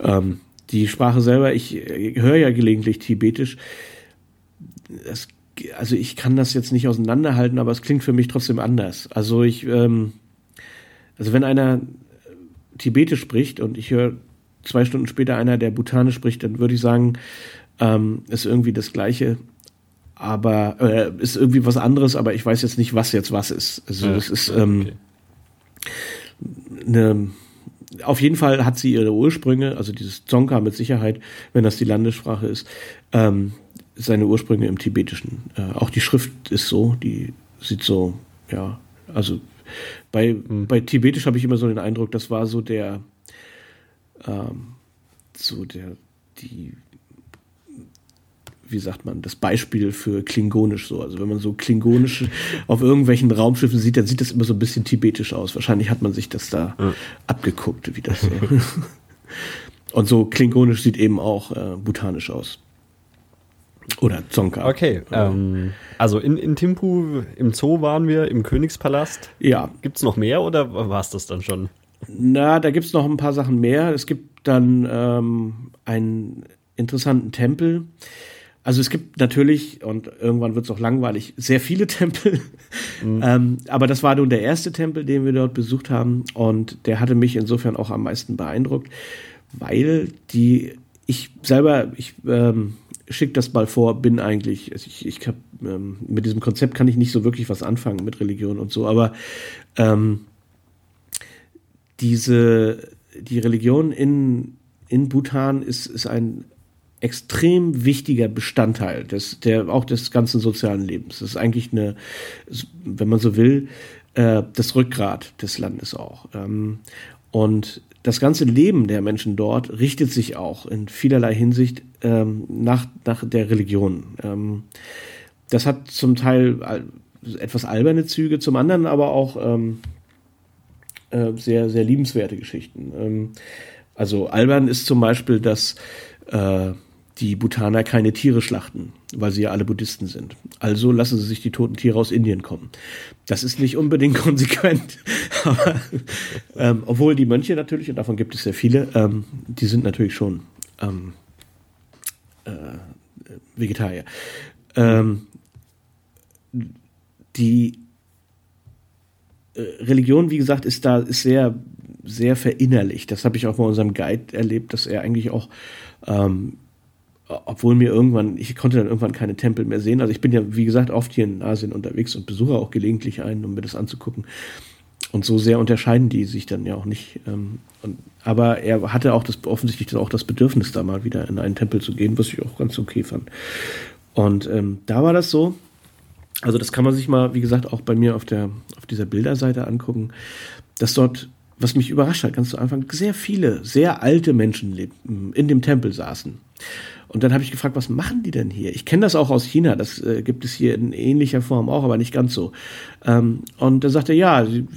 Ähm, die Sprache selber, ich höre ja gelegentlich Tibetisch. Das, also ich kann das jetzt nicht auseinanderhalten, aber es klingt für mich trotzdem anders. Also ich, ähm, also wenn einer Tibetisch spricht und ich höre zwei Stunden später einer, der Bhutanisch spricht, dann würde ich sagen, ähm, ist irgendwie das Gleiche, aber äh, ist irgendwie was anderes, aber ich weiß jetzt nicht, was jetzt was ist. Also ja, das ist ähm, okay. eine auf jeden Fall hat sie ihre Ursprünge, also dieses Zonka mit Sicherheit, wenn das die Landessprache ist, ähm, seine Ursprünge im Tibetischen. Äh, auch die Schrift ist so, die sieht so, ja, also bei, mhm. bei Tibetisch habe ich immer so den Eindruck, das war so der, ähm, so der, die wie sagt man, das Beispiel für Klingonisch so. Also wenn man so Klingonisch auf irgendwelchen Raumschiffen sieht, dann sieht das immer so ein bisschen tibetisch aus. Wahrscheinlich hat man sich das da ja. abgeguckt, wie das so. Und so Klingonisch sieht eben auch äh, bhutanisch aus. Oder Zonka.
Okay, ähm, also in, in Timpu im Zoo waren wir, im Königspalast.
Ja.
Gibt es noch mehr oder war es das dann schon?
Na, da gibt es noch ein paar Sachen mehr. Es gibt dann ähm, einen interessanten Tempel. Also es gibt natürlich, und irgendwann wird es auch langweilig, sehr viele Tempel. Mhm. ähm, aber das war nun der erste Tempel, den wir dort besucht haben. Und der hatte mich insofern auch am meisten beeindruckt, weil die, ich selber, ich ähm, schicke das mal vor, bin eigentlich, also ich, ich hab, ähm, mit diesem Konzept kann ich nicht so wirklich was anfangen mit Religion und so, aber ähm, diese, die Religion in, in Bhutan ist, ist ein extrem wichtiger Bestandteil des, der, auch des ganzen sozialen Lebens. Das ist eigentlich eine, wenn man so will, äh, das Rückgrat des Landes auch. Ähm, und das ganze Leben der Menschen dort richtet sich auch in vielerlei Hinsicht ähm, nach, nach der Religion. Ähm, das hat zum Teil etwas alberne Züge, zum anderen aber auch äh, sehr, sehr liebenswerte Geschichten. Also albern ist zum Beispiel, dass äh, die Bhutaner keine Tiere schlachten, weil sie ja alle Buddhisten sind. Also lassen sie sich die toten Tiere aus Indien kommen. Das ist nicht unbedingt konsequent, aber ähm, obwohl die Mönche natürlich, und davon gibt es sehr viele, ähm, die sind natürlich schon ähm, äh, Vegetarier. Ähm, die äh, Religion, wie gesagt, ist da ist sehr sehr verinnerlicht. Das habe ich auch bei unserem Guide erlebt, dass er eigentlich auch ähm, obwohl mir irgendwann, ich konnte dann irgendwann keine Tempel mehr sehen. Also ich bin ja, wie gesagt, oft hier in Asien unterwegs und besuche auch gelegentlich einen, um mir das anzugucken. Und so sehr unterscheiden die sich dann ja auch nicht. Ähm, und, aber er hatte auch das offensichtlich auch das Bedürfnis, da mal wieder in einen Tempel zu gehen, was ich auch ganz okay fand. Und ähm, da war das so. Also das kann man sich mal, wie gesagt, auch bei mir auf der auf dieser Bilderseite angucken, dass dort was mich überrascht hat, ganz zu Anfang, sehr viele, sehr alte Menschen lebten, in dem Tempel saßen. Und dann habe ich gefragt, was machen die denn hier? Ich kenne das auch aus China, das äh, gibt es hier in ähnlicher Form auch, aber nicht ganz so. Ähm, und da sagte er, ja, sie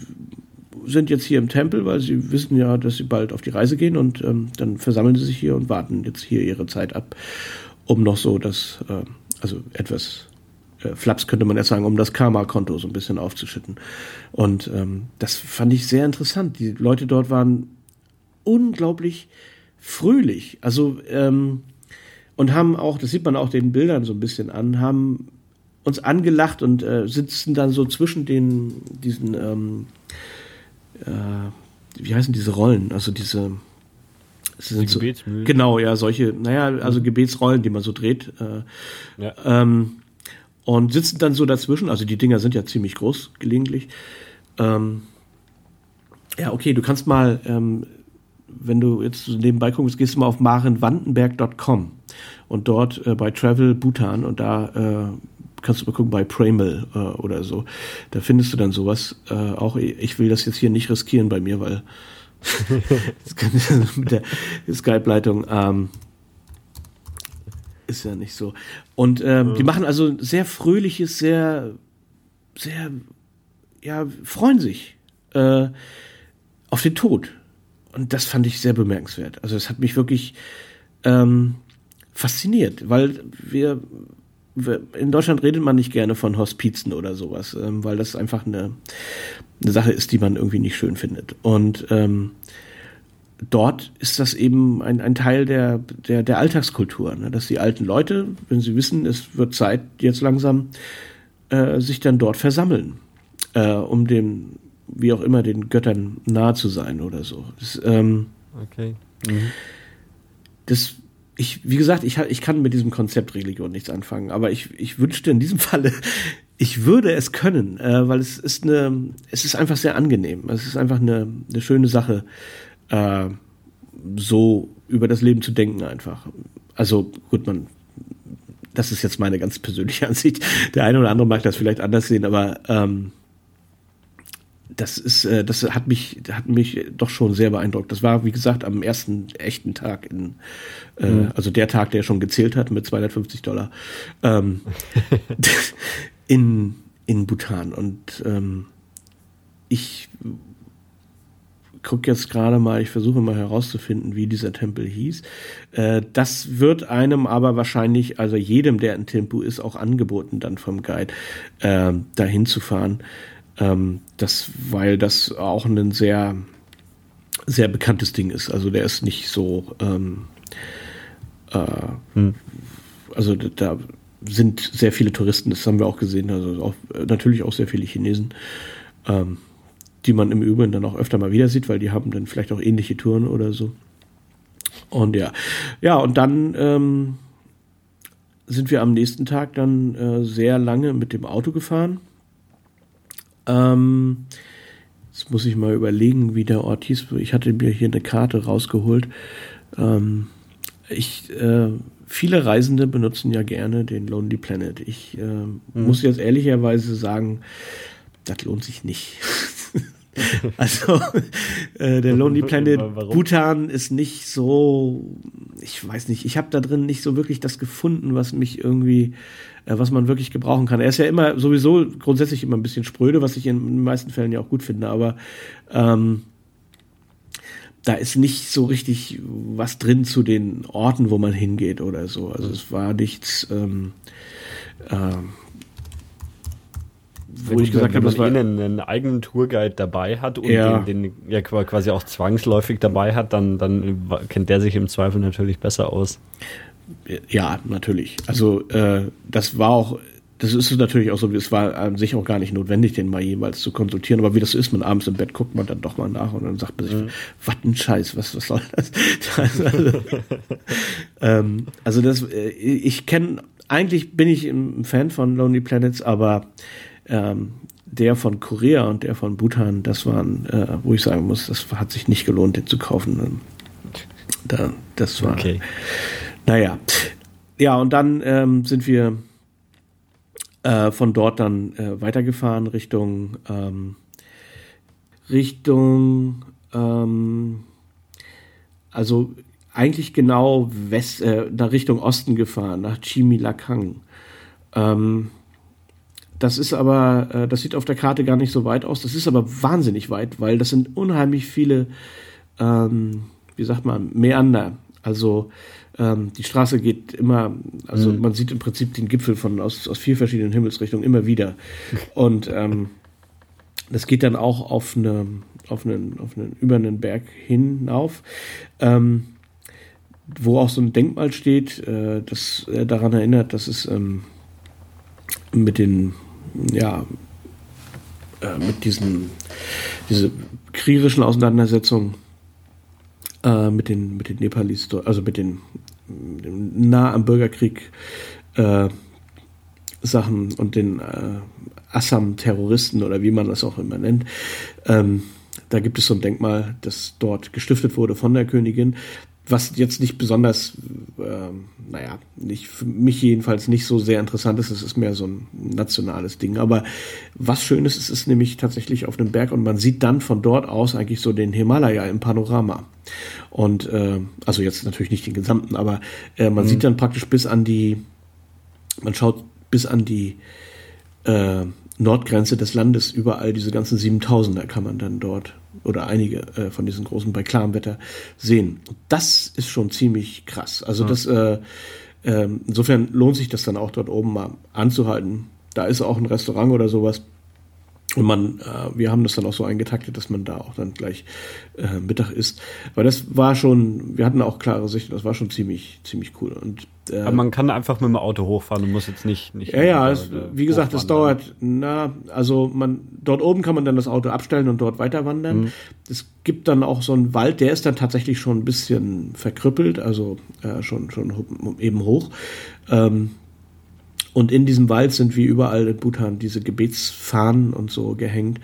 sind jetzt hier im Tempel, weil sie wissen ja, dass sie bald auf die Reise gehen und ähm, dann versammeln sie sich hier und warten jetzt hier ihre Zeit ab, um noch so das, äh, also etwas äh, Flaps könnte man jetzt sagen, um das Karma-Konto so ein bisschen aufzuschütten. Und ähm, das fand ich sehr interessant. Die Leute dort waren unglaublich fröhlich. Also ähm, und haben auch, das sieht man auch den Bildern so ein bisschen an, haben uns angelacht und äh, sitzen dann so zwischen den diesen ähm, äh, wie heißen diese Rollen, also diese sind so, genau, ja, solche, naja, also mhm. Gebetsrollen, die man so dreht. Äh, ja. ähm, und sitzen dann so dazwischen, also die Dinger sind ja ziemlich groß gelegentlich. Ähm, ja, okay, du kannst mal, ähm, wenn du jetzt nebenbei guckst, gehst du mal auf marenwandenberg.com und dort äh, bei Travel Bhutan und da äh, kannst du mal gucken bei Pramel äh, oder so. Da findest du dann sowas. Äh, auch ich will das jetzt hier nicht riskieren bei mir, weil mit der Skype-Leitung ähm, ist ja nicht so. Und ähm, ja. die machen also sehr fröhliches, sehr, sehr, ja, freuen sich äh, auf den Tod. Und das fand ich sehr bemerkenswert. Also es hat mich wirklich ähm, fasziniert, weil wir, wir, in Deutschland redet man nicht gerne von Hospizen oder sowas, ähm, weil das einfach eine, eine Sache ist, die man irgendwie nicht schön findet. Und ähm, dort ist das eben ein, ein Teil der, der, der Alltagskultur, ne? dass die alten Leute, wenn sie wissen, es wird Zeit jetzt langsam, äh, sich dann dort versammeln, äh, um dem, wie auch immer, den Göttern nahe zu sein oder so. Das, ähm, okay. Mhm. Das, ich, wie gesagt, ich, ich kann mit diesem Konzept Religion nichts anfangen, aber ich, ich wünschte in diesem Falle, ich würde es können, äh, weil es ist eine, es ist einfach sehr angenehm. Es ist einfach eine, eine schöne Sache, äh, so über das Leben zu denken einfach. Also gut, man, das ist jetzt meine ganz persönliche Ansicht. Der eine oder andere mag das vielleicht anders sehen, aber ähm, das ist, äh, das hat mich, hat mich doch schon sehr beeindruckt. Das war, wie gesagt, am ersten echten Tag in, äh, mhm. also der Tag, der schon gezählt hat mit 250 Dollar, ähm, in, in Bhutan. Und ähm, ich gucke jetzt gerade mal, ich versuche mal herauszufinden, wie dieser Tempel hieß. Äh, das wird einem aber wahrscheinlich, also jedem, der in Tempu ist, auch angeboten, dann vom Guide äh, dahin zu fahren. Ähm, das, weil das auch ein sehr, sehr bekanntes Ding ist. Also der ist nicht so, ähm, äh, hm. also da sind sehr viele Touristen, das haben wir auch gesehen, also auch, natürlich auch sehr viele Chinesen. Ähm, die man im Übrigen dann auch öfter mal wieder sieht, weil die haben dann vielleicht auch ähnliche Touren oder so. Und ja, ja, und dann ähm, sind wir am nächsten Tag dann äh, sehr lange mit dem Auto gefahren. Ähm, jetzt muss ich mal überlegen, wie der Ort hieß. Ich hatte mir hier eine Karte rausgeholt. Ähm, ich, äh, viele Reisende benutzen ja gerne den Lonely Planet. Ich äh, mhm. muss jetzt ehrlicherweise sagen, das lohnt sich nicht. also äh, der Lonely Planet Bhutan ist nicht so, ich weiß nicht, ich habe da drin nicht so wirklich das gefunden, was mich irgendwie, äh, was man wirklich gebrauchen kann. Er ist ja immer sowieso grundsätzlich immer ein bisschen spröde, was ich in den meisten Fällen ja auch gut finde, aber ähm, da ist nicht so richtig was drin zu den Orten, wo man hingeht oder so. Also es war nichts. Ähm, äh,
wo ich gesagt habe, dass man einen, einen eigenen Tourguide dabei hat und ja. den, den ja quasi auch zwangsläufig dabei hat, dann, dann kennt der sich im Zweifel natürlich besser aus.
Ja, natürlich. Also äh, das war auch, das ist natürlich auch so, es war an sich auch gar nicht notwendig, den mal jemals zu konsultieren, aber wie das ist, man abends im Bett guckt man dann doch mal nach und dann sagt man sich, mhm. was ein Scheiß, was, was soll das? also, ähm, also das, äh, ich kenne, eigentlich bin ich ein Fan von Lonely Planets, aber ähm, der von Korea und der von Bhutan, das waren, äh, wo ich sagen muss, das hat sich nicht gelohnt, den zu kaufen. Da, das war. Okay. Naja. Ja, und dann ähm, sind wir äh, von dort dann äh, weitergefahren Richtung ähm, Richtung ähm, also eigentlich genau West, äh, nach Richtung Osten gefahren, nach Chimilakang. Ähm, das ist aber, äh, das sieht auf der Karte gar nicht so weit aus. Das ist aber wahnsinnig weit, weil das sind unheimlich viele, ähm, wie sagt man, Meander. Also ähm, die Straße geht immer, also mhm. man sieht im Prinzip den Gipfel von aus, aus vier verschiedenen Himmelsrichtungen immer wieder. Und ähm, das geht dann auch auf eine, auf einen, auf einen über einen Berg hinauf. Ähm, wo auch so ein Denkmal steht, äh, das äh, daran erinnert, dass es ähm, mit den ja, äh, mit diesen diese kriegerischen Auseinandersetzungen äh, mit den mit den Nepalis, also mit den nah am Bürgerkrieg äh, Sachen und den äh, Assam-Terroristen oder wie man das auch immer nennt. Ähm, da gibt es so ein Denkmal, das dort gestiftet wurde von der Königin. Was jetzt nicht besonders, äh, naja, nicht, für mich jedenfalls nicht so sehr interessant ist. Es ist mehr so ein nationales Ding. Aber was schön ist, es ist nämlich tatsächlich auf einem Berg und man sieht dann von dort aus eigentlich so den Himalaya im Panorama. Und äh, also jetzt natürlich nicht den gesamten, aber äh, man mhm. sieht dann praktisch bis an die, man schaut bis an die äh, Nordgrenze des Landes überall diese ganzen 7000er kann man dann dort oder einige äh, von diesen großen bei klarem Wetter sehen. Das ist schon ziemlich krass. Also ja. das äh, äh, insofern lohnt sich das dann auch dort oben mal anzuhalten. Da ist auch ein Restaurant oder sowas. Und man, äh, wir haben das dann auch so eingetaktet, dass man da auch dann gleich äh, Mittag isst. Weil das war schon, wir hatten auch klare Sicht, das war schon ziemlich, ziemlich cool. Und,
äh, Aber man kann einfach mit dem Auto hochfahren und muss jetzt nicht. nicht
ja, ja, es, wie gesagt, es dauert, na, also man, dort oben kann man dann das Auto abstellen und dort weiter wandern. Mhm. Es gibt dann auch so einen Wald, der ist dann tatsächlich schon ein bisschen verkrüppelt, also äh, schon, schon eben hoch. Ähm, und in diesem Wald sind wie überall in Bhutan diese Gebetsfahnen und so gehängt.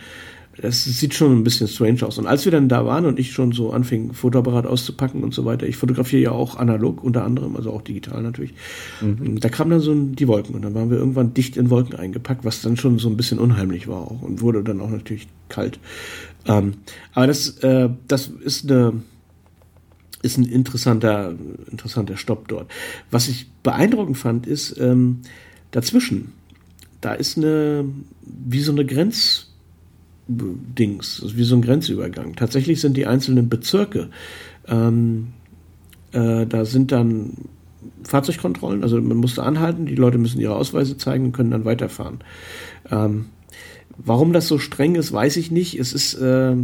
Das sieht schon ein bisschen strange aus. Und als wir dann da waren und ich schon so anfing, Fotoapparat auszupacken und so weiter, ich fotografiere ja auch analog unter anderem, also auch digital natürlich, mhm. da kamen dann so die Wolken und dann waren wir irgendwann dicht in Wolken eingepackt, was dann schon so ein bisschen unheimlich war auch und wurde dann auch natürlich kalt. Ähm, aber das, äh, das ist eine, ist ein interessanter, interessanter Stopp dort. Was ich beeindruckend fand, ist, ähm, dazwischen. Da ist eine, wie so eine Grenzdings, wie so ein Grenzübergang. Tatsächlich sind die einzelnen Bezirke, ähm, äh, da sind dann Fahrzeugkontrollen, also man musste anhalten, die Leute müssen ihre Ausweise zeigen und können dann weiterfahren. Ähm, warum das so streng ist, weiß ich nicht. Es ist, äh,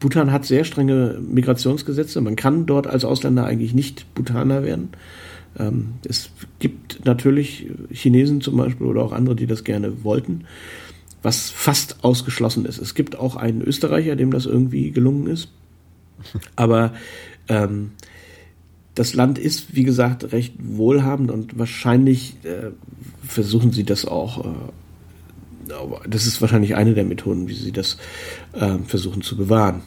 Bhutan hat sehr strenge Migrationsgesetze. Man kann dort als Ausländer eigentlich nicht Bhutaner werden. Ähm, es gibt natürlich Chinesen zum Beispiel oder auch andere, die das gerne wollten, was fast ausgeschlossen ist. Es gibt auch einen Österreicher, dem das irgendwie gelungen ist. Aber ähm, das Land ist, wie gesagt, recht wohlhabend und wahrscheinlich äh, versuchen sie das auch. Äh, das ist wahrscheinlich eine der Methoden, wie sie das äh, versuchen zu bewahren.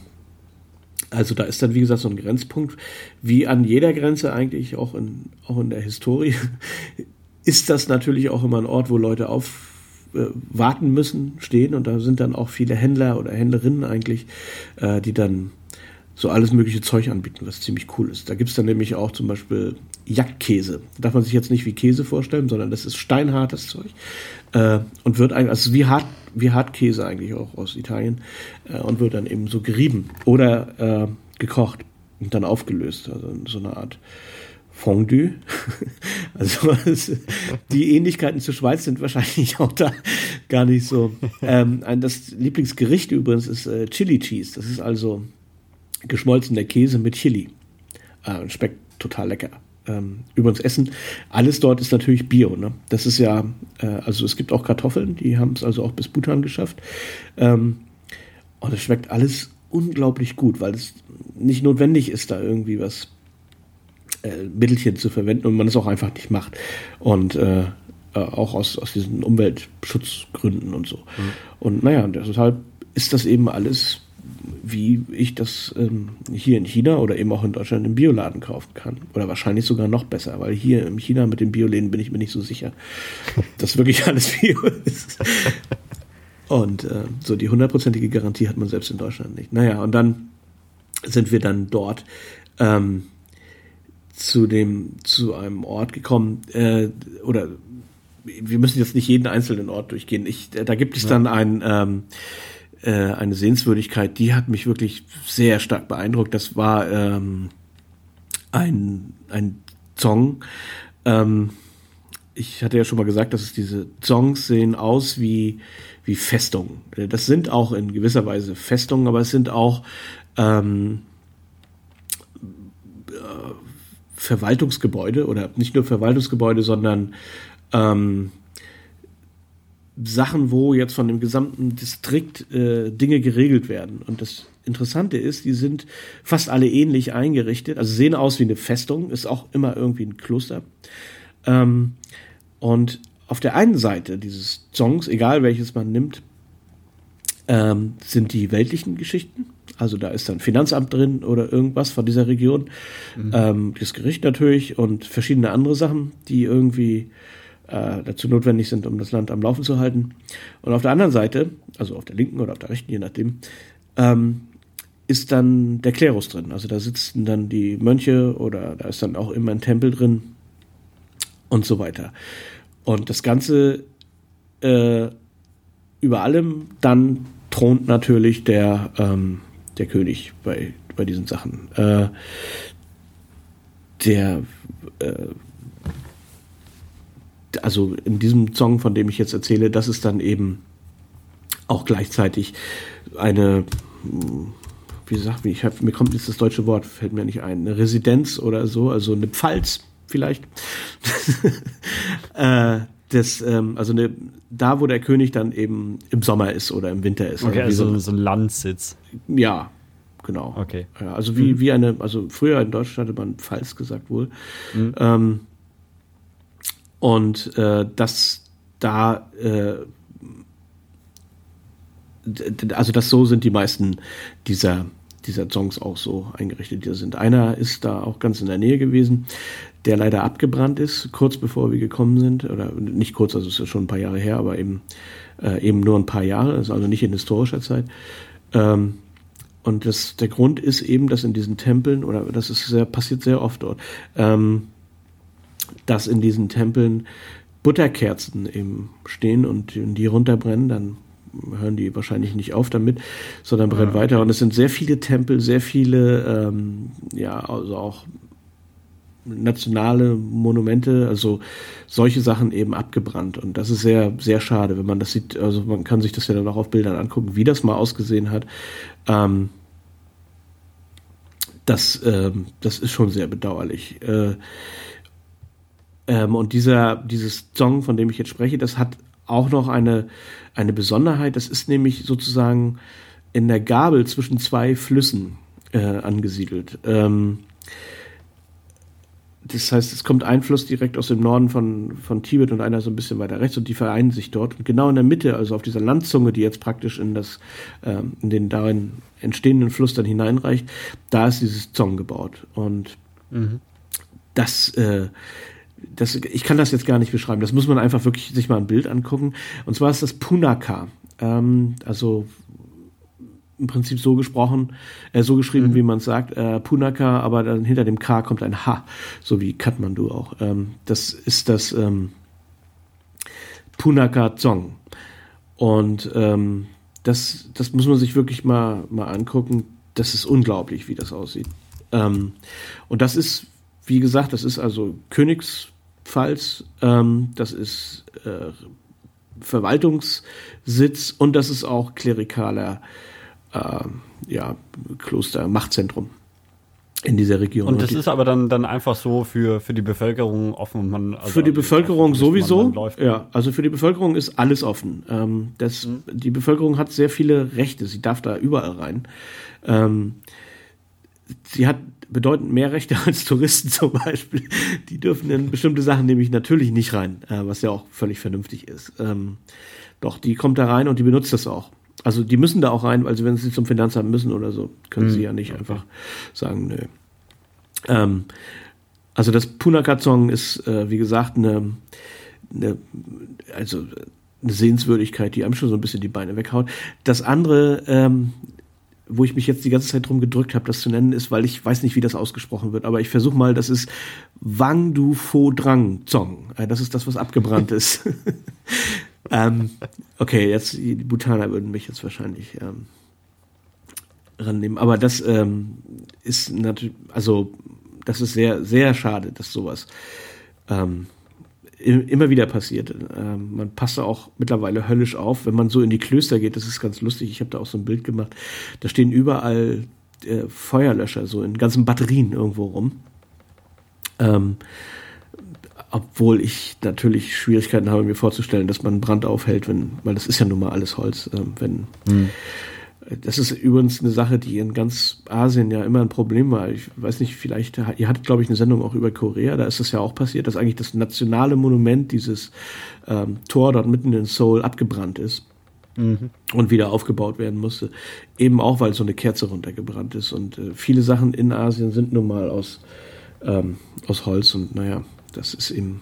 Also da ist dann, wie gesagt, so ein Grenzpunkt, wie an jeder Grenze eigentlich, auch in, auch in der Historie, ist das natürlich auch immer ein Ort, wo Leute auf äh, warten müssen, stehen und da sind dann auch viele Händler oder Händlerinnen eigentlich, äh, die dann so alles mögliche Zeug anbieten, was ziemlich cool ist. Da gibt's dann nämlich auch zum Beispiel Jagdkäse. Darf man sich jetzt nicht wie Käse vorstellen, sondern das ist steinhartes Zeug äh, und wird eigentlich, also wie hart, wie Hartkäse eigentlich auch aus Italien äh, und wird dann eben so gerieben oder äh, gekocht und dann aufgelöst. Also so eine Art Fondue. also die Ähnlichkeiten zur Schweiz sind wahrscheinlich auch da gar nicht so. Ähm, das Lieblingsgericht übrigens ist äh, Chili Cheese. Das ist also geschmolzener Käse mit Chili. Äh, schmeckt total lecker. Ähm, übrigens Essen, alles dort ist natürlich Bio. Ne? Das ist ja, äh, also es gibt auch Kartoffeln, die haben es also auch bis Bhutan geschafft. Ähm, und es schmeckt alles unglaublich gut, weil es nicht notwendig ist, da irgendwie was äh, Mittelchen zu verwenden und man es auch einfach nicht macht. Und äh, äh auch aus, aus diesen Umweltschutzgründen und so. Mhm. Und naja, deshalb ist das eben alles wie ich das ähm, hier in China oder eben auch in Deutschland im Bioladen kaufen kann. Oder wahrscheinlich sogar noch besser, weil hier in China mit den Bioläden bin ich mir nicht so sicher, dass wirklich alles Bio ist. Und äh, so die hundertprozentige Garantie hat man selbst in Deutschland nicht. Naja, und dann sind wir dann dort ähm, zu dem zu einem Ort gekommen äh, oder wir müssen jetzt nicht jeden einzelnen Ort durchgehen. Ich, da gibt es dann ein ähm, äh, eine Sehenswürdigkeit, die hat mich wirklich sehr stark beeindruckt. Das war ähm, ein, ein Song. Ähm, ich hatte ja schon mal gesagt, dass es diese Songs sehen aus wie, wie Festungen. Das sind auch in gewisser Weise Festungen, aber es sind auch ähm, äh, Verwaltungsgebäude oder nicht nur Verwaltungsgebäude, sondern ähm, Sachen, wo jetzt von dem gesamten Distrikt äh, Dinge geregelt werden. Und das Interessante ist, die sind fast alle ähnlich eingerichtet, also sehen aus wie eine Festung, ist auch immer irgendwie ein Kloster. Ähm, und auf der einen Seite dieses Songs, egal welches man nimmt, ähm, sind die weltlichen Geschichten, Also da ist dann Finanzamt drin oder irgendwas von dieser Region. Mhm. Ähm, das Gericht natürlich und verschiedene andere Sachen, die irgendwie äh, dazu notwendig sind, um das Land am Laufen zu halten. Und auf der anderen Seite, also auf der linken oder auf der rechten, je nachdem, ähm, ist dann der Klerus drin. Also da sitzen dann die Mönche oder da ist dann auch immer ein Tempel drin und so weiter. Und das Ganze äh, über allem dann thront natürlich der, ähm, der König bei, bei diesen Sachen. Äh, der äh, also in diesem Song, von dem ich jetzt erzähle, das ist dann eben auch gleichzeitig eine wie sagt ich hab, mir kommt jetzt das deutsche Wort, fällt mir nicht ein, eine Residenz oder so, also eine Pfalz vielleicht. äh, das, ähm, also eine, da, wo der König dann eben im Sommer ist oder im Winter ist.
Okay,
also,
also so, ein Landsitz.
Ja, genau.
Okay.
Ja, also wie, mhm. wie eine, also früher in Deutschland hatte man Pfalz gesagt wohl. Mhm. Ähm, und äh, das da äh, also das so sind die meisten dieser dieser Songs auch so eingerichtet die sind. Einer ist da auch ganz in der Nähe gewesen, der leider abgebrannt ist, kurz bevor wir gekommen sind. Oder nicht kurz, also es ist schon ein paar Jahre her, aber eben, äh, eben nur ein paar Jahre, also nicht in historischer Zeit. Ähm, und das, der Grund ist eben, dass in diesen Tempeln, oder das ist sehr, passiert sehr oft dort, ähm, dass in diesen Tempeln Butterkerzen eben stehen und die runterbrennen, dann hören die wahrscheinlich nicht auf damit, sondern brennen ah, weiter. Und es sind sehr viele Tempel, sehr viele, ähm, ja, also auch nationale Monumente, also solche Sachen eben abgebrannt. Und das ist sehr, sehr schade, wenn man das sieht. Also man kann sich das ja dann auch auf Bildern angucken, wie das mal ausgesehen hat. Ähm, das, ähm, das ist schon sehr bedauerlich. Äh, ähm, und dieser, dieses Song, von dem ich jetzt spreche, das hat auch noch eine, eine Besonderheit. Das ist nämlich sozusagen in der Gabel zwischen zwei Flüssen äh, angesiedelt. Ähm, das heißt, es kommt ein Fluss direkt aus dem Norden von, von Tibet und einer so ein bisschen weiter rechts und die vereinen sich dort. Und genau in der Mitte, also auf dieser Landzunge, die jetzt praktisch in, das, ähm, in den darin entstehenden Fluss dann hineinreicht, da ist dieses Zong gebaut. Und mhm. das äh, das, ich kann das jetzt gar nicht beschreiben. Das muss man einfach wirklich sich mal ein Bild angucken. Und zwar ist das Punaka. Ähm, also im Prinzip so gesprochen, äh, so geschrieben, mhm. wie man sagt, äh, Punaka, aber dann hinter dem K kommt ein H, so wie Kathmandu auch. Ähm, das ist das ähm, Punaka Zong. Und ähm, das, das muss man sich wirklich mal, mal angucken. Das ist unglaublich, wie das aussieht. Ähm, und das ist wie gesagt, das ist also Königspfalz, ähm, das ist äh, Verwaltungssitz und das ist auch klerikaler äh, ja, Kloster, Machtzentrum in dieser Region.
Und das und ist aber dann, dann einfach so für, für die Bevölkerung offen. Man,
also für die Bevölkerung sowieso. Ja, also für die Bevölkerung ist alles offen. Ähm, das, mhm. Die Bevölkerung hat sehr viele Rechte. Sie darf da überall rein. Ähm, sie hat bedeutend mehr Rechte als Touristen zum Beispiel. Die dürfen in bestimmte Sachen nämlich natürlich nicht rein, äh, was ja auch völlig vernünftig ist. Ähm, doch, die kommt da rein und die benutzt das auch. Also die müssen da auch rein, weil sie, wenn sie zum Finanzamt müssen oder so, können mhm. sie ja nicht okay. einfach sagen, nö. Ähm, also das Punakazong ist, äh, wie gesagt, eine, eine, also eine Sehenswürdigkeit, die einem schon so ein bisschen die Beine weghaut. Das andere, ähm, wo ich mich jetzt die ganze Zeit drum gedrückt habe, das zu nennen, ist, weil ich weiß nicht, wie das ausgesprochen wird, aber ich versuche mal, das ist Wang Du Fo Drang Zong. Äh, das ist das, was abgebrannt ist. ähm, okay, jetzt die Bhutaner würden mich jetzt wahrscheinlich ähm, rannehmen, aber das ähm, ist natürlich, also das ist sehr, sehr schade, dass sowas ähm, immer wieder passiert. Ähm, man passt da auch mittlerweile höllisch auf, wenn man so in die Klöster geht. Das ist ganz lustig. Ich habe da auch so ein Bild gemacht. Da stehen überall äh, Feuerlöscher, so in ganzen Batterien irgendwo rum. Ähm, obwohl ich natürlich Schwierigkeiten habe, mir vorzustellen, dass man Brand aufhält, wenn, weil das ist ja nun mal alles Holz, äh, wenn mhm. Das ist übrigens eine Sache, die in ganz Asien ja immer ein Problem war. Ich weiß nicht, vielleicht, ihr hattet, glaube ich, eine Sendung auch über Korea, da ist das ja auch passiert, dass eigentlich das nationale Monument, dieses ähm, Tor dort mitten in Seoul, abgebrannt ist. mhm. und wieder aufgebaut werden musste. Eben auch, weil so eine Kerze runtergebrannt ist. Und äh, viele Sachen in Asien sind nun mal aus, ähm, aus Holz. Und naja, das ist eben,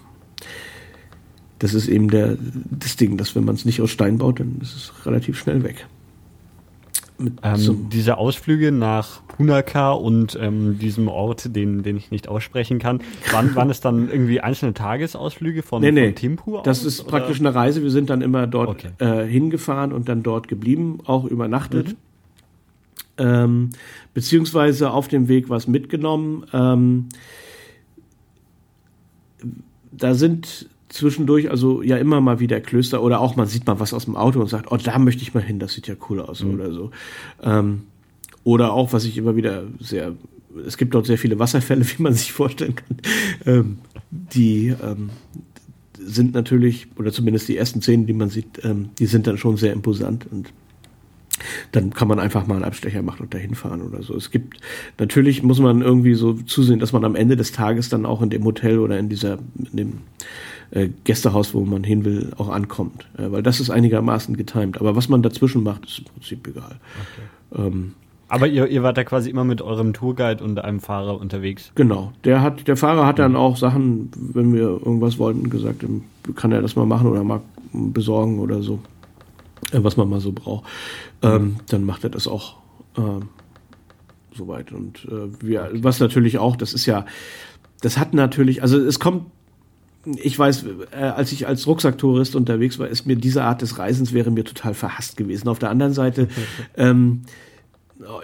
das ist eben der, das Ding, dass wenn man es nicht aus Stein baut, dann ist es relativ schnell weg.
Ähm, diese Ausflüge nach Punaka und ähm, diesem Ort, den, den ich nicht aussprechen kann, waren, waren es dann irgendwie einzelne Tagesausflüge von,
nee, nee.
von Timpu
Das aus, ist oder? praktisch eine Reise. Wir sind dann immer dort okay. äh, hingefahren und dann dort geblieben, auch übernachtet. Mhm. Ähm, beziehungsweise auf dem Weg was mitgenommen. Ähm, da sind zwischendurch also ja immer mal wieder Klöster oder auch man sieht mal was aus dem Auto und sagt, oh, da möchte ich mal hin, das sieht ja cool aus mhm. oder so. Ähm, oder auch, was ich immer wieder sehr, es gibt dort sehr viele Wasserfälle, wie man sich vorstellen kann. Ähm, die ähm, sind natürlich, oder zumindest die ersten Szenen, die man sieht, ähm, die sind dann schon sehr imposant und dann kann man einfach mal einen Abstecher machen und dahin fahren oder so. Es gibt, natürlich muss man irgendwie so zusehen, dass man am Ende des Tages dann auch in dem Hotel oder in dieser, in dem äh, Gästehaus, wo man hin will, auch ankommt. Äh, weil das ist einigermaßen getimt. Aber was man dazwischen macht, ist im Prinzip egal.
Okay. Ähm, aber ihr, ihr wart da quasi immer mit eurem Tourguide und einem Fahrer unterwegs.
Genau. Der hat, der Fahrer hat dann auch Sachen, wenn wir irgendwas wollten, gesagt, kann er das mal machen oder mal besorgen oder so, äh, was man mal so braucht. Ähm, dann macht er das auch ähm, soweit. Und äh, wir, was natürlich auch, das ist ja, das hat natürlich, also es kommt ich weiß, äh, als ich als Rucksacktourist unterwegs war, ist mir diese Art des Reisens wäre mir total verhasst gewesen. Auf der anderen Seite, ähm,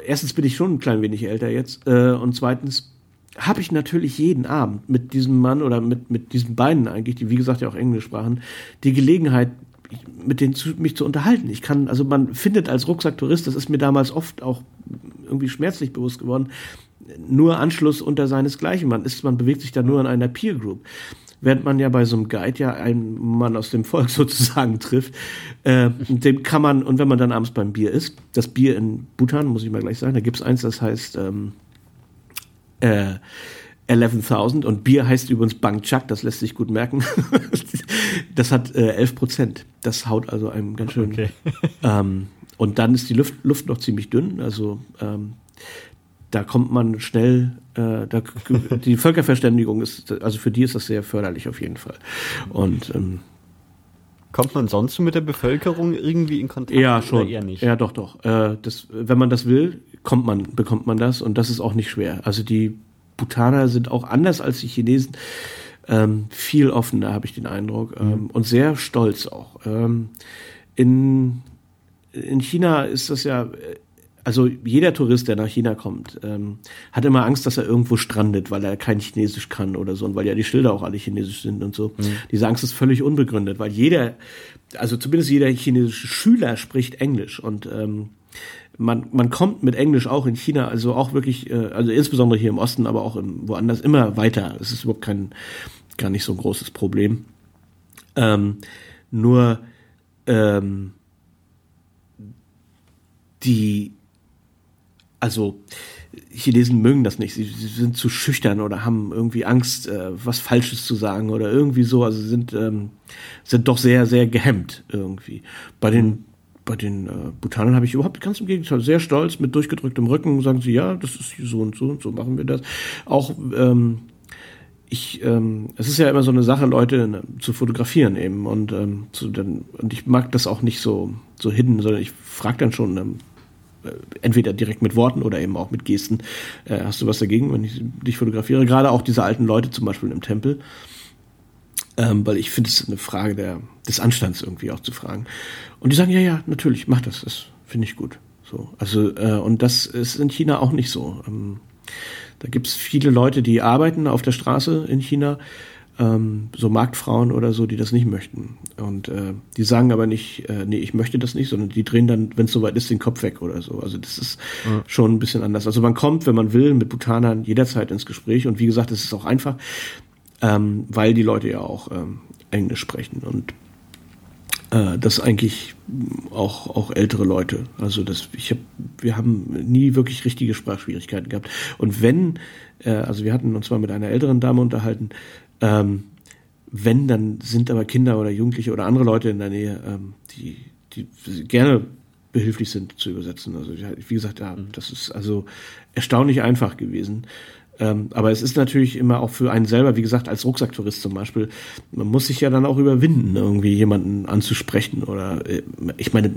erstens bin ich schon ein klein wenig älter jetzt äh, und zweitens habe ich natürlich jeden Abend mit diesem Mann oder mit, mit diesen beiden eigentlich, die wie gesagt ja auch Englisch sprachen, die Gelegenheit, mit denen zu, mich zu unterhalten. Ich kann, also man findet als Rucksacktourist, das ist mir damals oft auch irgendwie schmerzlich bewusst geworden, nur Anschluss unter seinesgleichen. Man ist, man bewegt sich da nur in einer Peer Group während man ja bei so einem Guide ja einen Mann aus dem Volk sozusagen trifft. Äh, dem kann man, und wenn man dann abends beim Bier ist, das Bier in Bhutan, muss ich mal gleich sagen, da gibt's eins, das heißt ähm, äh, 11.000 und Bier heißt übrigens Bangchak, das lässt sich gut merken. das hat äh, 11 Prozent. Das haut also einem ganz schön. Okay. ähm, und dann ist die Luft, Luft noch ziemlich dünn, also ähm, da kommt man schnell, äh, da, die Völkerverständigung ist, also für die ist das sehr förderlich auf jeden Fall. Und ähm,
Kommt man sonst mit der Bevölkerung irgendwie in Kontakt?
Ja, schon. eher nicht? Ja, doch, doch. Äh, das, wenn man das will, kommt man, bekommt man das und das ist auch nicht schwer. Also die Bhutaner sind auch anders als die Chinesen ähm, viel offener, habe ich den Eindruck, ähm, mhm. und sehr stolz auch. Ähm, in, in China ist das ja also jeder Tourist, der nach China kommt, ähm, hat immer Angst, dass er irgendwo strandet, weil er kein Chinesisch kann oder so und weil ja die Schilder auch alle Chinesisch sind und so. Mhm. Diese Angst ist völlig unbegründet, weil jeder, also zumindest jeder chinesische Schüler spricht Englisch und ähm, man, man kommt mit Englisch auch in China, also auch wirklich, äh, also insbesondere hier im Osten, aber auch im, woanders immer weiter. Es ist überhaupt kein, gar nicht so ein großes Problem. Ähm, nur ähm, die also Chinesen mögen das nicht. Sie, sie, sind zu schüchtern oder haben irgendwie Angst, äh, was Falsches zu sagen oder irgendwie so. Also sind ähm, sind doch sehr sehr gehemmt irgendwie. Bei den bei den äh, Bhutanern habe ich überhaupt ganz im Gegenteil sehr stolz mit durchgedrücktem Rücken sagen sie ja, das ist so und so und so machen wir das. Auch ähm, ich, ähm, es ist ja immer so eine Sache, Leute ne, zu fotografieren eben und ähm, zu, dann, und ich mag das auch nicht so so hidden, sondern ich frage dann schon, ähm, äh, entweder direkt mit Worten oder eben auch mit Gesten. Äh, hast du was dagegen, wenn ich dich fotografiere? Gerade auch diese alten Leute zum Beispiel im Tempel. Ähm, weil ich finde es eine Frage der, des Anstands irgendwie auch zu fragen. Und die sagen, ja, ja, natürlich, mach das, das finde ich gut. So, also, äh, und das ist in China auch nicht so. Ähm, da gibt es viele Leute, die arbeiten auf der Straße in China ähm, so Marktfrauen oder so, die das nicht möchten. Und äh, die sagen aber nicht, äh, nee, ich möchte das nicht, sondern die drehen dann, wenn es soweit ist, den Kopf weg oder so. Also das ist ja. schon ein bisschen anders. Also man kommt, wenn man will, mit Bhutanern jederzeit ins Gespräch. Und wie gesagt, es ist auch einfach, ähm, weil die Leute ja auch ähm, Englisch sprechen. Und äh, das eigentlich auch auch ältere Leute. Also das ich habe wir haben nie wirklich richtige Sprachschwierigkeiten gehabt. Und wenn äh, also wir hatten uns mal mit einer älteren Dame unterhalten, ähm, wenn, dann sind aber Kinder oder Jugendliche oder andere Leute in der Nähe, ähm, die, die gerne behilflich sind zu übersetzen. Also wie gesagt, ja, mhm. das ist also erstaunlich einfach gewesen. Ähm, aber es ist natürlich immer auch für einen selber, wie gesagt, als Rucksacktourist zum Beispiel, man muss sich ja dann auch überwinden, irgendwie jemanden anzusprechen oder äh, ich meine,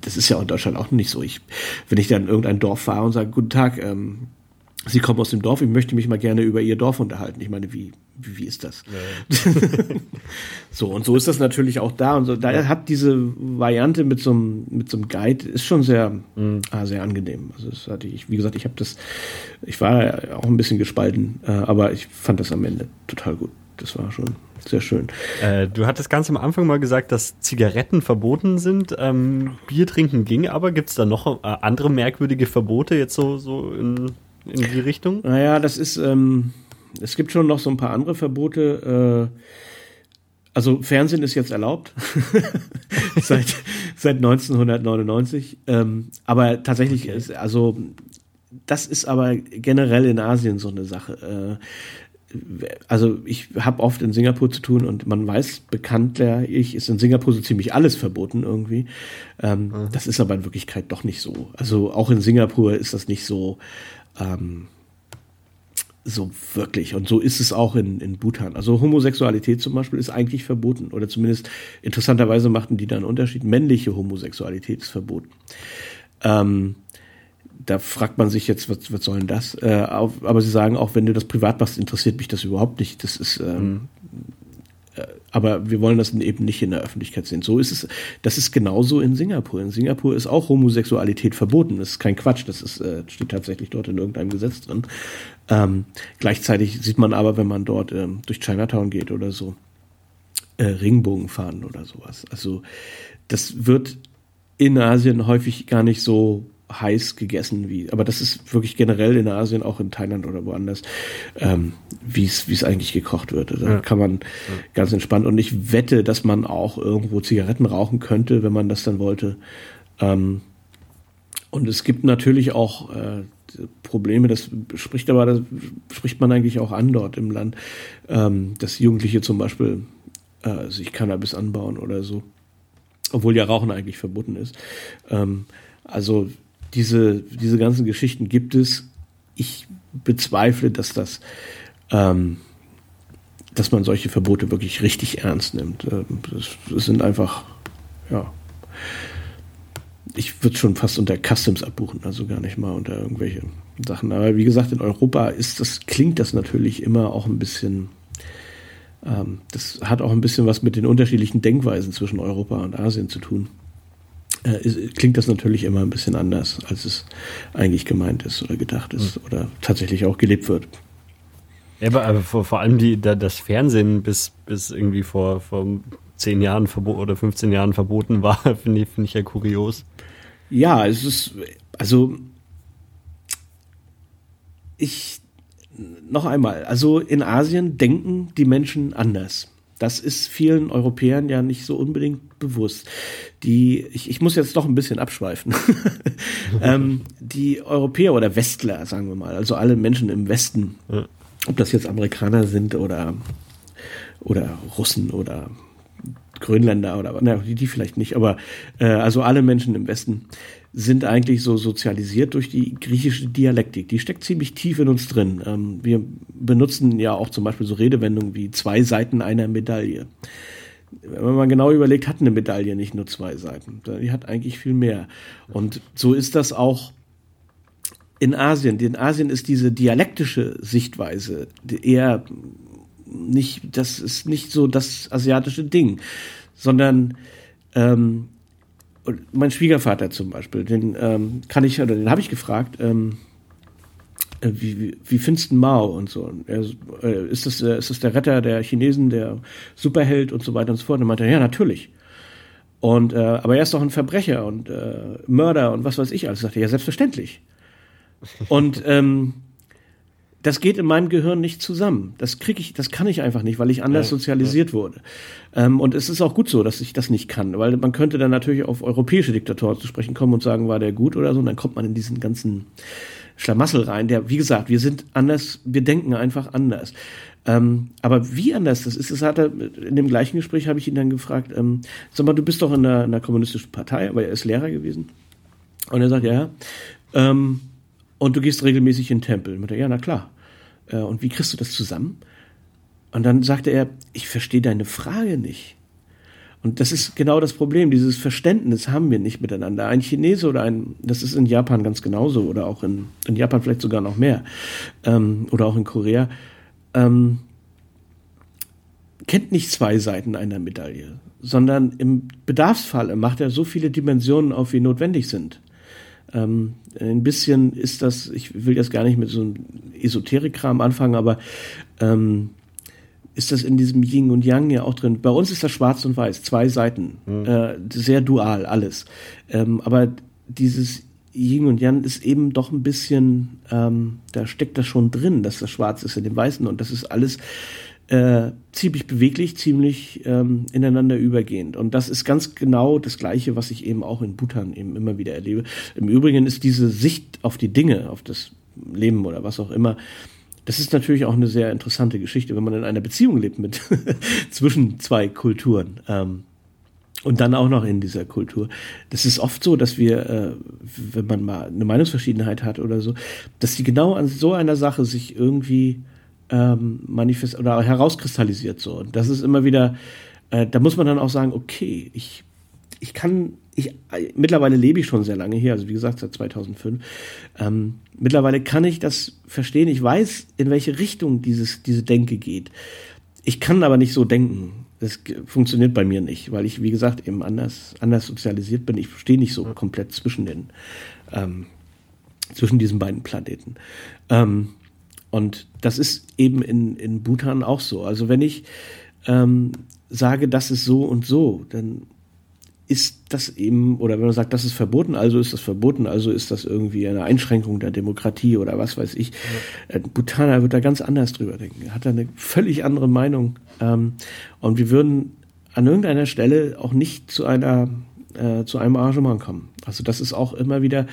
das ist ja in Deutschland auch nicht so. Ich, wenn ich dann in irgendein Dorf fahre und sage, guten Tag, ähm, Sie kommen aus dem Dorf, ich möchte mich mal gerne über Ihr Dorf unterhalten. Ich meine, wie, wie, wie ist das? Ja. so, und so ist das natürlich auch da. Und so, da ja. hat diese Variante mit so einem, mit so einem Guide, ist schon sehr, mhm. ah, sehr angenehm. Also das hatte ich, wie gesagt, ich habe das, ich war auch ein bisschen gespalten, äh, aber ich fand das am Ende total gut. Das war schon sehr schön.
Äh, du hattest ganz am Anfang mal gesagt, dass Zigaretten verboten sind. Ähm, Bier trinken ging aber. Gibt es da noch äh, andere merkwürdige Verbote jetzt so, so in in die Richtung?
Naja, das ist, ähm, es gibt schon noch so ein paar andere Verbote. Äh, also Fernsehen ist jetzt erlaubt seit, seit 1999. Ähm, aber tatsächlich okay. ist, also das ist aber generell in Asien so eine Sache. Äh, also ich habe oft in Singapur zu tun und man weiß bekanntlich ist in Singapur so ziemlich alles verboten irgendwie. Ähm, mhm. Das ist aber in Wirklichkeit doch nicht so. Also auch in Singapur ist das nicht so ähm, so wirklich. Und so ist es auch in, in Bhutan. Also Homosexualität zum Beispiel ist eigentlich verboten. Oder zumindest interessanterweise machten die da einen Unterschied. Männliche Homosexualität ist verboten. Ähm, da fragt man sich jetzt, was, was soll denn das? Äh, aber sie sagen auch, wenn du das privat machst, interessiert mich das überhaupt nicht. Das ist ähm, mhm aber wir wollen das eben nicht in der Öffentlichkeit sehen. So ist es, das ist genauso in Singapur. In Singapur ist auch Homosexualität verboten. Das ist kein Quatsch, das ist, äh, steht tatsächlich dort in irgendeinem Gesetz drin. Ähm, gleichzeitig sieht man aber, wenn man dort ähm, durch Chinatown geht oder so, äh, Ringbogen fahren oder sowas. Also das wird in Asien häufig gar nicht so heiß gegessen wie, aber das ist wirklich generell in Asien, auch in Thailand oder woanders, ähm, wie es wie es eigentlich gekocht wird. Da ja. kann man ja. ganz entspannt und ich wette, dass man auch irgendwo Zigaretten rauchen könnte, wenn man das dann wollte. Ähm, und es gibt natürlich auch äh, Probleme, das spricht aber, das spricht man eigentlich auch an dort im Land, ähm, dass Jugendliche zum Beispiel äh, sich Cannabis anbauen oder so. Obwohl ja Rauchen eigentlich verboten ist. Ähm, also diese, diese ganzen Geschichten gibt es. Ich bezweifle, dass das, ähm, dass man solche Verbote wirklich richtig ernst nimmt. Ähm, das, das sind einfach, ja, ich würde schon fast unter Customs abbuchen, also gar nicht mal unter irgendwelche Sachen. Aber wie gesagt, in Europa ist das, klingt das natürlich immer auch ein bisschen, ähm, das hat auch ein bisschen was mit den unterschiedlichen Denkweisen zwischen Europa und Asien zu tun äh, klingt das natürlich immer ein bisschen anders, als es eigentlich gemeint ist oder gedacht ist mhm. oder tatsächlich auch gelebt wird.
Ja, aber, aber vor, vor, allem die, da, das Fernsehen bis, bis irgendwie vor, vor zehn Jahren oder 15 Jahren verboten war, finde ich, find ich ja kurios.
Ja, es ist, also ich noch einmal, also in Asien denken die Menschen anders. Das ist vielen Europäern ja nicht so unbedingt bewusst. Die, ich, ich muss jetzt doch ein bisschen abschweifen. ähm, die Europäer oder Westler, sagen wir mal, also alle Menschen im Westen, ja. ob das jetzt Amerikaner sind oder, oder Russen oder Grönländer oder na, die, die vielleicht nicht, aber äh, also alle Menschen im Westen sind eigentlich so sozialisiert durch die griechische Dialektik. Die steckt ziemlich tief in uns drin. Ähm, wir benutzen ja auch zum Beispiel so Redewendungen wie zwei Seiten einer Medaille. Wenn man genau überlegt, hat eine Medaille nicht nur zwei Seiten. Die hat eigentlich viel mehr. Und so ist das auch in Asien. In Asien ist diese dialektische Sichtweise eher nicht, das ist nicht so das asiatische Ding, sondern ähm, mein Schwiegervater zum Beispiel, den ähm, kann ich, oder den habe ich gefragt, ähm, äh, wie, wie, wie findest du Mao und so? Und er, äh, ist, das, äh, ist das der Retter der Chinesen, der Superheld und so weiter und so fort? Und er meinte, ja, natürlich. Und, äh, aber er ist doch ein Verbrecher und äh, Mörder und was weiß ich alles. Sagte, ja, selbstverständlich. Und ähm, das geht in meinem Gehirn nicht zusammen. Das kriege ich, das kann ich einfach nicht, weil ich anders sozialisiert wurde. Ähm, und es ist auch gut so, dass ich das nicht kann, weil man könnte dann natürlich auf europäische Diktatoren zu sprechen kommen und sagen, war der gut oder so, und dann kommt man in diesen ganzen Schlamassel rein, der, wie gesagt, wir sind anders, wir denken einfach anders. Ähm, aber wie anders das ist, das hat er, in dem gleichen Gespräch habe ich ihn dann gefragt, ähm, sag mal, du bist doch in einer, in einer kommunistischen Partei, aber er ist Lehrer gewesen. Und er sagt, ja, ja. Ähm, und du gehst regelmäßig in den Tempel. Und er, ja, na klar. Äh, und wie kriegst du das zusammen? Und dann sagte er, ich verstehe deine Frage nicht. Und das ist genau das Problem. Dieses Verständnis haben wir nicht miteinander. Ein Chinese oder ein, das ist in Japan ganz genauso oder auch in, in Japan vielleicht sogar noch mehr ähm, oder auch in Korea, ähm, kennt nicht zwei Seiten einer Medaille, sondern im Bedarfsfall macht er so viele Dimensionen auf, wie notwendig sind. Ähm, ein bisschen ist das, ich will jetzt gar nicht mit so einem Esoterik-Kram anfangen, aber ähm, ist das in diesem Yin und Yang ja auch drin. Bei uns ist das Schwarz und Weiß, zwei Seiten, mhm. äh, sehr dual alles. Ähm, aber dieses Yin und Yang ist eben doch ein bisschen, ähm, da steckt das schon drin, dass das Schwarz ist in dem Weißen und das ist alles äh, ziemlich beweglich, ziemlich ähm, ineinander übergehend. Und das ist ganz genau das Gleiche, was ich eben auch in Bhutan eben immer wieder erlebe. Im Übrigen ist diese Sicht auf die Dinge, auf das Leben oder was auch immer, das ist natürlich auch eine sehr interessante Geschichte, wenn man in einer Beziehung lebt mit zwischen zwei Kulturen. Ähm, und dann auch noch in dieser Kultur. Das ist oft so, dass wir, äh, wenn man mal eine Meinungsverschiedenheit hat oder so, dass die genau an so einer Sache sich irgendwie ähm, manifest oder herauskristallisiert so. Und das ist immer wieder, äh, da muss man dann auch sagen, okay, ich, ich kann ich, mittlerweile lebe ich schon sehr lange hier, also wie gesagt seit 2005. Ähm, mittlerweile kann ich das verstehen. Ich weiß, in welche Richtung dieses, diese Denke geht. Ich kann aber nicht so denken. Das funktioniert bei mir nicht, weil ich, wie gesagt, eben anders, anders sozialisiert bin. Ich stehe nicht so komplett zwischen den, ähm, zwischen diesen beiden Planeten. Ähm, und das ist eben in, in Bhutan auch so. Also wenn ich ähm, sage, das ist so und so, dann ist das eben, oder wenn man sagt, das ist verboten, also ist das verboten, also ist das irgendwie eine Einschränkung der Demokratie oder was weiß ich. Ja. Äh, Bhutaner wird da ganz anders drüber denken. Er hat da eine völlig andere Meinung. Ähm, und wir würden an irgendeiner Stelle auch nicht zu einer äh, zu einem Arrangement kommen. Also das ist auch immer wieder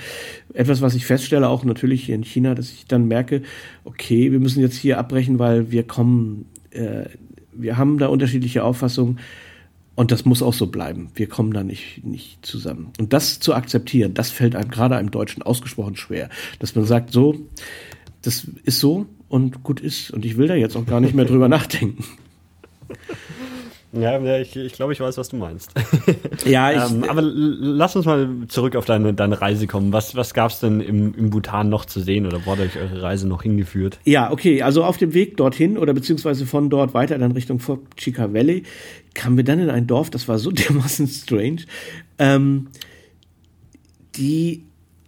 etwas, was ich feststelle, auch natürlich hier in China, dass ich dann merke, okay, wir müssen jetzt hier abbrechen, weil wir kommen, äh, wir haben da unterschiedliche Auffassungen und das muss auch so bleiben. Wir kommen da nicht, nicht zusammen. Und das zu akzeptieren, das fällt einem gerade einem Deutschen ausgesprochen schwer. Dass man sagt, so, das ist so und gut ist. Und ich will da jetzt auch gar nicht mehr drüber nachdenken.
Ja, ich, ich glaube, ich weiß, was du meinst. Ja, ich, ähm, aber lass uns mal zurück auf deine, deine Reise kommen. Was, was gab es denn im, im Bhutan noch zu sehen oder wurde euch eure Reise noch hingeführt?
Ja, okay, also auf dem Weg dorthin oder beziehungsweise von dort weiter dann Richtung Fort Chica Valley kamen wir dann in ein Dorf, das war so dermaßen strange. Ähm, die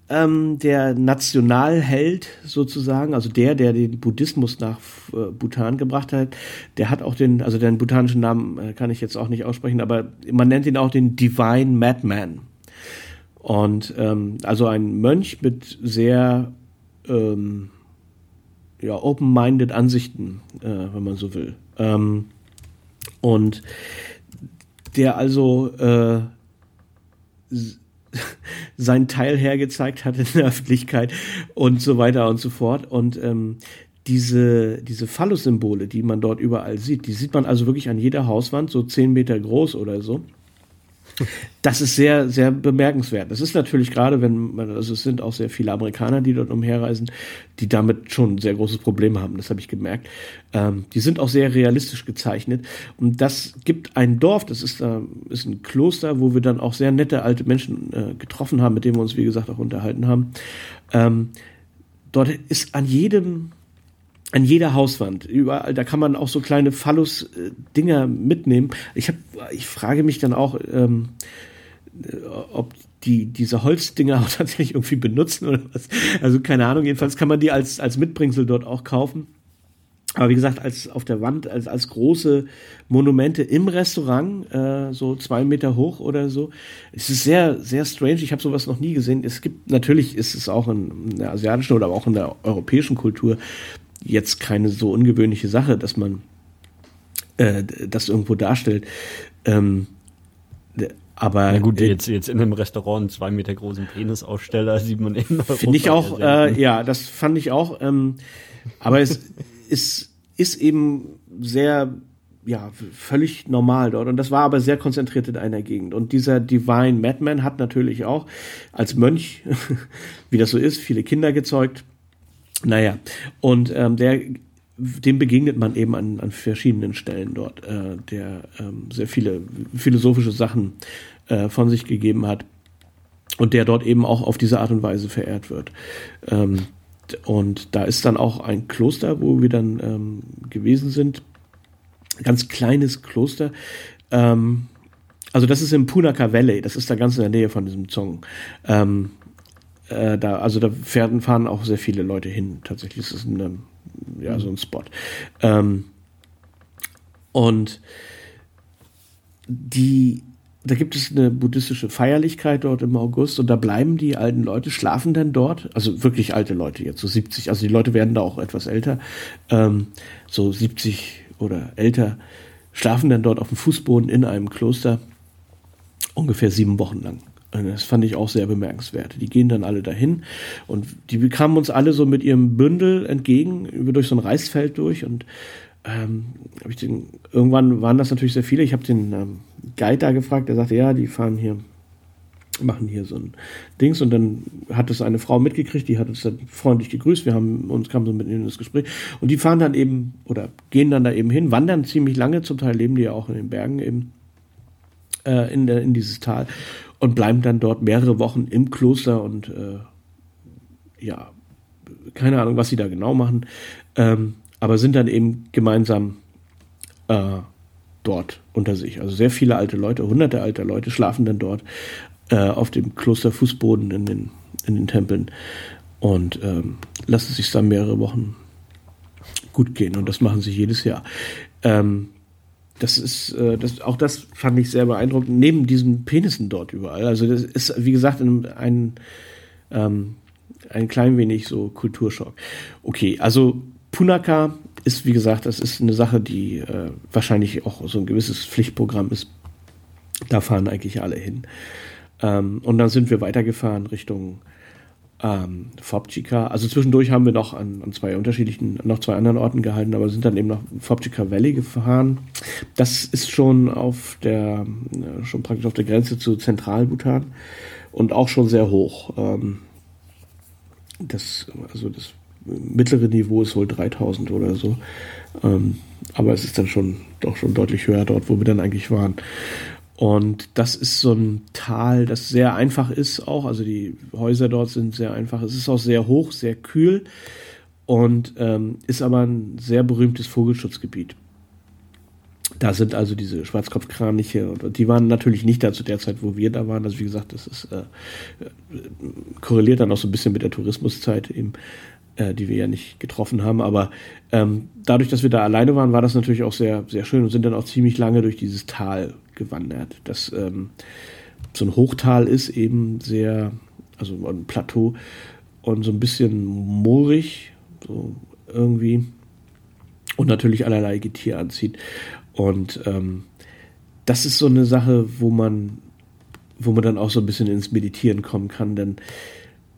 ähm, der Nationalheld sozusagen, also der, der den Buddhismus nach äh, Bhutan gebracht hat, der hat auch den, also den bhutanischen Namen äh, kann ich jetzt auch nicht aussprechen, aber man nennt ihn auch den Divine Madman. Und ähm, also ein Mönch mit sehr ähm, ja, open-minded Ansichten, äh, wenn man so will. Ähm, und der also äh, sein Teil hergezeigt hat in der Öffentlichkeit und so weiter und so fort. Und ähm, diese, diese Phallus-Symbole, die man dort überall sieht, die sieht man also wirklich an jeder Hauswand, so zehn Meter groß oder so. Das ist sehr, sehr bemerkenswert. Das ist natürlich gerade, wenn man, also es sind auch sehr viele Amerikaner, die dort umherreisen, die damit schon ein sehr großes Problem haben. Das habe ich gemerkt. Ähm, die sind auch sehr realistisch gezeichnet. Und das gibt ein Dorf, das ist, äh, ist ein Kloster, wo wir dann auch sehr nette alte Menschen äh, getroffen haben, mit denen wir uns, wie gesagt, auch unterhalten haben. Ähm, dort ist an jedem an jeder Hauswand, überall, da kann man auch so kleine Phallus-Dinger mitnehmen. Ich habe, ich frage mich dann auch, ähm, ob die diese Holzdinger auch tatsächlich irgendwie benutzen oder was. Also keine Ahnung. Jedenfalls kann man die als als Mitbringsel dort auch kaufen. Aber wie gesagt, als auf der Wand, als, als große Monumente im Restaurant, äh, so zwei Meter hoch oder so. Es ist sehr, sehr strange. Ich habe sowas noch nie gesehen. Es gibt, natürlich ist es auch in, in der asiatischen oder auch in der europäischen Kultur jetzt keine so ungewöhnliche Sache, dass man äh, das irgendwo darstellt. Ähm, Aber
Na gut, äh, jetzt, jetzt in einem Restaurant einen zwei Meter großen Penisaussteller sieht man in.
Finde ich auch, äh, ja, das fand ich auch. Ähm, aber es ist, ist eben sehr ja, völlig normal dort. Und das war aber sehr konzentriert in einer Gegend. Und dieser Divine Madman hat natürlich auch als Mönch, wie das so ist, viele Kinder gezeugt. Naja, und ähm, der, dem begegnet man eben an, an verschiedenen Stellen dort, äh, der ähm, sehr viele philosophische Sachen äh, von sich gegeben hat und der dort eben auch auf diese Art und Weise verehrt wird. Ähm, und da ist dann auch ein Kloster, wo wir dann ähm, gewesen sind, ganz kleines Kloster. Ähm, also das ist im Punaka Valley, das ist da ganz in der Nähe von diesem Zong. Ähm, äh, da, also da fahren, fahren auch sehr viele Leute hin. Tatsächlich ist es eine, ja, so ein Spot. Ähm, und die, da gibt es eine buddhistische Feierlichkeit dort im August und da bleiben die alten Leute, schlafen dann dort, also wirklich alte Leute jetzt, so 70, also die Leute werden da auch etwas älter, ähm, so 70 oder älter, schlafen dann dort auf dem Fußboden in einem Kloster ungefähr sieben Wochen lang. Und das fand ich auch sehr bemerkenswert. Die gehen dann alle dahin und die bekamen uns alle so mit ihrem Bündel entgegen, über durch so ein Reisfeld durch und ähm, hab ich den, irgendwann waren das natürlich sehr viele. Ich habe den ähm, Guide da gefragt, der sagte, ja, die fahren hier machen hier so ein Dings und dann hat es eine Frau mitgekriegt, die hat uns dann freundlich gegrüßt, wir haben uns kamen so mit ihnen ins Gespräch und die fahren dann eben oder gehen dann da eben hin, wandern ziemlich lange, zum Teil leben die ja auch in den Bergen eben äh, in, der, in dieses Tal und bleiben dann dort mehrere Wochen im Kloster und äh, ja, keine Ahnung, was sie da genau machen, ähm, aber sind dann eben gemeinsam äh, dort unter sich. Also sehr viele alte Leute, hunderte alte Leute schlafen dann dort äh, auf dem Klosterfußboden in den, in den Tempeln und ähm, lassen sich dann mehrere Wochen gut gehen und das machen sie jedes Jahr. Ähm, das ist, äh, das, auch das fand ich sehr beeindruckend, neben diesen Penissen dort überall. Also das ist, wie gesagt, ein, ein, ähm, ein klein wenig so Kulturschock. Okay, also Punaka ist, wie gesagt, das ist eine Sache, die äh, wahrscheinlich auch so ein gewisses Pflichtprogramm ist. Da fahren eigentlich alle hin. Ähm, und dann sind wir weitergefahren Richtung ähm, Fopchika. Also zwischendurch haben wir noch an, an, zwei unterschiedlichen, noch zwei anderen Orten gehalten, aber sind dann eben nach Fopchika Valley gefahren. Das ist schon auf der, äh, schon praktisch auf der Grenze zu Zentralbhutan und auch schon sehr hoch. Ähm, das, also das mittlere Niveau ist wohl 3000 oder so. Ähm, aber es ist dann schon doch schon deutlich höher dort, wo wir dann eigentlich waren. Und das ist so ein Tal, das sehr einfach ist auch. Also die Häuser dort sind sehr einfach. Es ist auch sehr hoch, sehr kühl und ähm, ist aber ein sehr berühmtes Vogelschutzgebiet. Da sind also diese Schwarzkopfkraniche und die waren natürlich nicht da zu der Zeit, wo wir da waren. Also wie gesagt, das ist äh, äh korreliert dann auch so ein bisschen mit der Tourismuszeit eben äh, die wir ja nicht getroffen haben. Aber ähm, dadurch, dass wir da alleine waren, war das natürlich auch sehr, sehr schön und sind dann auch ziemlich lange durch dieses Tal gewandert. Das ähm, so ein Hochtal ist eben sehr, also ein Plateau und so ein bisschen moorig, so irgendwie. Und natürlich allerlei Getier anzieht. Und ähm, das ist so eine Sache, wo man, wo man dann auch so ein bisschen ins Meditieren kommen kann, denn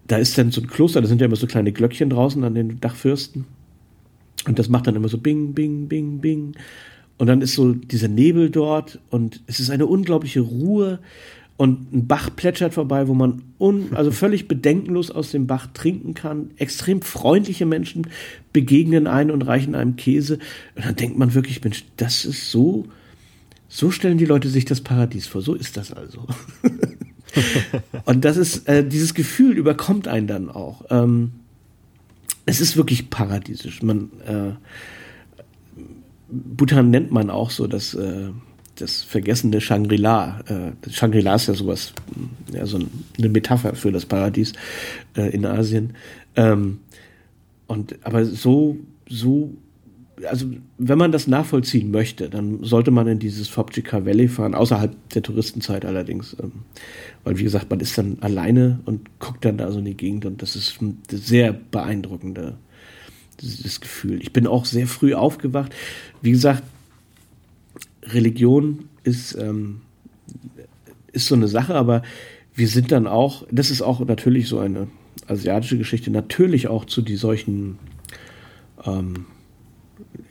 da ist dann so ein Kloster, da sind ja immer so kleine Glöckchen draußen an den Dachfürsten. Und das macht dann immer so bing, bing, bing, bing. Und dann ist so dieser Nebel dort und es ist eine unglaubliche Ruhe und ein Bach plätschert vorbei, wo man un, also völlig bedenkenlos aus dem Bach trinken kann. Extrem freundliche Menschen begegnen einen und reichen einem Käse. Und dann denkt man wirklich, Mensch, das ist so, so stellen die Leute sich das Paradies vor. So ist das also. und das ist, äh, dieses Gefühl überkommt einen dann auch. Ähm, es ist wirklich paradiesisch. Man, äh, Bhutan nennt man auch so das, äh, das vergessene Shangri-La. Äh, Shangri-La ist ja sowas, ja, so eine Metapher für das Paradies äh, in Asien. Ähm, und aber so, so also wenn man das nachvollziehen möchte, dann sollte man in dieses Fopchika Valley fahren, außerhalb der Touristenzeit allerdings. Ähm, weil wie gesagt, man ist dann alleine und guckt dann da so in die Gegend und das ist ein sehr beeindruckende das Gefühl. Ich bin auch sehr früh aufgewacht. Wie gesagt, Religion ist, ähm, ist so eine Sache, aber wir sind dann auch, das ist auch natürlich so eine asiatische Geschichte, natürlich auch zu die solchen, ähm,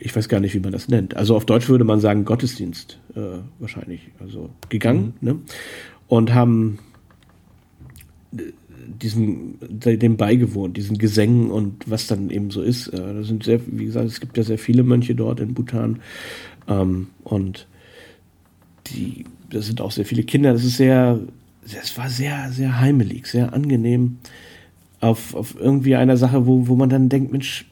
ich weiß gar nicht, wie man das nennt. Also auf Deutsch würde man sagen Gottesdienst äh, wahrscheinlich, also gegangen, mhm. ne? Und haben diesen, dem beigewohnt, diesen Gesängen und was dann eben so ist. Äh, da sind sehr, wie gesagt, es gibt ja sehr viele Mönche dort in Bhutan. Ähm, und die, da sind auch sehr viele Kinder. Das ist sehr, es war sehr, sehr heimelig, sehr angenehm auf, auf irgendwie einer Sache, wo, wo man dann denkt, Mensch,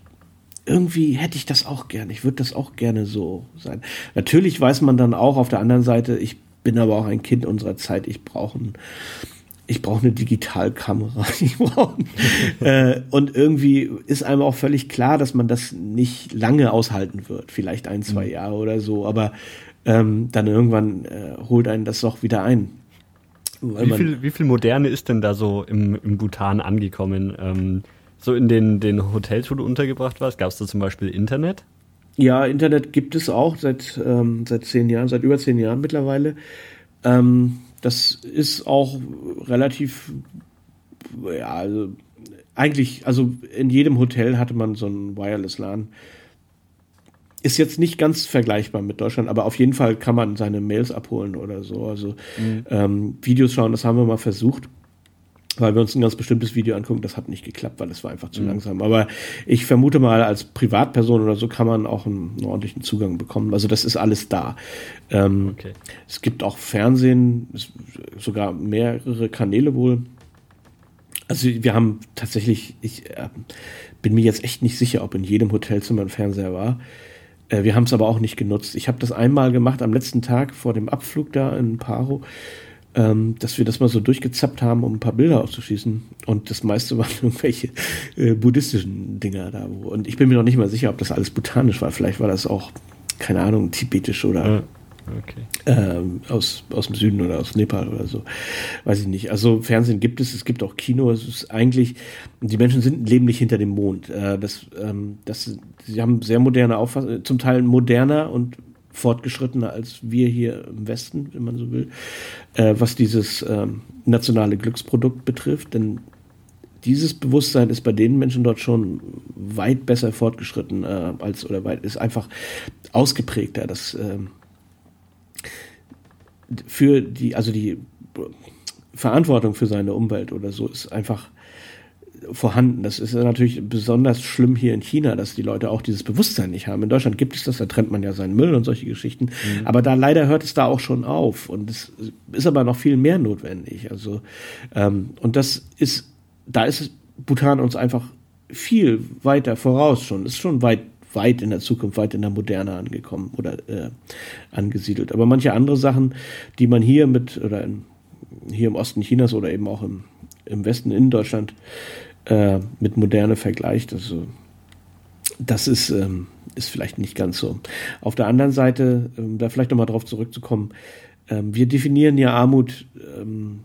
irgendwie hätte ich das auch gerne. Ich würde das auch gerne so sein. Natürlich weiß man dann auch auf der anderen Seite, ich bin aber auch ein Kind unserer Zeit. Ich brauche ein, ich brauche eine Digitalkamera. Äh, und irgendwie ist einem auch völlig klar, dass man das nicht lange aushalten wird. Vielleicht ein, zwei mhm. Jahre oder so. Aber ähm, dann irgendwann äh, holt einen das doch wieder ein.
Wie viel, wie viel Moderne ist denn da so im, im Bhutan angekommen? Ähm, so in den, den Hotels, wo du untergebracht warst, gab es da zum Beispiel Internet?
Ja, Internet gibt es auch seit, ähm, seit zehn Jahren, seit über zehn Jahren mittlerweile. Ähm, das ist auch relativ, ja, also eigentlich, also in jedem Hotel hatte man so ein Wireless LAN. Ist jetzt nicht ganz vergleichbar mit Deutschland, aber auf jeden Fall kann man seine Mails abholen oder so. Also mhm. ähm, Videos schauen, das haben wir mal versucht weil wir uns ein ganz bestimmtes Video angucken, das hat nicht geklappt, weil es war einfach zu mhm. langsam. Aber ich vermute mal, als Privatperson oder so kann man auch einen, einen ordentlichen Zugang bekommen. Also das ist alles da. Ähm, okay. Es gibt auch Fernsehen, sogar mehrere Kanäle wohl. Also wir haben tatsächlich, ich äh, bin mir jetzt echt nicht sicher, ob in jedem Hotelzimmer ein Fernseher war. Äh, wir haben es aber auch nicht genutzt. Ich habe das einmal gemacht am letzten Tag vor dem Abflug da in Paro ähm, dass wir das mal so durchgezappt haben, um ein paar Bilder auszuschießen. Und das meiste waren irgendwelche äh, buddhistischen Dinger da. Wo, und ich bin mir noch nicht mal sicher, ob das alles botanisch war. Vielleicht war das auch, keine Ahnung, tibetisch oder ja. Okay. Ähm, aus, aus dem Süden oder aus Nepal oder so. Weiß ich nicht. Also Fernsehen gibt es, es gibt auch Kino. Es ist eigentlich, die Menschen sind leben nicht hinter dem Mond. Äh, das, ähm, das, sie haben sehr moderne Auffassung, zum Teil moderner und fortgeschrittener als wir hier im Westen, wenn man so will, äh, was dieses ähm, nationale Glücksprodukt betrifft. Denn dieses Bewusstsein ist bei den Menschen dort schon weit besser fortgeschritten äh, als oder weit ist einfach ausgeprägter. Das äh, für die also die Verantwortung für seine Umwelt oder so ist einfach vorhanden. Das ist natürlich besonders schlimm hier in China, dass die Leute auch dieses Bewusstsein nicht haben. In Deutschland gibt es das, da trennt man ja seinen Müll und solche Geschichten. Mhm. Aber da leider hört es da auch schon auf. Und es ist aber noch viel mehr notwendig. Also, ähm, und das ist, da ist Bhutan uns einfach viel weiter voraus schon, ist schon weit weit in der Zukunft, weit in der Moderne angekommen oder äh, angesiedelt. Aber manche andere Sachen, die man hier mit oder in, hier im Osten Chinas oder eben auch im, im Westen in Deutschland äh, mit Moderne vergleicht. Also das ist, ähm, ist vielleicht nicht ganz so. Auf der anderen Seite, ähm, da vielleicht nochmal drauf zurückzukommen, ähm, wir definieren ja Armut ähm,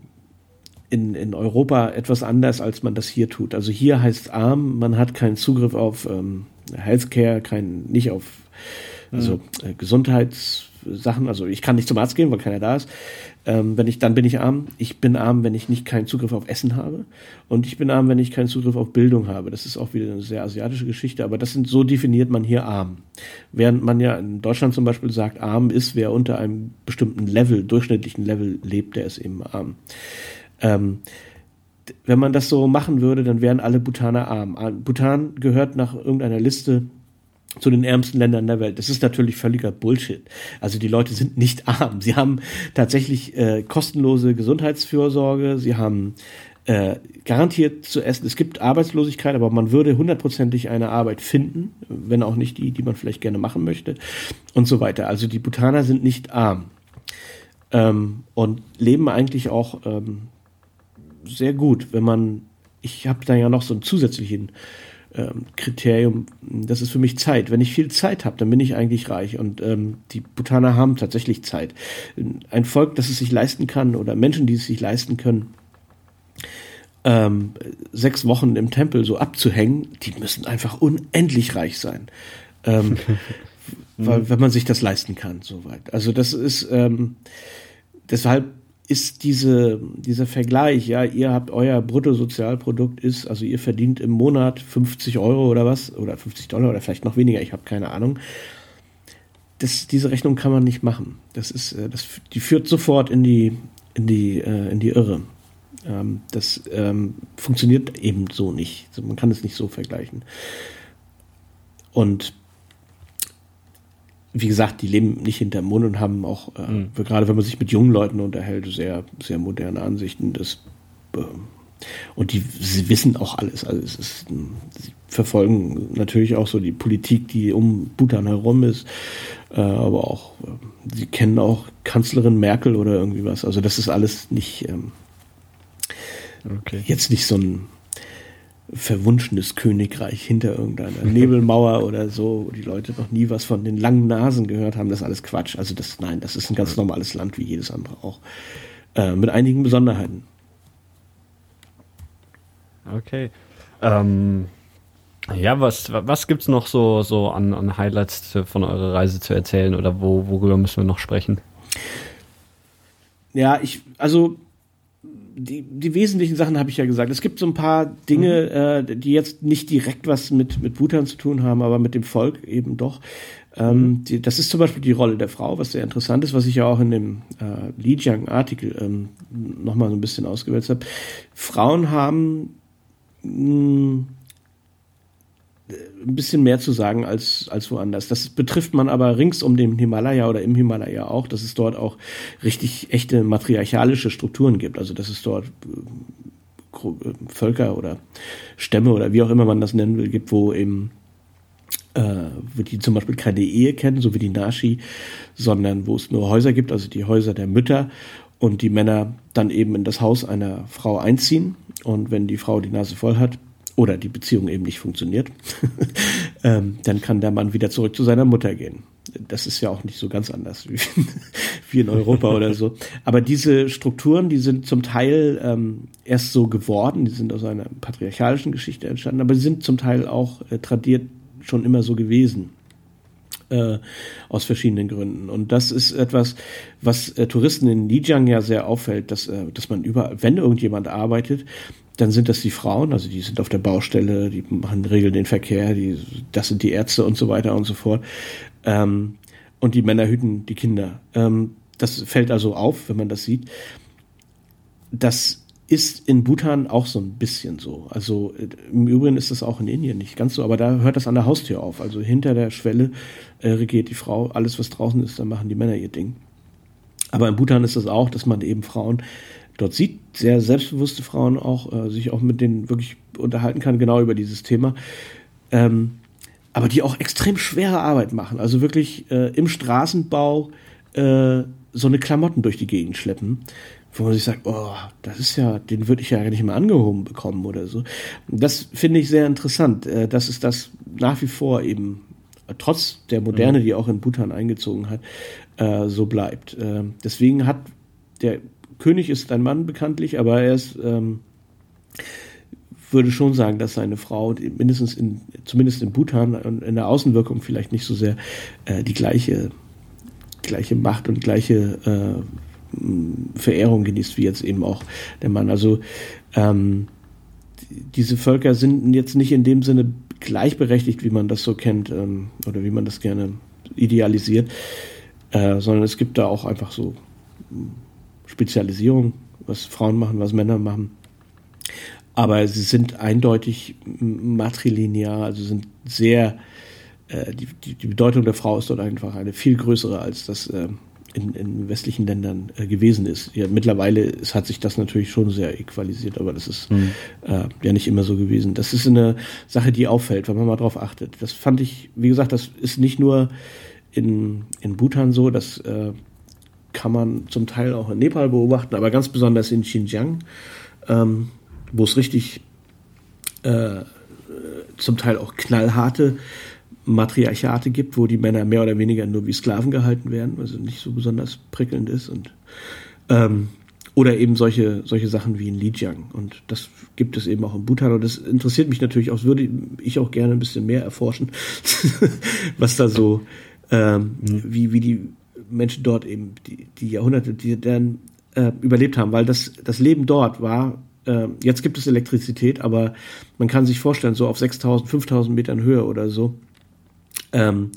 in, in Europa etwas anders, als man das hier tut. Also hier heißt arm, man hat keinen Zugriff auf ähm, Healthcare, kein, nicht auf also, äh, Gesundheitssachen. Also ich kann nicht zum Arzt gehen, weil keiner da ist. Ähm, wenn ich, dann bin ich arm. Ich bin arm, wenn ich nicht keinen Zugriff auf Essen habe. Und ich bin arm, wenn ich keinen Zugriff auf Bildung habe. Das ist auch wieder eine sehr asiatische Geschichte, aber das sind, so definiert man hier arm. Während man ja in Deutschland zum Beispiel sagt, arm ist, wer unter einem bestimmten Level, durchschnittlichen Level lebt, der ist eben arm. Ähm, wenn man das so machen würde, dann wären alle Bhutaner arm. Bhutan gehört nach irgendeiner Liste zu den ärmsten Ländern der Welt. Das ist natürlich völliger Bullshit. Also die Leute sind nicht arm. Sie haben tatsächlich äh, kostenlose Gesundheitsfürsorge. Sie haben äh, garantiert zu essen. Es gibt Arbeitslosigkeit, aber man würde hundertprozentig eine Arbeit finden, wenn auch nicht die, die man vielleicht gerne machen möchte und so weiter. Also die Bhutaner sind nicht arm ähm, und leben eigentlich auch ähm, sehr gut, wenn man. Ich habe da ja noch so einen zusätzlichen ähm, Kriterium, das ist für mich Zeit. Wenn ich viel Zeit habe, dann bin ich eigentlich reich. Und ähm, die Bhutaner haben tatsächlich Zeit. Ein Volk, das es sich leisten kann, oder Menschen, die es sich leisten können, ähm, sechs Wochen im Tempel so abzuhängen, die müssen einfach unendlich reich sein. Ähm, weil, wenn man sich das leisten kann, soweit. Also das ist ähm, deshalb ist diese, dieser Vergleich, ja, ihr habt euer Bruttosozialprodukt ist, also ihr verdient im Monat 50 Euro oder was, oder 50 Dollar oder vielleicht noch weniger, ich habe keine Ahnung. Das, diese Rechnung kann man nicht machen. Das ist, äh, das, die führt sofort in die, in die, äh, in die Irre. Ähm, das ähm, funktioniert eben so nicht. Man kann es nicht so vergleichen. Und wie gesagt, die leben nicht hinterm Mond und haben auch, äh, mhm. gerade wenn man sich mit jungen Leuten unterhält, sehr, sehr moderne Ansichten. Das, äh, und die sie wissen auch alles. Also es ist, sie verfolgen natürlich auch so die Politik, die um Bhutan herum ist, äh, aber auch, äh, sie kennen auch Kanzlerin Merkel oder irgendwie was. Also das ist alles nicht ähm, okay. jetzt nicht so ein verwunschenes Königreich hinter irgendeiner Nebelmauer oder so, wo die Leute noch nie was von den langen Nasen gehört haben, das ist alles Quatsch. Also das, nein, das ist ein ganz normales Land wie jedes andere auch. Äh, mit einigen Besonderheiten.
Okay. Ähm, ja, was, was gibt's noch so, so an, an Highlights von eurer Reise zu erzählen oder wo, worüber müssen wir noch sprechen?
Ja, ich, also die, die wesentlichen Sachen habe ich ja gesagt. Es gibt so ein paar Dinge, mhm. äh, die jetzt nicht direkt was mit, mit Bhutan zu tun haben, aber mit dem Volk eben doch. Ähm, mhm. die, das ist zum Beispiel die Rolle der Frau, was sehr interessant ist, was ich ja auch in dem äh, Lijiang-Artikel ähm, nochmal so ein bisschen ausgewählt habe. Frauen haben mh, ein bisschen mehr zu sagen als, als woanders. Das betrifft man aber rings um den Himalaya oder im Himalaya auch, dass es dort auch richtig echte matriarchalische Strukturen gibt. Also dass es dort äh, äh, Völker oder Stämme oder wie auch immer man das nennen will, gibt, wo eben äh, die zum Beispiel keine Ehe kennen, so wie die Nashi, sondern wo es nur Häuser gibt, also die Häuser der Mütter und die Männer dann eben in das Haus einer Frau einziehen und wenn die Frau die Nase voll hat, oder die Beziehung eben nicht funktioniert, ähm, dann kann der Mann wieder zurück zu seiner Mutter gehen. Das ist ja auch nicht so ganz anders wie, wie in Europa oder so. Aber diese Strukturen, die sind zum Teil ähm, erst so geworden, die sind aus einer patriarchalischen Geschichte entstanden, aber sie sind zum Teil auch äh, tradiert schon immer so gewesen. Äh, aus verschiedenen Gründen. Und das ist etwas, was äh, Touristen in Lijiang ja sehr auffällt, dass, äh, dass man überall, wenn irgendjemand arbeitet, dann sind das die Frauen, also die sind auf der Baustelle, die machen regeln den Verkehr, die, das sind die Ärzte und so weiter und so fort. Ähm, und die Männer hüten die Kinder. Ähm, das fällt also auf, wenn man das sieht. Das ist in Bhutan auch so ein bisschen so. Also im Übrigen ist das auch in Indien nicht ganz so, aber da hört das an der Haustür auf. Also hinter der Schwelle äh, regiert die Frau. Alles, was draußen ist, dann machen die Männer ihr Ding. Aber in Bhutan ist das auch, dass man eben Frauen dort sieht, sehr selbstbewusste Frauen auch, äh, sich auch mit denen wirklich unterhalten kann, genau über dieses Thema. Ähm, aber die auch extrem schwere Arbeit machen. Also wirklich äh, im Straßenbau äh, so eine Klamotten durch die Gegend schleppen, wo man sich sagt, oh, das ist ja, den würde ich ja gar nicht mehr angehoben bekommen oder so. Das finde ich sehr interessant, äh, dass es das nach wie vor eben trotz der Moderne, mhm. die auch in Bhutan eingezogen hat, äh, so bleibt. Äh, deswegen hat der König ist ein Mann bekanntlich, aber er ist, ähm, würde schon sagen, dass seine Frau mindestens in, zumindest in Bhutan und in der Außenwirkung vielleicht nicht so sehr äh, die gleiche, gleiche Macht und gleiche äh, Verehrung genießt wie jetzt eben auch der Mann. Also ähm, diese Völker sind jetzt nicht in dem Sinne gleichberechtigt, wie man das so kennt ähm, oder wie man das gerne idealisiert, äh, sondern es gibt da auch einfach so Spezialisierung, was Frauen machen, was Männer machen. Aber sie sind eindeutig matrilinear, also sind sehr, äh, die, die, die, Bedeutung der Frau ist dort einfach eine viel größere, als das äh, in, in, westlichen Ländern äh, gewesen ist. Ja, mittlerweile ist, hat sich das natürlich schon sehr equalisiert, aber das ist mhm. ja nicht immer so gewesen. Das ist eine Sache, die auffällt, wenn man mal drauf achtet. Das fand ich, wie gesagt, das ist nicht nur in, in Bhutan so, dass äh, kann man zum Teil auch in Nepal beobachten, aber ganz besonders in Xinjiang, ähm, wo es richtig äh, zum Teil auch knallharte Matriarchate gibt, wo die Männer mehr oder weniger nur wie Sklaven gehalten werden, was nicht so besonders prickelnd ist und ähm, oder eben solche, solche Sachen wie in Lijiang. Und das gibt es eben auch in Bhutan. Und das interessiert mich natürlich auch, würde ich auch gerne ein bisschen mehr erforschen, was da so, ähm, mhm. wie, wie die Menschen dort eben, die, die Jahrhunderte, die dann äh, überlebt haben, weil das, das Leben dort war, äh, jetzt gibt es Elektrizität, aber man kann sich vorstellen, so auf 6000, 5000 Metern Höhe oder so, ähm,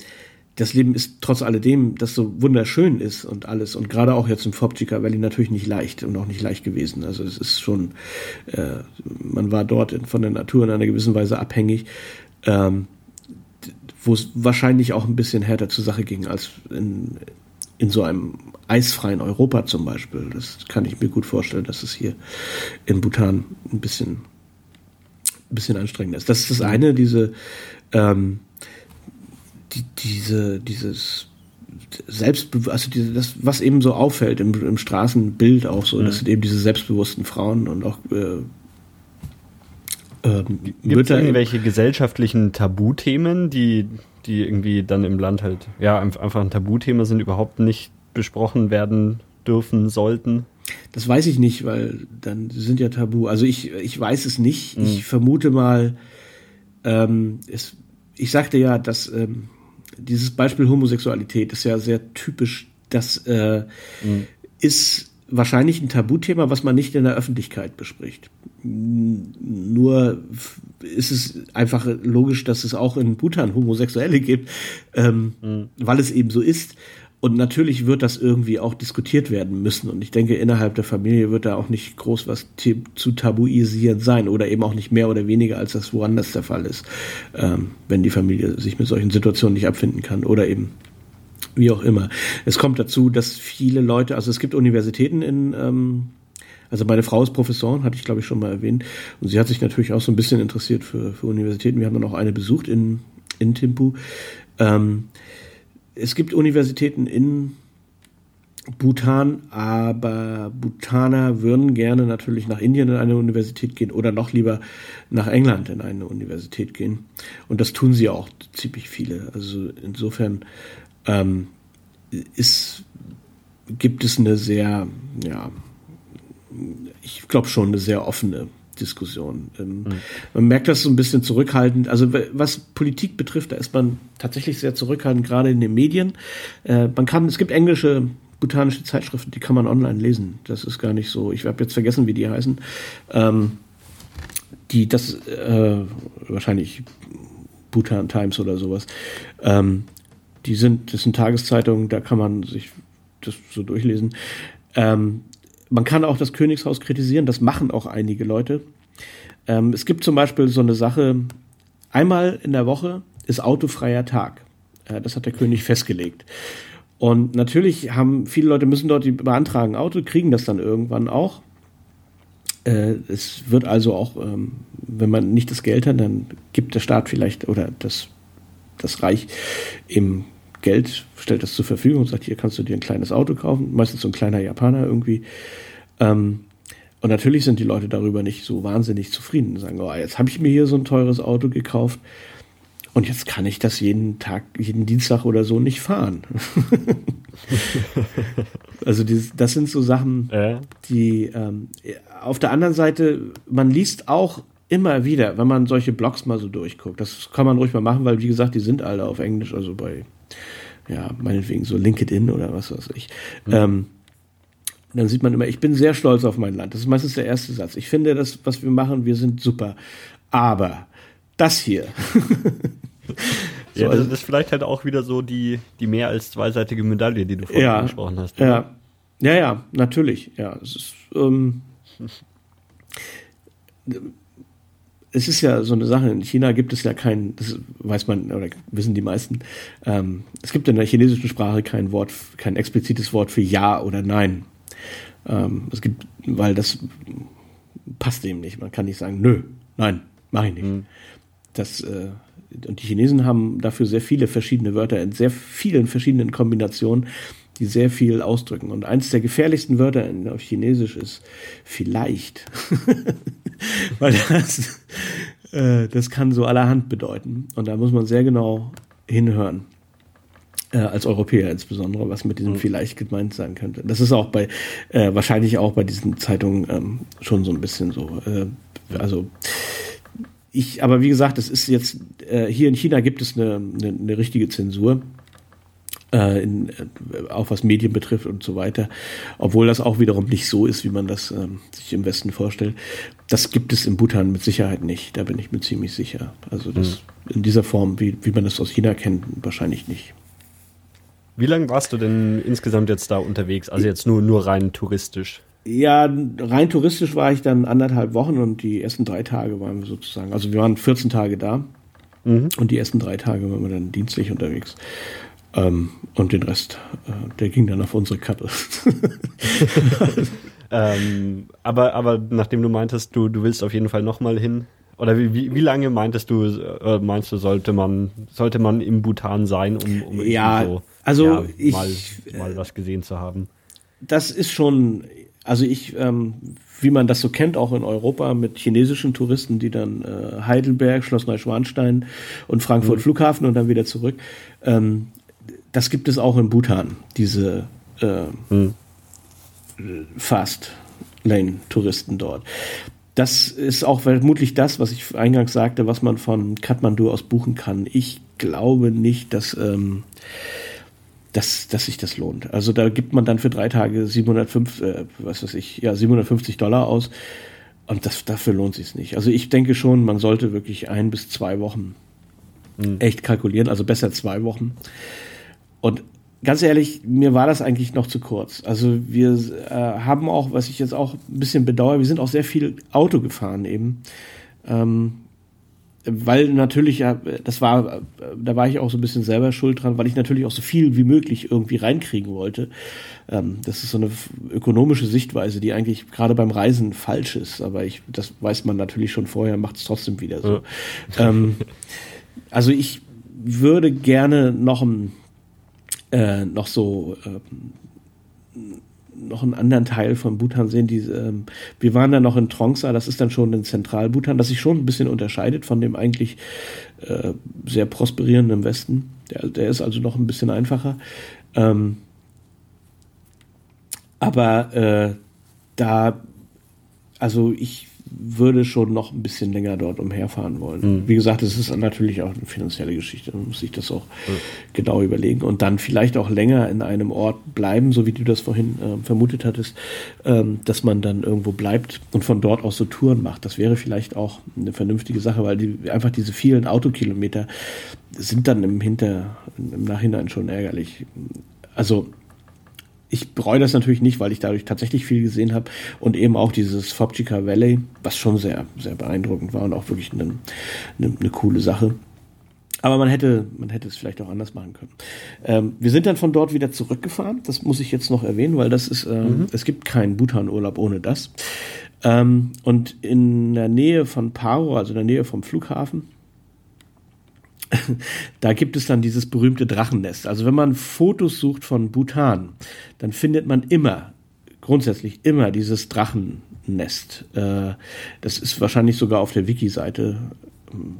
das Leben ist trotz alledem, das so wunderschön ist und alles und gerade auch jetzt im Fopchika Valley natürlich nicht leicht und auch nicht leicht gewesen. Also es ist schon, äh, man war dort in, von der Natur in einer gewissen Weise abhängig, ähm, wo es wahrscheinlich auch ein bisschen härter zur Sache ging als in, in so einem eisfreien Europa zum Beispiel. Das kann ich mir gut vorstellen, dass es hier in Bhutan ein bisschen, ein bisschen anstrengender ist. Das ist das eine, diese ähm, die, diese, dieses Selbstbewusst, also diese, das, was eben so auffällt im, im Straßenbild auch so, mhm. das sind eben diese selbstbewussten Frauen und auch äh,
ähm, Gibt es irgendwelche gesellschaftlichen Tabuthemen, die, die irgendwie dann im Land halt, ja, einfach ein Tabuthema sind, überhaupt nicht besprochen werden dürfen, sollten?
Das weiß ich nicht, weil dann sind ja Tabu. Also ich, ich weiß es nicht. Mhm. Ich vermute mal, ähm, es, ich sagte ja, dass ähm, dieses Beispiel Homosexualität ist ja sehr typisch. Das äh, mhm. ist wahrscheinlich ein Tabuthema, was man nicht in der Öffentlichkeit bespricht. Nur ist es einfach logisch, dass es auch in Bhutan Homosexuelle gibt, ähm, mhm. weil es eben so ist. Und natürlich wird das irgendwie auch diskutiert werden müssen. Und ich denke, innerhalb der Familie wird da auch nicht groß was zu tabuisieren sein oder eben auch nicht mehr oder weniger, als das woanders der Fall ist, ähm, wenn die Familie sich mit solchen Situationen nicht abfinden kann oder eben wie auch immer. Es kommt dazu, dass viele Leute, also es gibt Universitäten in, ähm, also meine Frau ist Professorin, hatte ich glaube ich schon mal erwähnt, und sie hat sich natürlich auch so ein bisschen interessiert für, für Universitäten. Wir haben dann auch eine besucht in, in Timpu. Ähm, es gibt Universitäten in Bhutan, aber Bhutaner würden gerne natürlich nach Indien in eine Universität gehen oder noch lieber nach England in eine Universität gehen. Und das tun sie auch ziemlich viele. Also insofern ähm, ist, gibt es eine sehr, ja, ich glaube schon eine sehr offene Diskussion. Ähm, mhm. Man merkt das so ein bisschen zurückhaltend. Also was Politik betrifft, da ist man tatsächlich sehr zurückhaltend, gerade in den Medien. Äh, man kann, es gibt englische botanische Zeitschriften, die kann man online lesen. Das ist gar nicht so. Ich habe jetzt vergessen, wie die heißen. Ähm, die das äh, wahrscheinlich Bhutan Times oder sowas. Ähm, die sind, das sind Tageszeitungen, da kann man sich das so durchlesen. Ähm, man kann auch das Königshaus kritisieren, das machen auch einige Leute. Ähm, es gibt zum Beispiel so eine Sache, einmal in der Woche ist autofreier Tag. Äh, das hat der König festgelegt. Und natürlich haben viele Leute müssen dort die beantragen Auto, kriegen das dann irgendwann auch. Äh, es wird also auch, ähm, wenn man nicht das Geld hat, dann gibt der Staat vielleicht oder das, das Reich im Geld, stellt das zur Verfügung und sagt, hier kannst du dir ein kleines Auto kaufen, meistens so ein kleiner Japaner irgendwie. Ähm, und natürlich sind die Leute darüber nicht so wahnsinnig zufrieden. Sagen, oh, jetzt habe ich mir hier so ein teures Auto gekauft und jetzt kann ich das jeden Tag, jeden Dienstag oder so nicht fahren. also die, das sind so Sachen, äh. die ähm, auf der anderen Seite, man liest auch immer wieder, wenn man solche Blogs mal so durchguckt. Das kann man ruhig mal machen, weil wie gesagt, die sind alle auf Englisch, also bei ja, meinetwegen so LinkedIn oder was weiß ich. Mhm. Ähm, dann sieht man immer, ich bin sehr stolz auf mein Land. Das ist meistens der erste Satz. Ich finde, das, was wir machen, wir sind super. Aber das hier.
so, ja, das also ist vielleicht halt auch wieder so die, die mehr als zweiseitige Medaille, die du vorhin ja, angesprochen hast.
Ja, ja, ja, natürlich. Ja, es ist, ähm, es ist ja so eine Sache, in China gibt es ja kein, das weiß man oder wissen die meisten, ähm, es gibt in der chinesischen Sprache kein Wort, kein explizites Wort für Ja oder Nein. Ähm, es gibt, weil das passt dem nicht. Man kann nicht sagen, nö, nein, mach ich nicht. Mhm. Das, äh, und die Chinesen haben dafür sehr viele verschiedene Wörter in sehr vielen verschiedenen Kombinationen, die sehr viel ausdrücken. Und eines der gefährlichsten Wörter in, auf Chinesisch ist vielleicht. Weil das, äh, das kann so allerhand bedeuten. Und da muss man sehr genau hinhören. Äh, als Europäer insbesondere, was mit diesem mhm. vielleicht gemeint sein könnte. Das ist auch bei, äh, wahrscheinlich auch bei diesen Zeitungen ähm, schon so ein bisschen so. Äh, also ich, aber wie gesagt, es ist jetzt, äh, hier in China gibt es eine, eine, eine richtige Zensur. Äh, in, äh, auch was Medien betrifft und so weiter. Obwohl das auch wiederum nicht so ist, wie man das ähm, sich im Westen vorstellt. Das gibt es in Bhutan mit Sicherheit nicht. Da bin ich mir ziemlich sicher. Also das mhm. in dieser Form, wie, wie man das aus China kennt, wahrscheinlich nicht.
Wie lange warst du denn insgesamt jetzt da unterwegs? Also jetzt nur, nur rein touristisch?
Ja, rein touristisch war ich dann anderthalb Wochen und die ersten drei Tage waren wir sozusagen, also wir waren 14 Tage da mhm. und die ersten drei Tage waren wir dann dienstlich unterwegs. Ähm, und den Rest, äh, der ging dann auf unsere Kappe.
ähm, aber, aber nachdem du meintest, du, du willst auf jeden Fall nochmal hin, oder wie, wie, wie lange meintest du, äh, meinst du, sollte man, sollte man im Bhutan sein, um, um
ja, so, also ja, ich,
mal, mal was gesehen zu haben?
Das ist schon, also ich, ähm, wie man das so kennt, auch in Europa mit chinesischen Touristen, die dann äh, Heidelberg, Schloss Neuschwanstein und Frankfurt mhm. Flughafen und dann wieder zurück. Ähm, das gibt es auch in Bhutan, diese äh, hm. Fast Lane Touristen dort. Das ist auch vermutlich das, was ich eingangs sagte, was man von Kathmandu aus buchen kann. Ich glaube nicht, dass, ähm, dass, dass sich das lohnt. Also da gibt man dann für drei Tage 705, äh, was weiß ich, ja, 750 Dollar aus. Und das, dafür lohnt sich nicht. Also ich denke schon, man sollte wirklich ein bis zwei Wochen mhm. echt kalkulieren, also besser zwei Wochen. Und ganz ehrlich, mir war das eigentlich noch zu kurz. Also wir äh, haben auch, was ich jetzt auch ein bisschen bedauere, wir sind auch sehr viel Auto gefahren eben. Ähm, weil natürlich, ja, das war, da war ich auch so ein bisschen selber schuld dran, weil ich natürlich auch so viel wie möglich irgendwie reinkriegen wollte. Ähm, das ist so eine ökonomische Sichtweise, die eigentlich gerade beim Reisen falsch ist, aber ich, das weiß man natürlich schon vorher, macht es trotzdem wieder so. Ja. Ähm, also ich würde gerne noch ein äh, noch so äh, noch einen anderen Teil von Bhutan sehen. Die, äh, wir waren da noch in Trongsa, das ist dann schon in Zentral-Bhutan, das sich schon ein bisschen unterscheidet von dem eigentlich äh, sehr prosperierenden Westen. Der, der ist also noch ein bisschen einfacher. Ähm, aber äh, da, also ich würde schon noch ein bisschen länger dort umherfahren wollen. Mhm. Wie gesagt, es ist natürlich auch eine finanzielle Geschichte. Man muss sich das auch mhm. genau überlegen und dann vielleicht auch länger in einem Ort bleiben, so wie du das vorhin äh, vermutet hattest, ähm, dass man dann irgendwo bleibt und von dort aus so Touren macht. Das wäre vielleicht auch eine vernünftige Sache, weil die, einfach diese vielen Autokilometer sind dann im Hinter, im Nachhinein schon ärgerlich. Also ich bereue das natürlich nicht, weil ich dadurch tatsächlich viel gesehen habe und eben auch dieses Fopchika Valley, was schon sehr, sehr beeindruckend war und auch wirklich eine, eine, eine coole Sache. Aber man hätte, man hätte es vielleicht auch anders machen können. Ähm, wir sind dann von dort wieder zurückgefahren. Das muss ich jetzt noch erwähnen, weil das ist, ähm, mhm. es gibt keinen Bhutan-Urlaub ohne das. Ähm, und in der Nähe von Paro, also in der Nähe vom Flughafen, da gibt es dann dieses berühmte Drachennest. Also wenn man Fotos sucht von Bhutan, dann findet man immer, grundsätzlich immer dieses Drachennest. Äh, das ist wahrscheinlich sogar auf der Wiki-Seite ähm,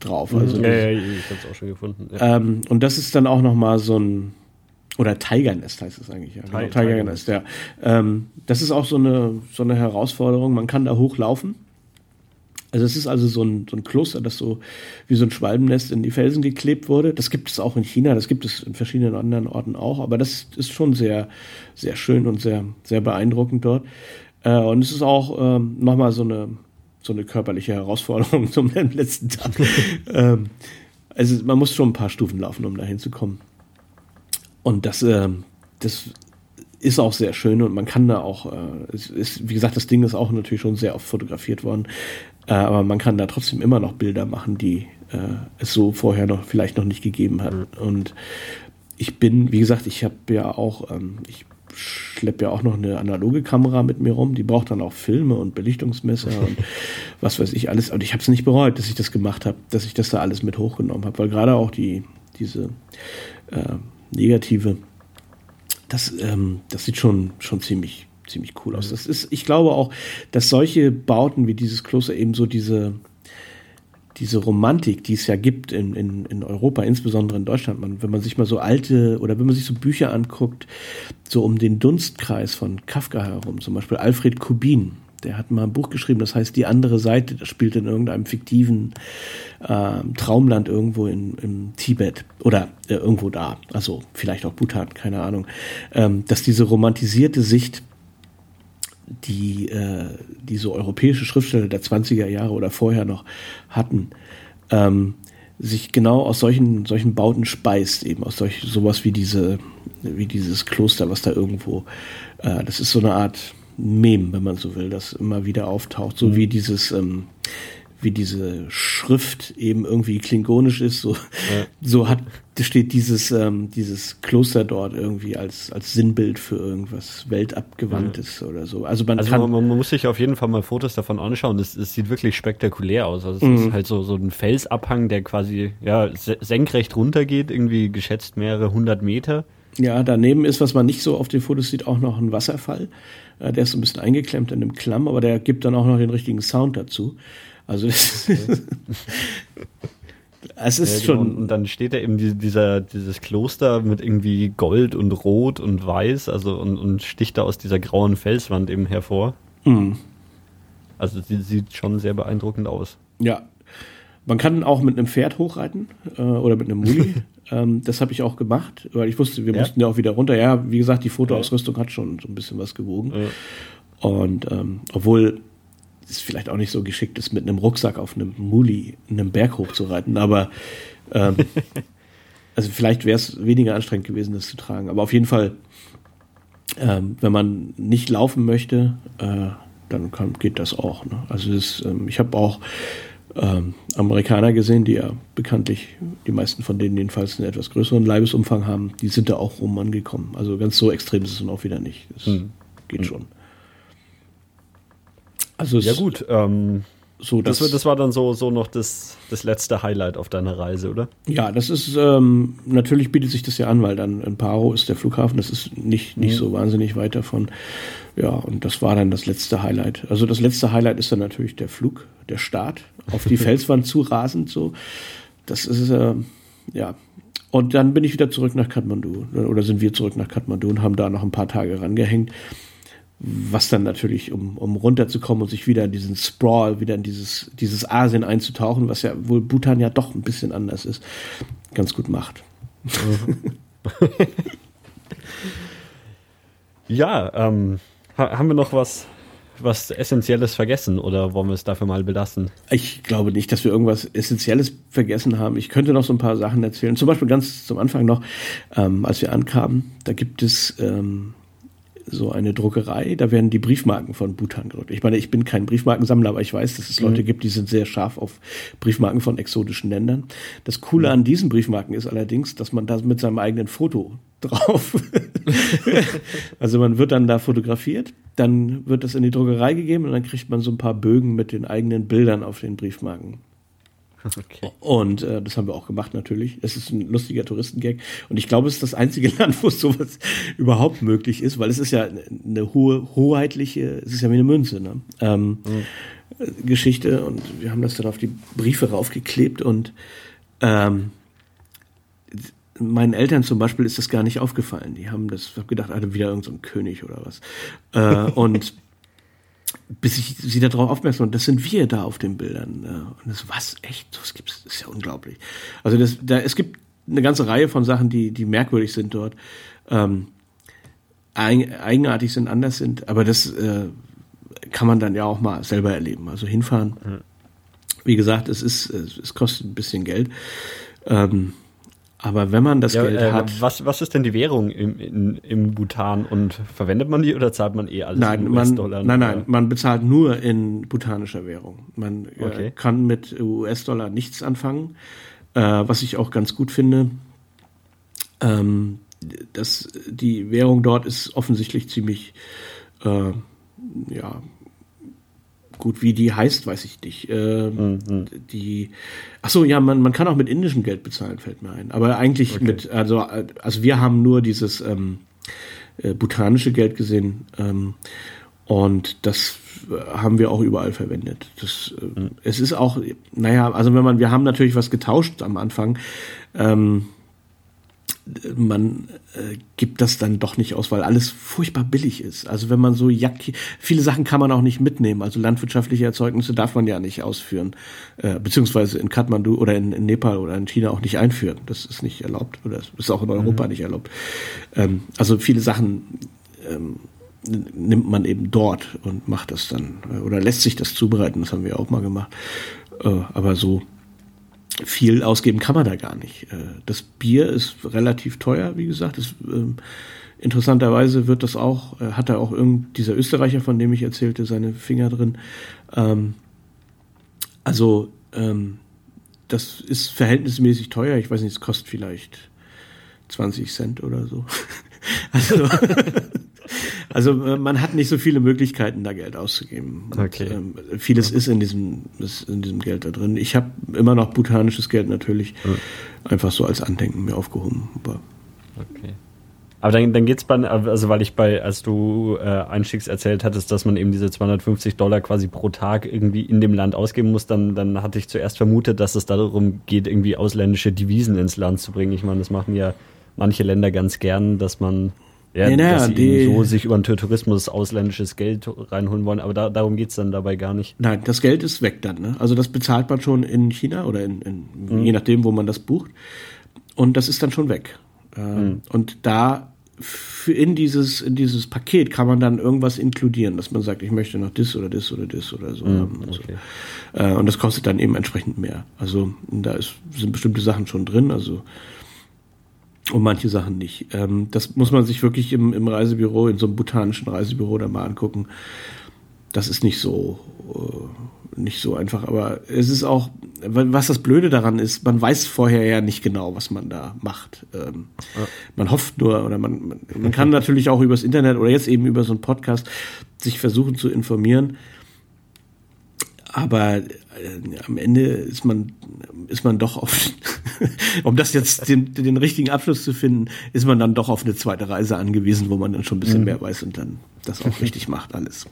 drauf.
Mhm. Also ja, ja, ich habe es auch schon gefunden.
Ja. Ähm, und das ist dann auch nochmal so ein oder Tigernest heißt es eigentlich, ja. Genau, Tigernest, ja. Ähm, das ist auch so eine, so eine Herausforderung. Man kann da hochlaufen also es ist also so ein, so ein Kloster, das so wie so ein Schwalbennest in die Felsen geklebt wurde. Das gibt es auch in China, das gibt es in verschiedenen anderen Orten auch, aber das ist schon sehr, sehr schön und sehr, sehr beeindruckend dort. Äh, und es ist auch ähm, nochmal so eine, so eine körperliche Herausforderung zum letzten Tag. ähm, also man muss schon ein paar Stufen laufen, um da hinzukommen. Und das, äh, das ist auch sehr schön und man kann da auch, äh, es ist, wie gesagt, das Ding ist auch natürlich schon sehr oft fotografiert worden. Äh, aber man kann da trotzdem immer noch Bilder machen, die äh, es so vorher noch vielleicht noch nicht gegeben hat. Mhm. Und ich bin, wie gesagt, ich habe ja auch, ähm, ich schleppe ja auch noch eine analoge Kamera mit mir rum. Die braucht dann auch Filme und Belichtungsmesser und was weiß ich alles. Und ich habe es nicht bereut, dass ich das gemacht habe, dass ich das da alles mit hochgenommen habe, weil gerade auch die diese äh, negative, das ähm, das sieht schon schon ziemlich ziemlich cool aus. Das ist, ich glaube auch, dass solche Bauten wie dieses Kloster eben so diese, diese Romantik, die es ja gibt in, in, in Europa, insbesondere in Deutschland, man, wenn man sich mal so alte oder wenn man sich so Bücher anguckt, so um den Dunstkreis von Kafka herum, zum Beispiel Alfred Kubin, Der hat mal ein Buch geschrieben, das heißt Die andere Seite. Das spielt in irgendeinem fiktiven äh, Traumland irgendwo in, im Tibet oder äh, irgendwo da. Also vielleicht auch Bhutan, keine Ahnung. Ähm, dass diese romantisierte Sicht die, äh, die so europäische Schriftsteller der 20er Jahre oder vorher noch hatten, ähm, sich genau aus solchen, solchen Bauten speist, eben aus solch, sowas wie diese, wie dieses Kloster, was da irgendwo, äh, das ist so eine Art Mem, wenn man so will, das immer wieder auftaucht, so mhm. wie dieses, ähm, wie diese Schrift eben irgendwie klingonisch ist, so, ja. so hat, steht dieses, ähm, dieses Kloster dort irgendwie als, als Sinnbild für irgendwas Weltabgewandtes ja. oder so.
Also man also kann. Man, man, muss sich auf jeden Fall mal Fotos davon anschauen. Es, es sieht wirklich spektakulär aus. Also es mhm. ist halt so, so ein Felsabhang, der quasi, ja, senkrecht runtergeht, irgendwie geschätzt mehrere hundert Meter.
Ja, daneben ist, was man nicht so auf den Fotos sieht, auch noch ein Wasserfall. Äh, der ist so ein bisschen eingeklemmt in einem Klamm, aber der gibt dann auch noch den richtigen Sound dazu. Also das okay. es ist ja, schon.
Und dann steht da eben dieser, dieses Kloster mit irgendwie Gold und Rot und Weiß, also und, und sticht da aus dieser grauen Felswand eben hervor. Mhm. Also sie sieht schon sehr beeindruckend aus.
Ja. Man kann auch mit einem Pferd hochreiten äh, oder mit einem Muli. ähm, das habe ich auch gemacht, weil ich wusste, wir ja. mussten ja auch wieder runter. Ja, wie gesagt, die Fotoausrüstung ja. hat schon so ein bisschen was gewogen. Und ähm, obwohl ist vielleicht auch nicht so geschickt ist, mit einem Rucksack auf einem Muli einem Berg hochzureiten, aber ähm, also vielleicht wäre es weniger anstrengend gewesen, das zu tragen. Aber auf jeden Fall, ähm, wenn man nicht laufen möchte, äh, dann kann, geht das auch. Ne? Also das, ähm, ich habe auch ähm, Amerikaner gesehen, die ja bekanntlich, die meisten von denen jedenfalls einen etwas größeren Leibesumfang haben, die sind da auch rum angekommen. Also ganz so extrem ist es dann auch wieder nicht. Das hm. geht hm. schon.
Also ja gut, ähm, so das, das, das, war dann so, so noch das, das letzte Highlight auf deiner Reise, oder?
Ja, das ist ähm, natürlich bietet sich das ja an, weil dann in Paro ist der Flughafen, das ist nicht, nicht mhm. so wahnsinnig weit davon. Ja, und das war dann das letzte Highlight. Also das letzte Highlight ist dann natürlich der Flug, der Start auf die Felswand zu rasend so. Das ist äh, ja. Und dann bin ich wieder zurück nach Kathmandu oder sind wir zurück nach Kathmandu und haben da noch ein paar Tage rangehängt was dann natürlich, um, um runterzukommen und sich wieder in diesen Sprawl, wieder in dieses, dieses Asien einzutauchen, was ja wohl Bhutan ja doch ein bisschen anders ist, ganz gut macht.
ja, ähm, haben wir noch was, was Essentielles vergessen oder wollen wir es dafür mal belassen?
Ich glaube nicht, dass wir irgendwas Essentielles vergessen haben. Ich könnte noch so ein paar Sachen erzählen. Zum Beispiel ganz zum Anfang noch, ähm, als wir ankamen, da gibt es ähm, so eine Druckerei, da werden die Briefmarken von Bhutan gedruckt. Ich meine, ich bin kein Briefmarkensammler, aber ich weiß, dass es Leute mhm. gibt, die sind sehr scharf auf Briefmarken von exotischen Ländern. Das Coole mhm. an diesen Briefmarken ist allerdings, dass man da mit seinem eigenen Foto drauf. also man wird dann da fotografiert, dann wird das in die Druckerei gegeben und dann kriegt man so ein paar Bögen mit den eigenen Bildern auf den Briefmarken. Okay. Und äh, das haben wir auch gemacht natürlich. Es ist ein lustiger Touristengag. Und ich glaube, es ist das einzige Land, wo sowas überhaupt möglich ist, weil es ist ja eine hohe, hoheitliche, es ist ja wie eine Münze, ne? Ähm, mhm. Geschichte. Und wir haben das dann auf die Briefe raufgeklebt und ähm, meinen Eltern zum Beispiel ist das gar nicht aufgefallen. Die haben das, ich habe gedacht, ah, wieder irgendein so König oder was. Äh, und bis ich sie darauf aufmerksam und das sind wir da auf den Bildern. Und das, was, echt, das gibt's, das ist ja unglaublich. Also das, da, es gibt eine ganze Reihe von Sachen, die, die merkwürdig sind dort, ähm, eigenartig sind, anders sind, aber das äh, kann man dann ja auch mal selber erleben. Also hinfahren. Wie gesagt, es ist, es kostet ein bisschen Geld. Ähm, aber wenn man das ja, Geld äh, hat.
Was, was ist denn die Währung im, in, im Bhutan und verwendet man die oder zahlt man eh alles
nein, in US-Dollar? Nein, nein, man bezahlt nur in bhutanischer Währung. Man äh, okay. äh, kann mit US-Dollar nichts anfangen, äh, was ich auch ganz gut finde. Ähm, das, die Währung dort ist offensichtlich ziemlich äh, ja, Gut, wie die heißt, weiß ich nicht. Äh, mhm. Die, ach so, ja, man, man kann auch mit indischem Geld bezahlen, fällt mir ein. Aber eigentlich okay. mit, also, also wir haben nur dieses ähm, äh, bhutanische Geld gesehen ähm, und das haben wir auch überall verwendet. Das, äh, mhm. Es ist auch, naja, also wenn man, wir haben natürlich was getauscht am Anfang. Ähm, man äh, gibt das dann doch nicht aus, weil alles furchtbar billig ist. Also wenn man so Jacke, viele Sachen kann man auch nicht mitnehmen. Also landwirtschaftliche Erzeugnisse darf man ja nicht ausführen, äh, beziehungsweise in Kathmandu oder in, in, Nepal oder in China auch nicht einführen. Das ist nicht erlaubt oder das ist auch in Europa mhm. nicht erlaubt. Ähm, also viele Sachen ähm, nimmt man eben dort und macht das dann äh, oder lässt sich das zubereiten. Das haben wir auch mal gemacht. Äh, aber so viel ausgeben kann man da gar nicht. Äh, das Bier ist relativ teuer, wie gesagt. Das, ähm, interessanterweise wird das auch, äh, hat da auch irgend dieser Österreicher, von dem ich erzählte, seine Finger drin. Ähm, also ähm, das ist verhältnismäßig teuer. Ich weiß nicht, es kostet vielleicht 20 Cent oder so. also Also äh, man hat nicht so viele Möglichkeiten, da Geld auszugeben.
Okay.
ähm, vieles ist in diesem, ist in diesem Geld da drin. Ich habe immer noch botanisches Geld natürlich mhm. einfach so als Andenken mir aufgehoben. Aber
okay. Aber dann, dann geht's bei, also weil ich bei, als du äh, einstiegs erzählt hattest, dass man eben diese 250 Dollar quasi pro Tag irgendwie in dem Land ausgeben muss, dann, dann hatte ich zuerst vermutet, dass es darum geht, irgendwie ausländische Devisen ins Land zu bringen. Ich meine, das machen ja manche Länder ganz gern, dass man ja, nee, dass sie die, so sich über den Tourismus ausländisches Geld reinholen wollen, aber da, darum geht's dann dabei gar nicht.
Nein, das Geld ist weg dann. Ne? Also das bezahlt man schon in China oder in, in mhm. je nachdem, wo man das bucht. Und das ist dann schon weg. Ähm, mhm. Und da in dieses, in dieses Paket kann man dann irgendwas inkludieren, dass man sagt, ich möchte noch das oder das oder das oder so haben. Also, okay. äh, und das kostet dann eben entsprechend mehr. Also da ist, sind bestimmte Sachen schon drin. Also und manche Sachen nicht. Ähm, das muss man sich wirklich im, im Reisebüro, in so einem botanischen Reisebüro dann mal angucken. Das ist nicht so, äh, nicht so einfach, aber es ist auch, was das Blöde daran ist, man weiß vorher ja nicht genau, was man da macht. Ähm, ja. Man hofft nur, oder man, man, man kann natürlich auch übers Internet oder jetzt eben über so einen Podcast sich versuchen zu informieren aber äh, am Ende ist man, ist man doch auf, um das jetzt den, den richtigen Abschluss zu finden, ist man dann doch auf eine zweite Reise angewiesen, wo man dann schon ein bisschen mhm. mehr weiß und dann das auch richtig macht alles.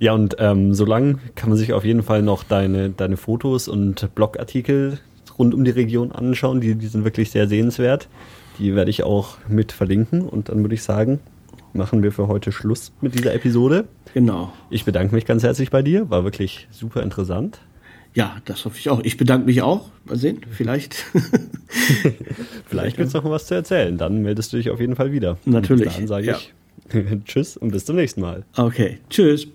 Ja, und ähm, solange kann man sich auf jeden Fall noch deine, deine Fotos und Blogartikel rund um die Region anschauen. Die, die sind wirklich sehr sehenswert. Die werde ich auch mit verlinken. Und dann würde ich sagen, machen wir für heute Schluss mit dieser Episode.
Genau.
Ich bedanke mich ganz herzlich bei dir. War wirklich super interessant.
Ja, das hoffe ich auch. Ich bedanke mich auch. Mal sehen, vielleicht.
vielleicht gibt es noch was zu erzählen. Dann meldest du dich auf jeden Fall wieder.
Natürlich.
Und dann sage ja. ich Tschüss und bis zum nächsten Mal.
Okay, tschüss.